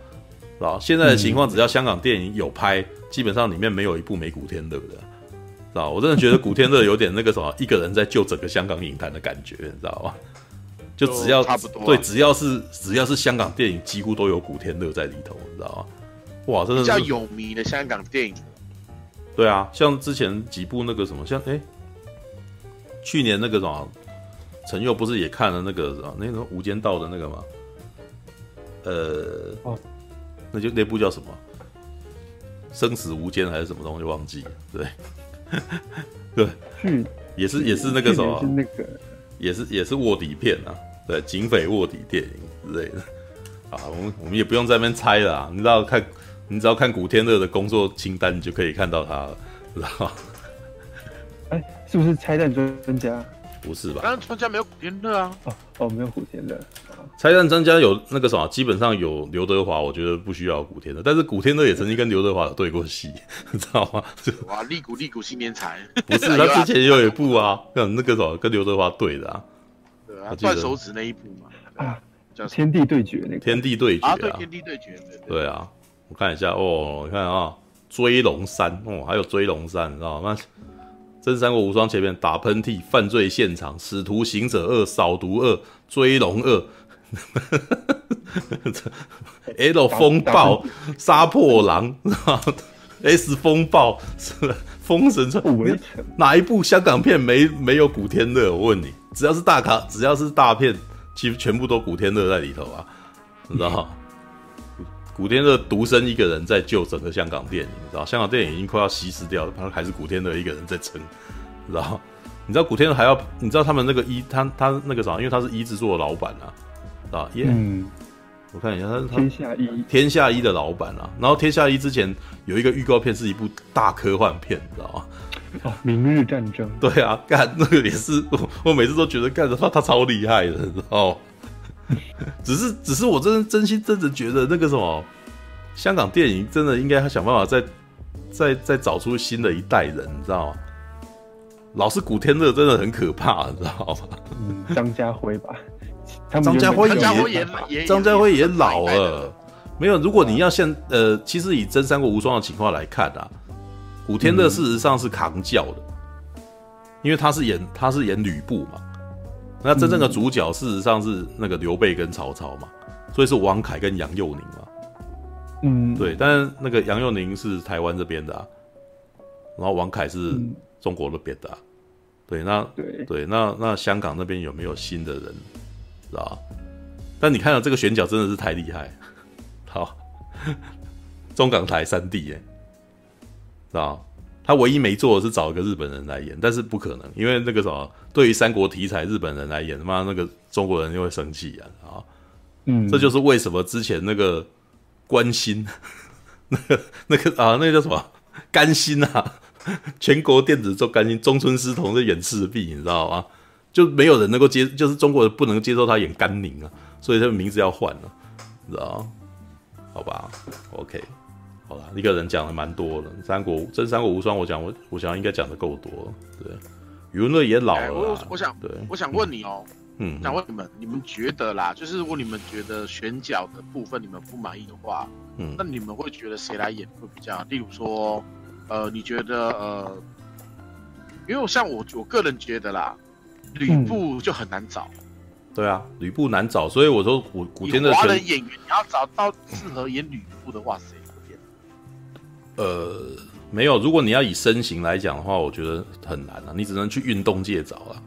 啊，现在的情况只要香港电影有拍，基本上里面没有一部没古天乐的。啊，我真的觉得古天乐有点那个什么，一个人在救整个香港影坛的感觉，你知道吗？就只要差不多，对，只要是只要是香港电影，几乎都有古天乐在里头，你知道吗？哇，真的是比较有名的香港电影。对啊，像之前几部那个什么，像哎、欸，去年那个什么，陈佑不是也看了那个什么，那个《无间道》的那个吗？呃，哦，那就那部叫什么？生死无间还是什么东西？忘记了，对。*laughs* 对，去，也是也是那个什么，是那个，也是也是卧底片啊，对，警匪卧底电影之类的。啊，我们我们也不用在那边猜了啊，你知道看，你只要看古天乐的工作清单，你就可以看到他了，知道吗？*laughs* 哎，是不是拆弹专家？不是吧？当然专家没有古天乐啊。哦哦，没有古天乐。拆弹专家有那个什么，基本上有刘德华，我觉得不需要古天乐。但是古天乐也曾经跟刘德华有对过戏，*laughs* 你知道吗？哇，利古利古新年财不是他之前也有一部啊，跟那个什么跟刘德华对的啊，对啊，断手指那一部嘛，啊，叫《天地对决》那个。天地对决啊，对，天地对决。对啊，我看一下哦，你看啊，追龙三哦，还有追龙三，你知道吗？真三国无双前面打喷嚏、犯罪现场、使徒行者二、扫毒二、追龙二。*laughs* *laughs* L 风暴、杀破狼 *laughs*，S 风暴是 *laughs* 封神传，哪一部香港片没没有古天乐？我问你，只要是大咖，只要是大片，其实全部都古天乐在里头啊，你知道古天乐独身一个人在救整个香港电影，你知道香港电影已经快要稀释掉了，他还是古天乐一个人在撑，你知道？你知道古天乐还要，你知道他们那个一，他他那个啥，因为他是一制作的老板啊。啊耶！嗯，我看一下，他是天下一天下一的老板啊。然后天下一之前有一个预告片，是一部大科幻片，你知道吗？哦，明日战争。对啊，干那个也是我，*laughs* 我每次都觉得干的他他超厉害的，你知道 *laughs* 只是只是我真真心真的觉得那个什么，香港电影真的应该想办法再再再找出新的一代人，你知道吗？老是古天乐真的很可怕，你知道吗？嗯，张家辉吧。张家辉也，张家辉也老了，没有。如果你要现呃，其实以真三国无双的情况来看啊，古天乐事实上是扛教的，因为他是演他是演吕布嘛，那真正的主角事实上是那个刘备跟曹操嘛，所以是王凯跟杨佑宁嘛，嗯，对。但是那个杨佑宁是台湾这边的，啊，然后王凯是中国那边的，啊，对。那对对，那那香港那边有没有新的人？知道，但你看到这个选角真的是太厉害，*laughs* 好，*laughs* 中港台三 D 耶，知道？他唯一没做的是找一个日本人来演，但是不可能，因为那个什么，对于三国题材，日本人来演，他妈那个中国人就会生气啊！啊，嗯，这就是为什么之前那个关心，*laughs* 那个那个啊，那个叫什么？甘心啊，全国电子做甘心，中村狮童在演赤壁，你知道吗？就没有人能够接，就是中国人不能接受他演甘宁啊，所以他的名字要换了，知道吗？好吧，OK，好了，一个人讲的蛮多的，三国真三国无双，我讲我我想应该讲的够多了，对，余文乐也老了，我我想对，我想问你哦，嗯，想问你们，你们觉得啦，就是如果你们觉得选角的部分你们不满意的话，嗯，那你们会觉得谁来演会比较？例如说，呃，你觉得呃，因为像我我个人觉得啦，吕布就很难找。嗯、对啊，吕布难找，所以我说古古天乐华人演员你要找到适合演吕布的话，谁？呃，没有，如果你要以身形来讲的话，我觉得很难啊，你只能去运动界找啊，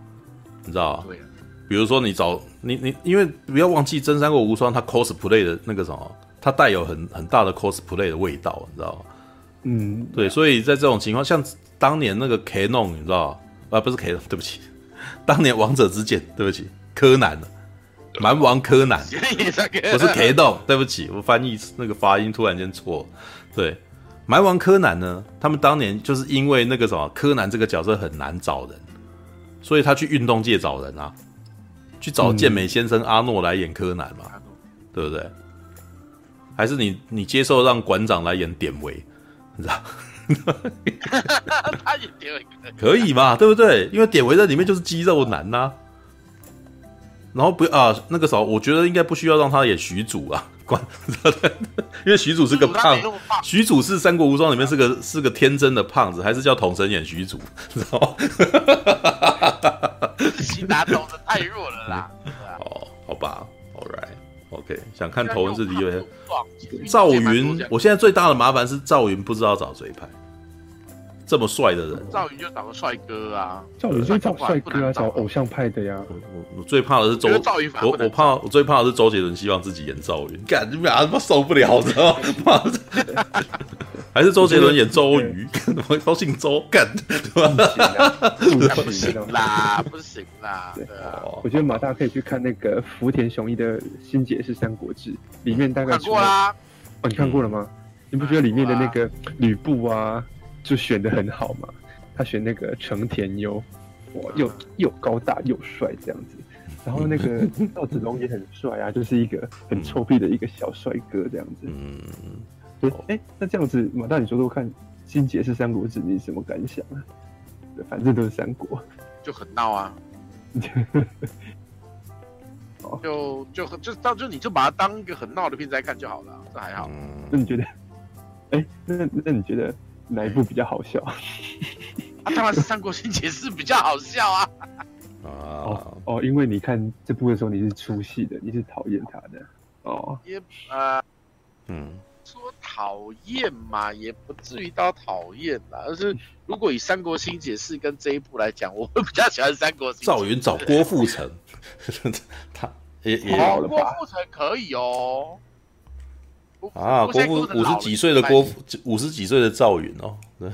你知道吗？对。比如说你找你你，因为不要忘记《真三国无双》它 cosplay 的那个什么，它带有很很大的 cosplay 的味道，你知道吗？嗯，对，所以在这种情况，像当年那个 Canon，你知道吗？啊，不是 Canon，对不起，当年王者之剑，对不起，柯南，蛮王柯南，不是 Knon，对不起，我翻译那个发音突然间错。对，蛮王柯南呢，他们当年就是因为那个什么柯南这个角色很难找人，所以他去运动界找人啊。去找健美先生阿诺来演柯南嘛，嗯、对不对？还是你你接受让馆长来演典韦，你知道？可以嘛？对不对？因为典韦在里面就是肌肉男呐、啊。然后不啊，那个时候我觉得应该不需要让他演许褚啊，管，因为许褚是个胖，*laughs* 许褚是《三国无双》里面是个是个天真的胖子，还是叫统神演许褚，知道吗？辛达头的太弱了啦。哦，好吧，All right，OK，想看头文字 D 因为赵云，我现在最大的麻烦是赵云不知道找谁拍，这么帅的人，赵云就找个帅哥啊，赵云就找帅哥啊，找偶像派的呀。我我最怕的是周，我我怕我最怕的是周杰伦希望自己演赵云，干你们俩他妈受不了，知道吗？*laughs* 还是周杰伦演周瑜，我都姓周，干，不行啦，不行啦。对啊，我觉得马大可以去看那个福田雄一的《新解释三国志》，里面大概看过啦。哦，你看过了吗？你不觉得里面的那个吕布啊，就选的很好嘛？他选那个成田优，哇，又又高大又帅这样子。然后那个 *laughs* 赵子龙也很帅啊，就是一个很臭屁的一个小帅哥这样子。嗯。就哎、欸，那这样子，马大，你说说看，《新杰是三国志》你什么感想啊？反正都是三国，就很闹啊。*laughs* 就就就到就你就把它当一个很闹的片子来看就好了，这还好。嗯、那你觉得？哎、欸，那那你觉得哪一部比较好笑？*laughs* 啊，当然是《三国新解释》比较好笑啊。*laughs* 哦哦，因为你看这部的时候你是出戏的，你是讨厌他的哦。也啊，呃、嗯。说讨厌嘛，也不至于到讨厌啦。而是如果以《三国新解释》跟这一部来讲，我会比较喜欢《三国新解》。赵云找郭富城，*laughs* 他也也好郭富城可以哦。啊，郭富五十几岁的郭富，五十几岁的赵云哦，对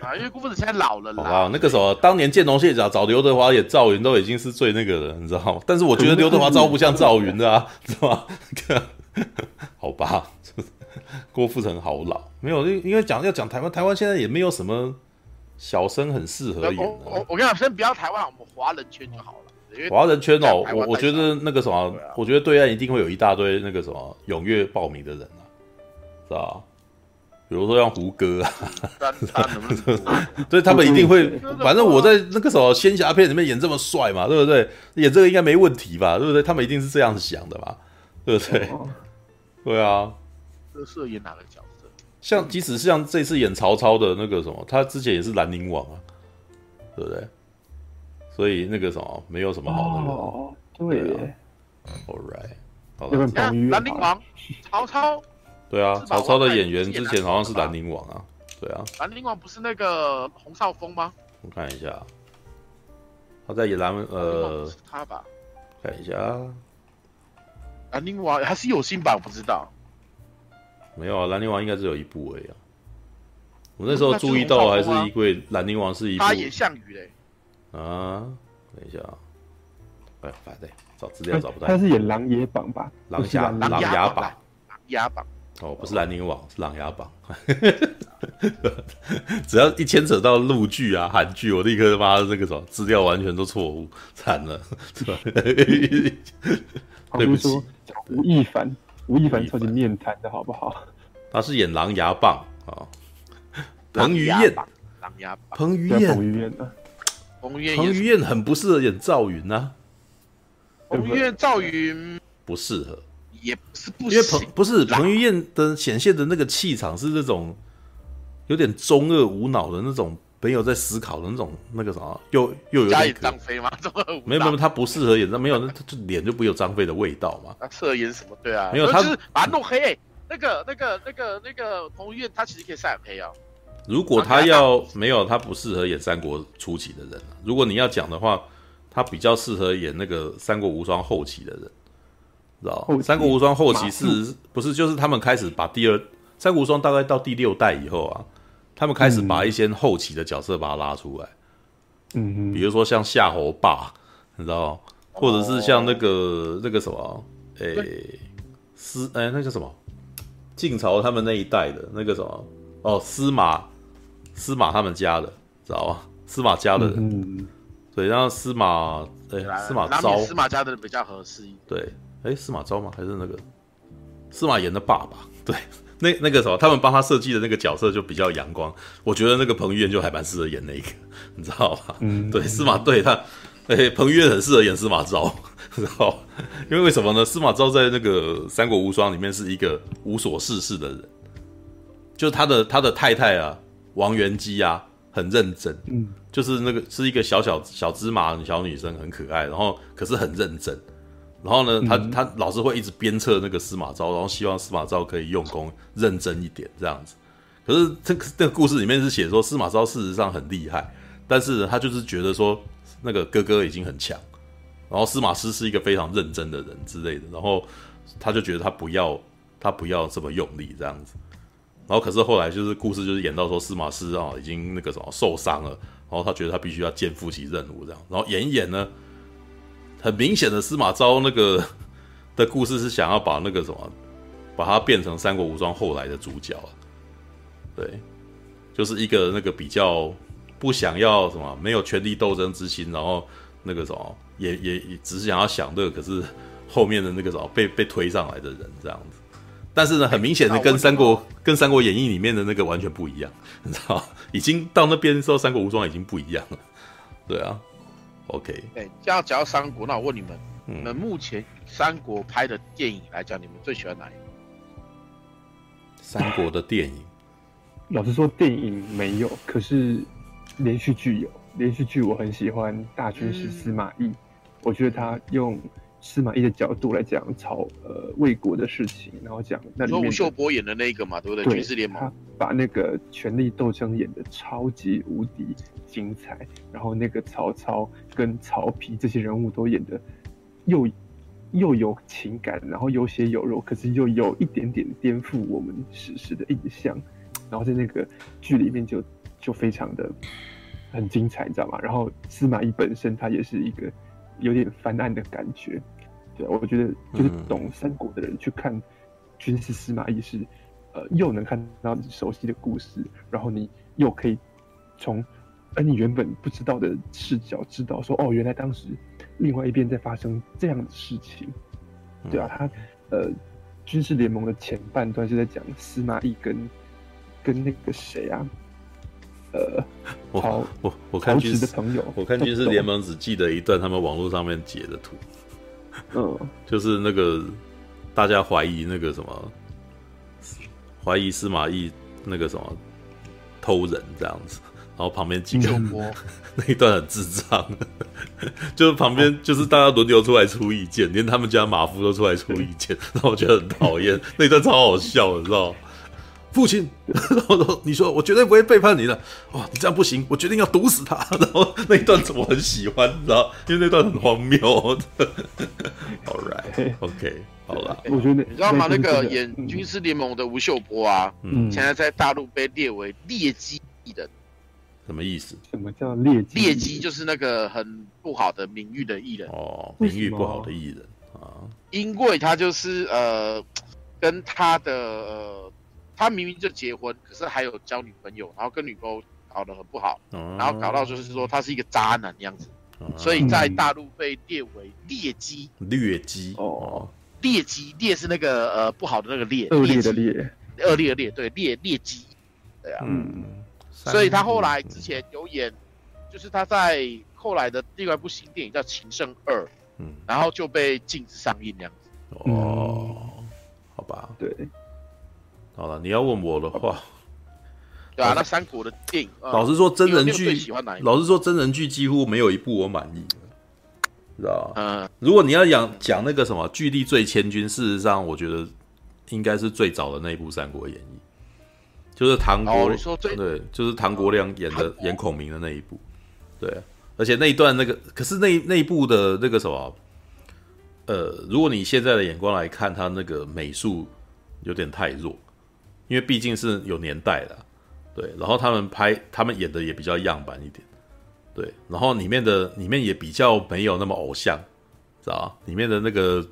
啊，因为郭富城现在老了啦。啊，那个时候当年建龙卸甲找刘德华演赵云，都已经是最那个了，你知道吗？但是我觉得刘德华招不像赵云的啊，知道吗？*laughs* 好吧。*laughs* 郭富城好老，没有，因因为讲要讲台湾，台湾现在也没有什么小生很适合演的。我我我跟你讲，先不要台湾，我们华人圈就好了。华人圈哦，我我觉得那个什么，我觉得对岸一定会有一大堆那个什么踊跃报名的人啊，是吧？比如说像胡歌啊，所以 *laughs* 他们一定会。反正我在那个什么仙侠片里面演这么帅嘛，对不对？演这个应该没问题吧，对不对？他们一定是这样子想的嘛，对不对？对啊。这是演哪个角色？像即使是像这次演曹操的那个什么，他之前也是兰陵王啊，对不对？所以那个什么，没有什么好那个。哦，对。All right，好的。兰陵王，曹操。对啊，曹操的演员之前好像是兰陵王啊，对啊。兰陵王不是那个洪少峰吗？我看一下，他在演兰呃，是他吧？看一下，兰陵王还是有新版，我不知道。没有啊，兰陵王应该只有一部而已啊。我那时候注意到还是因为兰陵王是一部。他演项羽嘞。啊，等一下啊，哎，反正找资料找不到。他是演琅琊榜吧？琅琊琅琊榜。琅琊榜。哦，不是兰陵王，是琅琊榜。*laughs* 只要一牵扯到陆剧啊、韩剧，我立刻他妈那个什么资料完全都错误，惨了。*laughs* 是吧对不起，吴亦凡。吴亦凡超级面瘫的好不好？他是演《琅琊榜》啊，彭于晏，琅琊彭于晏，彭于晏彭于晏，彭于晏很不适合演赵云啊。彭于晏、赵云不适合，也不是不因为彭不是彭于晏的显现的那个气场是那种有点中二无脑的那种。没有在思考的那种那个啥，又又有点张飞吗？*laughs* 中二没有没有，他不适合演，那没有，那就脸就不有张飞的味道嘛。他适合演什么？对啊，没有，他就是把他弄黑、欸。那个那个那个那个彭于晏，他其实可以晒很黑啊。如果他要没有，他不适合演三国初期的人。如果你要讲的话，他比较适合演那个三国无双后期的人，知道？三国无双后期是不是就是他们开始把第二三国无双大概到第六代以后啊？他们开始把一些后期的角色把它拉出来，嗯，比如说像夏侯霸，你知道，或者是像那个、哦、那个什么，诶、欸，司，哎、欸，那叫什么，晋朝他们那一代的那个什么，哦，司马，司马他们家的，知道吧？司马家的人，嗯，对，然后司马，哎、欸，司马昭，司马家的人比较合适一点，对，哎、欸，司马昭吗？还是那个司马炎的爸爸？*laughs* 对。那那个什么，他们帮他设计的那个角色就比较阳光，我觉得那个彭于晏就还蛮适合演那个，*laughs* 你知道吧？嗯，对，司马对他，哎、欸，彭于晏很适合演司马昭，*laughs* 知道？因为为什么呢？司马昭在那个《三国无双》里面是一个无所事事的人，就他的他的太太啊，王元姬啊，很认真，嗯，就是那个是一个小小小芝麻小女生，很可爱，然后可是很认真。然后呢，他他老是会一直鞭策那个司马昭，然后希望司马昭可以用功认真一点这样子。可是这个这个故事里面是写说司马昭事实上很厉害，但是他就是觉得说那个哥哥已经很强，然后司马师是一个非常认真的人之类的，然后他就觉得他不要他不要这么用力这样子。然后可是后来就是故事就是演到说司马师啊已经那个什么受伤了，然后他觉得他必须要肩负起任务这样，然后演一演呢。很明显的，司马昭那个 *laughs* 的故事是想要把那个什么，把它变成《三国无双》后来的主角，对，就是一个那个比较不想要什么，没有权力斗争之心，然后那个什么，也也也只是想要享乐，可是后面的那个什么被被推上来的人这样子。但是呢，很明显的跟三国跟《三国演义》里面的那个完全不一样，你知道，已经到那边的时候，《三国无双》已经不一样了，对啊。OK，哎，这样讲到三国，那我问你们，嗯、你们目前三国拍的电影来讲，你们最喜欢哪一个？三国的电影，老实说，电影没有，可是连续剧有。连续剧我很喜欢《大军师司马懿》，嗯，我觉得他用。司马懿的角度来讲曹呃魏国的事情，然后讲那里面吴秀波演的那个嘛，对不对？军事联盟，他把那个权力斗争演的超级无敌精彩，然后那个曹操跟曹丕这些人物都演的又又有情感，然后有血有肉，可是又有一点点颠覆我们史实的印象，然后在那个剧里面就就非常的很精彩，你知道吗？然后司马懿本身他也是一个有点翻案的感觉。对，我觉得就是懂三国的人去看军师司马懿是，呃，又能看到你熟悉的故事，然后你又可以从而你原本不知道的视角知道说，哦，原来当时另外一边在发生这样的事情。对啊，他呃，军事联盟的前半段是在讲司马懿跟跟那个谁啊，呃，*laughs* 我我我看军事的朋友，我看军事联盟只记得一段他们网络上面截的图。嗯，*laughs* 就是那个大家怀疑那个什么，怀疑司马懿那个什么偷人这样子，然后旁边几个 *laughs* 那一段很智障，就是旁边就是大家轮流出来出意见，连他们家马夫都出来出意见，*laughs* 然后我觉得很讨厌，那一段超好笑，你知道吗？父亲，然 *laughs* 后你说我绝对不会背叛你的，哇，你这样不行，我决定要毒死他。*laughs* 然后那一段我很喜欢，你知道，因为那段很荒谬。*laughs* All right，OK，okay, 好了，我觉得你知道吗？那个演军师联盟的吴秀波啊，嗯，现在在大陆被列为劣迹艺人，什么意思？什么叫劣迹？劣迹就是那个很不好的名誉的艺人哦，名誉不好的艺人啊，因为他就是呃，跟他的呃。他明明就结婚，可是还有交女朋友，然后跟女朋友搞得很不好，然后搞到就是说他是一个渣男样子，所以在大陆被列为劣迹。劣迹。哦，劣迹劣是那个呃不好的那个劣，恶劣的劣，恶劣的劣，对劣劣迹，对啊，嗯，所以他后来之前有演，就是他在后来的另外一部新电影叫《情圣二》，嗯，然后就被禁止上映这样子。哦，好吧，对，好了，你要问我的话，对啊，那三国的电影，老实说，真人剧，老实说，真人剧几乎没有一部我满意的，知道吧？嗯，如果你要讲讲那个什么《巨力最千军》，事实上，我觉得应该是最早的那一部《三国演义》，就是唐国，对，就是唐国亮演的演孔明的那一部，对，而且那一段那个，可是那那一部的那个什么。呃，如果你现在的眼光来看，他那个美术有点太弱，因为毕竟是有年代的，对。然后他们拍，他们演的也比较样板一点，对。然后里面的里面也比较没有那么偶像，知道吧？里面的那个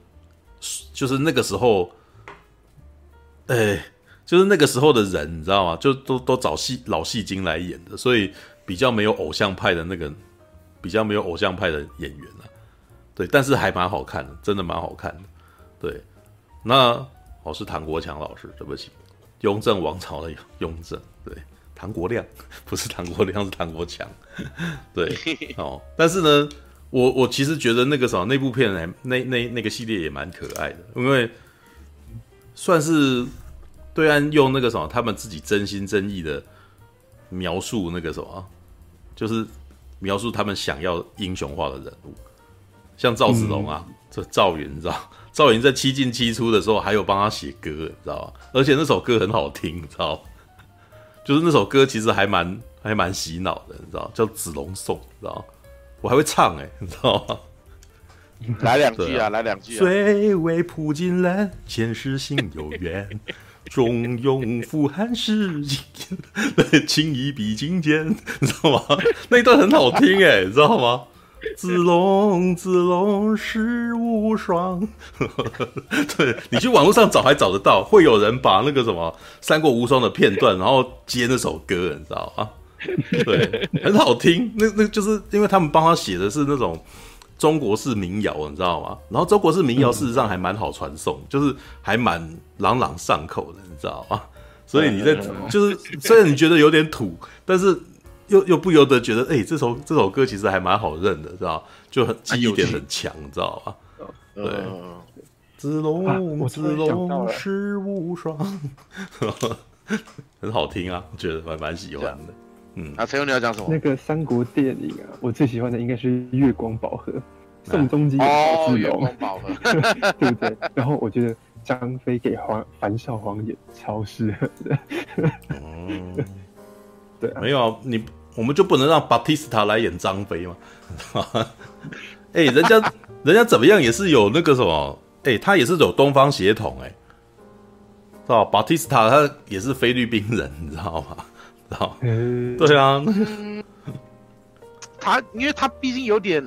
就是那个时候，哎，就是那个时候的人，你知道吗？就都都找戏老戏精来演的，所以比较没有偶像派的那个，比较没有偶像派的演员了。对，但是还蛮好看的，真的蛮好看的。对，那我是唐国强老师，对不起，雍正王朝的雍正，对，唐国亮不是唐国亮，是唐国强。对，*laughs* 哦，但是呢，我我其实觉得那个什么那部片还那那那个系列也蛮可爱的，因为算是对岸用那个什么他们自己真心真意的描述那个什么，就是描述他们想要英雄化的人物。像赵子龙啊，这赵云你知道？赵云在七进七出的时候还有帮他写歌，你知道吧？而且那首歌很好听，你知道？*laughs* 就是那首歌其实还蛮还蛮洗脑的，你知道？叫《子龙颂》，你知道？我还会唱哎、欸，你知道吗？*laughs* 来两句啊，来两句、啊。虽为朴槿兰，前世心有缘，*laughs* 忠勇赴汉室，情谊比金坚，你知道吗？那一段很好听哎、欸，你知道吗？子龙，子龙世无双。*laughs* 对，你去网络上找还找得到，会有人把那个什么《三国无双》的片段，然后接那首歌，你知道吗？对，很好听。那那就是因为他们帮他写的是那种中国式民谣，你知道吗？然后中国式民谣事实上还蛮好传颂，就是还蛮朗朗上口的，你知道吗？所以你在就是虽然你觉得有点土，但是。又又不由得觉得，哎、欸，这首这首歌其实还蛮好认的，知道？就很记忆点很强，知道吧？对，子龙子龙世无双，很好听啊，我觉得蛮蛮喜欢的。嗯，啊，陈勇你要讲什么？那个三国电影啊，我最喜欢的应该是《月光宝盒》，宋仲基的宝月光宝盒，*laughs* 对不对？然后我觉得张飞给黄樊少皇演超适合的。嗯对啊、没有啊，你我们就不能让巴蒂斯塔来演张飞吗？*laughs* 哎、欸，人家人家怎么样也是有那个什么，哎、欸，他也是有东方血统、欸，哎，知道巴蒂斯塔他也是菲律宾人，你知道吗？知道？嗯、对啊，他因为他毕竟有点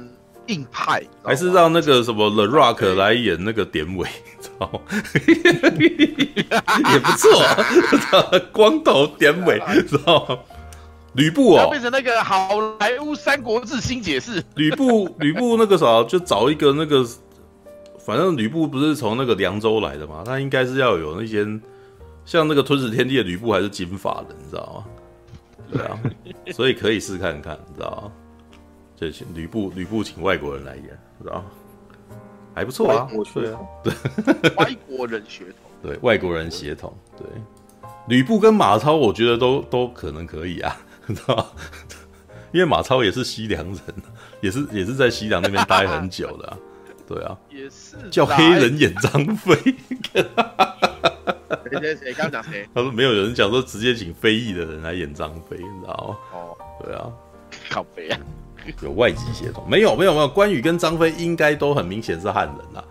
硬派，还是让那个什么 The Rock 来演那个典韦，知道吗？*laughs* 也不错、啊，*laughs* 光头典韦，知道吗？吕布哦，变成那个好莱坞《三国志》新解释。吕布，*laughs* 吕布那个啥，就找一个那个，反正吕布不是从那个凉州来的嘛，他应该是要有那些像那个吞食天地的吕布，还是金发的，你知道吗？对啊，*laughs* 所以可以试看看，你知道吗？就请吕布，吕布请外国人来演，知道吗？还不错啊，对啊，对，*laughs* 外国人血统，对，外国人血统，对，吕布跟马超，我觉得都都可能可以啊。*laughs* 知道，因为马超也是西凉人，也是也是在西凉那边待很久的，啊，*laughs* 对啊，也是叫黑人演张飞。谁谁谁刚讲谁？他说没有，有人讲说直接请非裔的人来演张飞，你知道吗？哦，对啊，靠北啊，有外籍血统？没有没有没有，关羽跟张飞应该都很明显是汉人啊，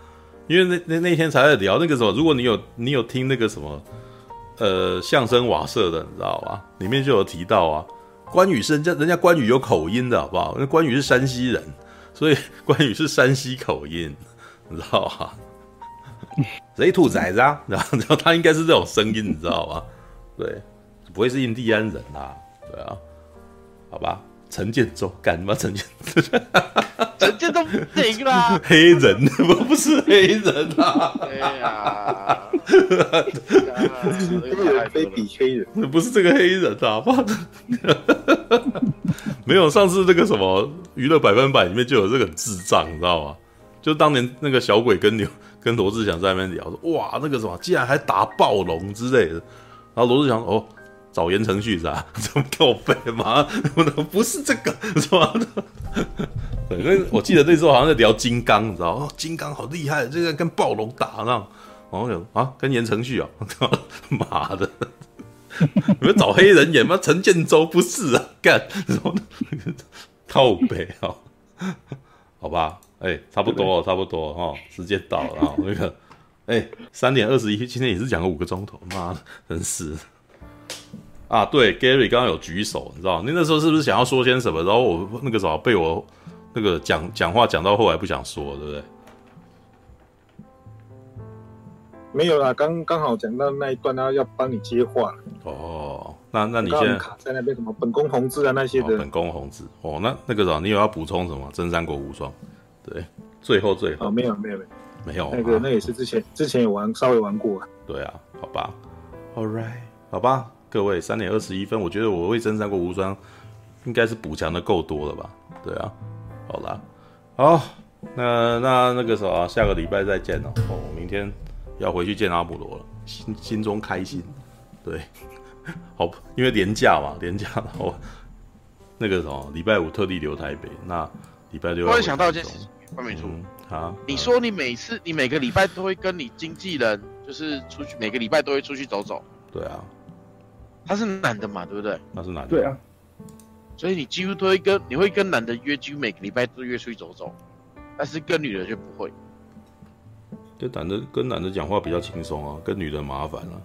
因为那那那天才在聊那个什么，如果你有你有听那个什么呃相声瓦舍的，你知道吧？里面就有提到啊。关羽是人家，人家关羽有口音的好不好？那关羽是山西人，所以 *laughs* 关羽是山西口音，你知道吧？贼兔崽子啊，然后然后他应该是这种声音，你知道吗？对，不会是印第安人啊？对啊，好吧。陈建州干嘛？陈建，陈建州不行啦，*laughs* 黑人我不是黑人啊！对呀，*laughs* 黑人非比黑人，不是这个黑人啊！没有，上次那个什么娱乐百分百里面就有这个智障，你知道吗？就当年那个小鬼跟刘跟罗志祥在那边聊说，哇，那个什么，竟然还打暴龙之类的。然后罗志祥哦，找言承旭是吧？怎么告白嘛？*laughs* 不是这个是吧？对，因为我记得那时候好像在聊金刚，你知道哦，金刚好厉害，这个跟暴龙打那样。然后有啊，跟言承旭啊，*laughs* 妈的！你们找黑人演吗？陈建州不是啊，干什么？靠北啊，好吧，哎、差不多了，差不多哈，时间到了啊，那个，哎、三点二十一，今天也是讲了五个钟头，妈的，真是啊，对，Gary 刚刚有举手，你知道，你那时候是不是想要说些什么？然后我那个时候被我那个讲讲话讲到后来不想说，对不对？没有啦，刚刚好讲到那一段，他要帮你接话。哦，那那你现在卡在那边什么本宫弘志啊那些的。哦、本宫弘志哦，那那个啥，你有要补充什么？真三国无双，对，最后最后。哦，没有没有没有没有，那个那也是之前之前有玩稍微玩过。对啊，好吧，All right，好吧，各位三点二十一分，我觉得我为真三国无双应该是补强的够多了吧？对啊，好啦，好，那那那个啥，下个礼拜再见了哦，明天。要回去见阿姆罗了，心心中开心，对，*laughs* 好，因为廉价嘛，廉价，然后那个什么，礼拜五特地留台北，那礼拜六。突然想到一件事情，关美处啊，你说你每次你每个礼拜都会跟你经纪人，就是出去每个礼拜都会出去走走，对啊，他是男的嘛，对不对？他是男的，对啊，所以你几乎都会跟你会跟男的约，几乎每个礼拜都约出去走走，但是跟女的就不会。就男的跟男的讲话比较轻松啊，跟女的麻烦了，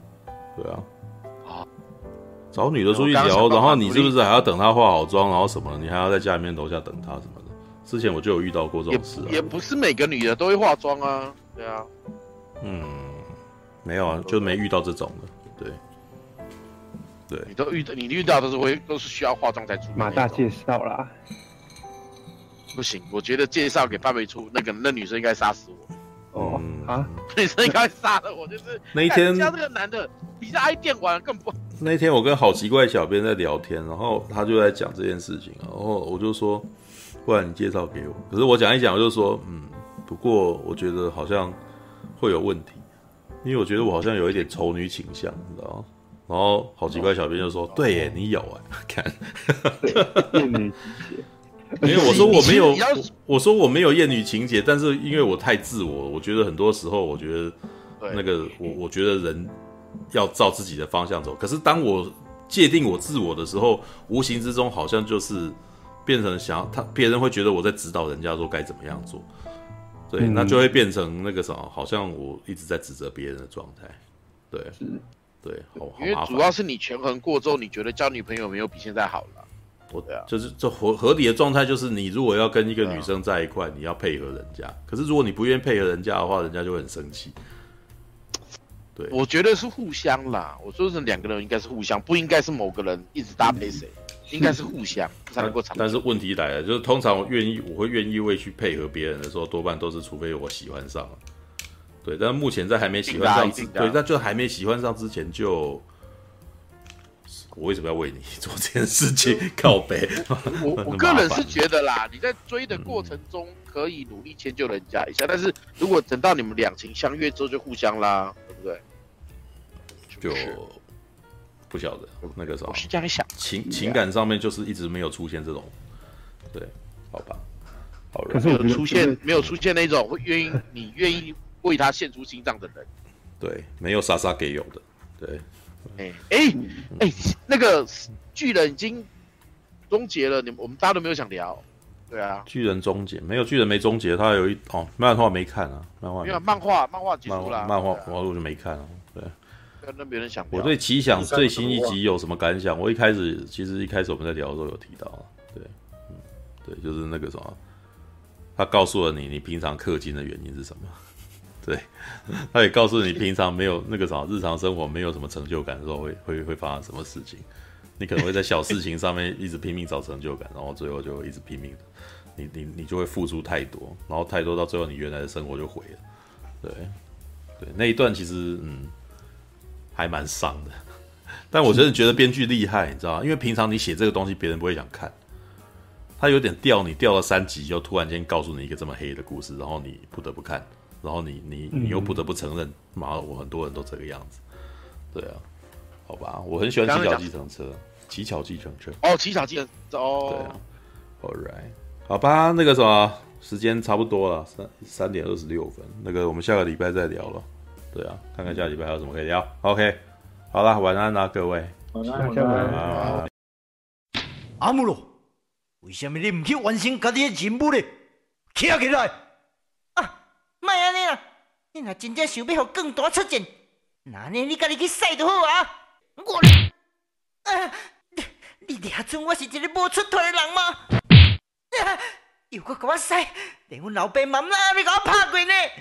对啊，啊，找女的出去聊，然后你是不是还要等她化好妆，然后什么？你还要在家里面楼下等她什么的？之前我就有遇到过这种事啊，也不是每个女的都会化妆啊，对啊，嗯，没有啊，就没遇到这种的，对，对，你都遇到，你遇到都是会都是需要化妆才出马大介绍啦，不行，我觉得介绍给范美出那个那女生应该杀死我。哦啊！女生应该杀了我，就是那一天，家这个男的比这爱电玩更不。那一天我跟好奇怪小编在聊天，然后他就在讲这件事情，然后我就说，不然你介绍给我。可是我讲一讲，我就说，嗯，不过我觉得好像会有问题，因为我觉得我好像有一点丑女倾向，你知道吗？然后好奇怪小编就说，对耶，你有哎，*laughs* 看，厌女情节。因为我说我没有，我说我没有厌女情节，但是因为我太自我，我觉得很多时候，我觉得那个我我觉得人要照自己的方向走。可是当我界定我自我的时候，无形之中好像就是变成想要他别人会觉得我在指导人家说该怎么样做，对，那就会变成那个什么，好像我一直在指责别人的状态，对，对，好，好，因为主要是你权衡过之后，你觉得交女朋友没有比现在好了。我就是这合合理的状态，就是你如果要跟一个女生在一块，你要配合人家。可是如果你不愿意配合人家的话，人家就会很生气。对，我觉得是互相啦。我说是两个人应该是互相，不应该是某个人一直搭配谁，*laughs* 应该是互相才能够长。但是问题来了，就是通常我愿意，我会愿意为去配合别人的时候，多半都是除非我喜欢上了。对，但目前在还没喜欢上，对，那就还没喜欢上之前就。我为什么要为你 *laughs* 做这件事情？告白，我 *laughs* 我个人是觉得啦，你在追的过程中可以努力迁就人家一下，但是如果等到你们两情相悦之后就互相啦，对不对？就不晓得那个时候，我是这样想，情情感上面就是一直没有出现这种，对，好吧，好了，没有出现，没有出现那种会愿意你愿意为他献出心脏的人，对，没有莎莎给有的，对。哎哎哎，那个巨人已经终结了，你们我们大家都没有想聊，对啊，巨人终结没有巨人没终结，他有一哦漫画没看啊，漫画没有漫画漫画结束了，漫画我我就没看啊，对，那别人想。我对奇想最新一集有什么感想？我一开始其实一开始我们在聊的时候有提到啊，对，嗯，对，就是那个什么，他告诉了你你平常氪金的原因是什么。对，他也告诉你，平常没有那个啥，日常生活没有什么成就感的时候会，会会发生什么事情。你可能会在小事情上面一直拼命找成就感，然后最后就一直拼命，你你你就会付出太多，然后太多到最后你原来的生活就毁了。对，对，那一段其实嗯还蛮伤的，但我真的觉得编剧厉害，你知道？因为平常你写这个东西，别人不会想看。他有点吊你吊了三集，就突然间告诉你一个这么黑的故事，然后你不得不看，然后你你你又不得不承认，妈、嗯，我很多人都这个样子，对啊，好吧，我很喜欢骑脚计程车，骑巧计程车，哦，骑巧计程车，哦，对啊，All right，好吧，那个什么，时间差不多了，三三点二十六分，那个我们下个礼拜再聊了，对啊，看看下礼拜还有什么可以聊，OK，好了，晚安啦，各位，晚安，晚安，阿姆罗。为什么你唔去完成家己的任务呢？起来起来！啊，莫安尼啦！你若真正想要互更大出战，那呢你家己去使就好啊！我，啊，你你俩准我是一个无出头的人吗？啊，又搁给我使，连阮老爸妈妈你给我拍过呢！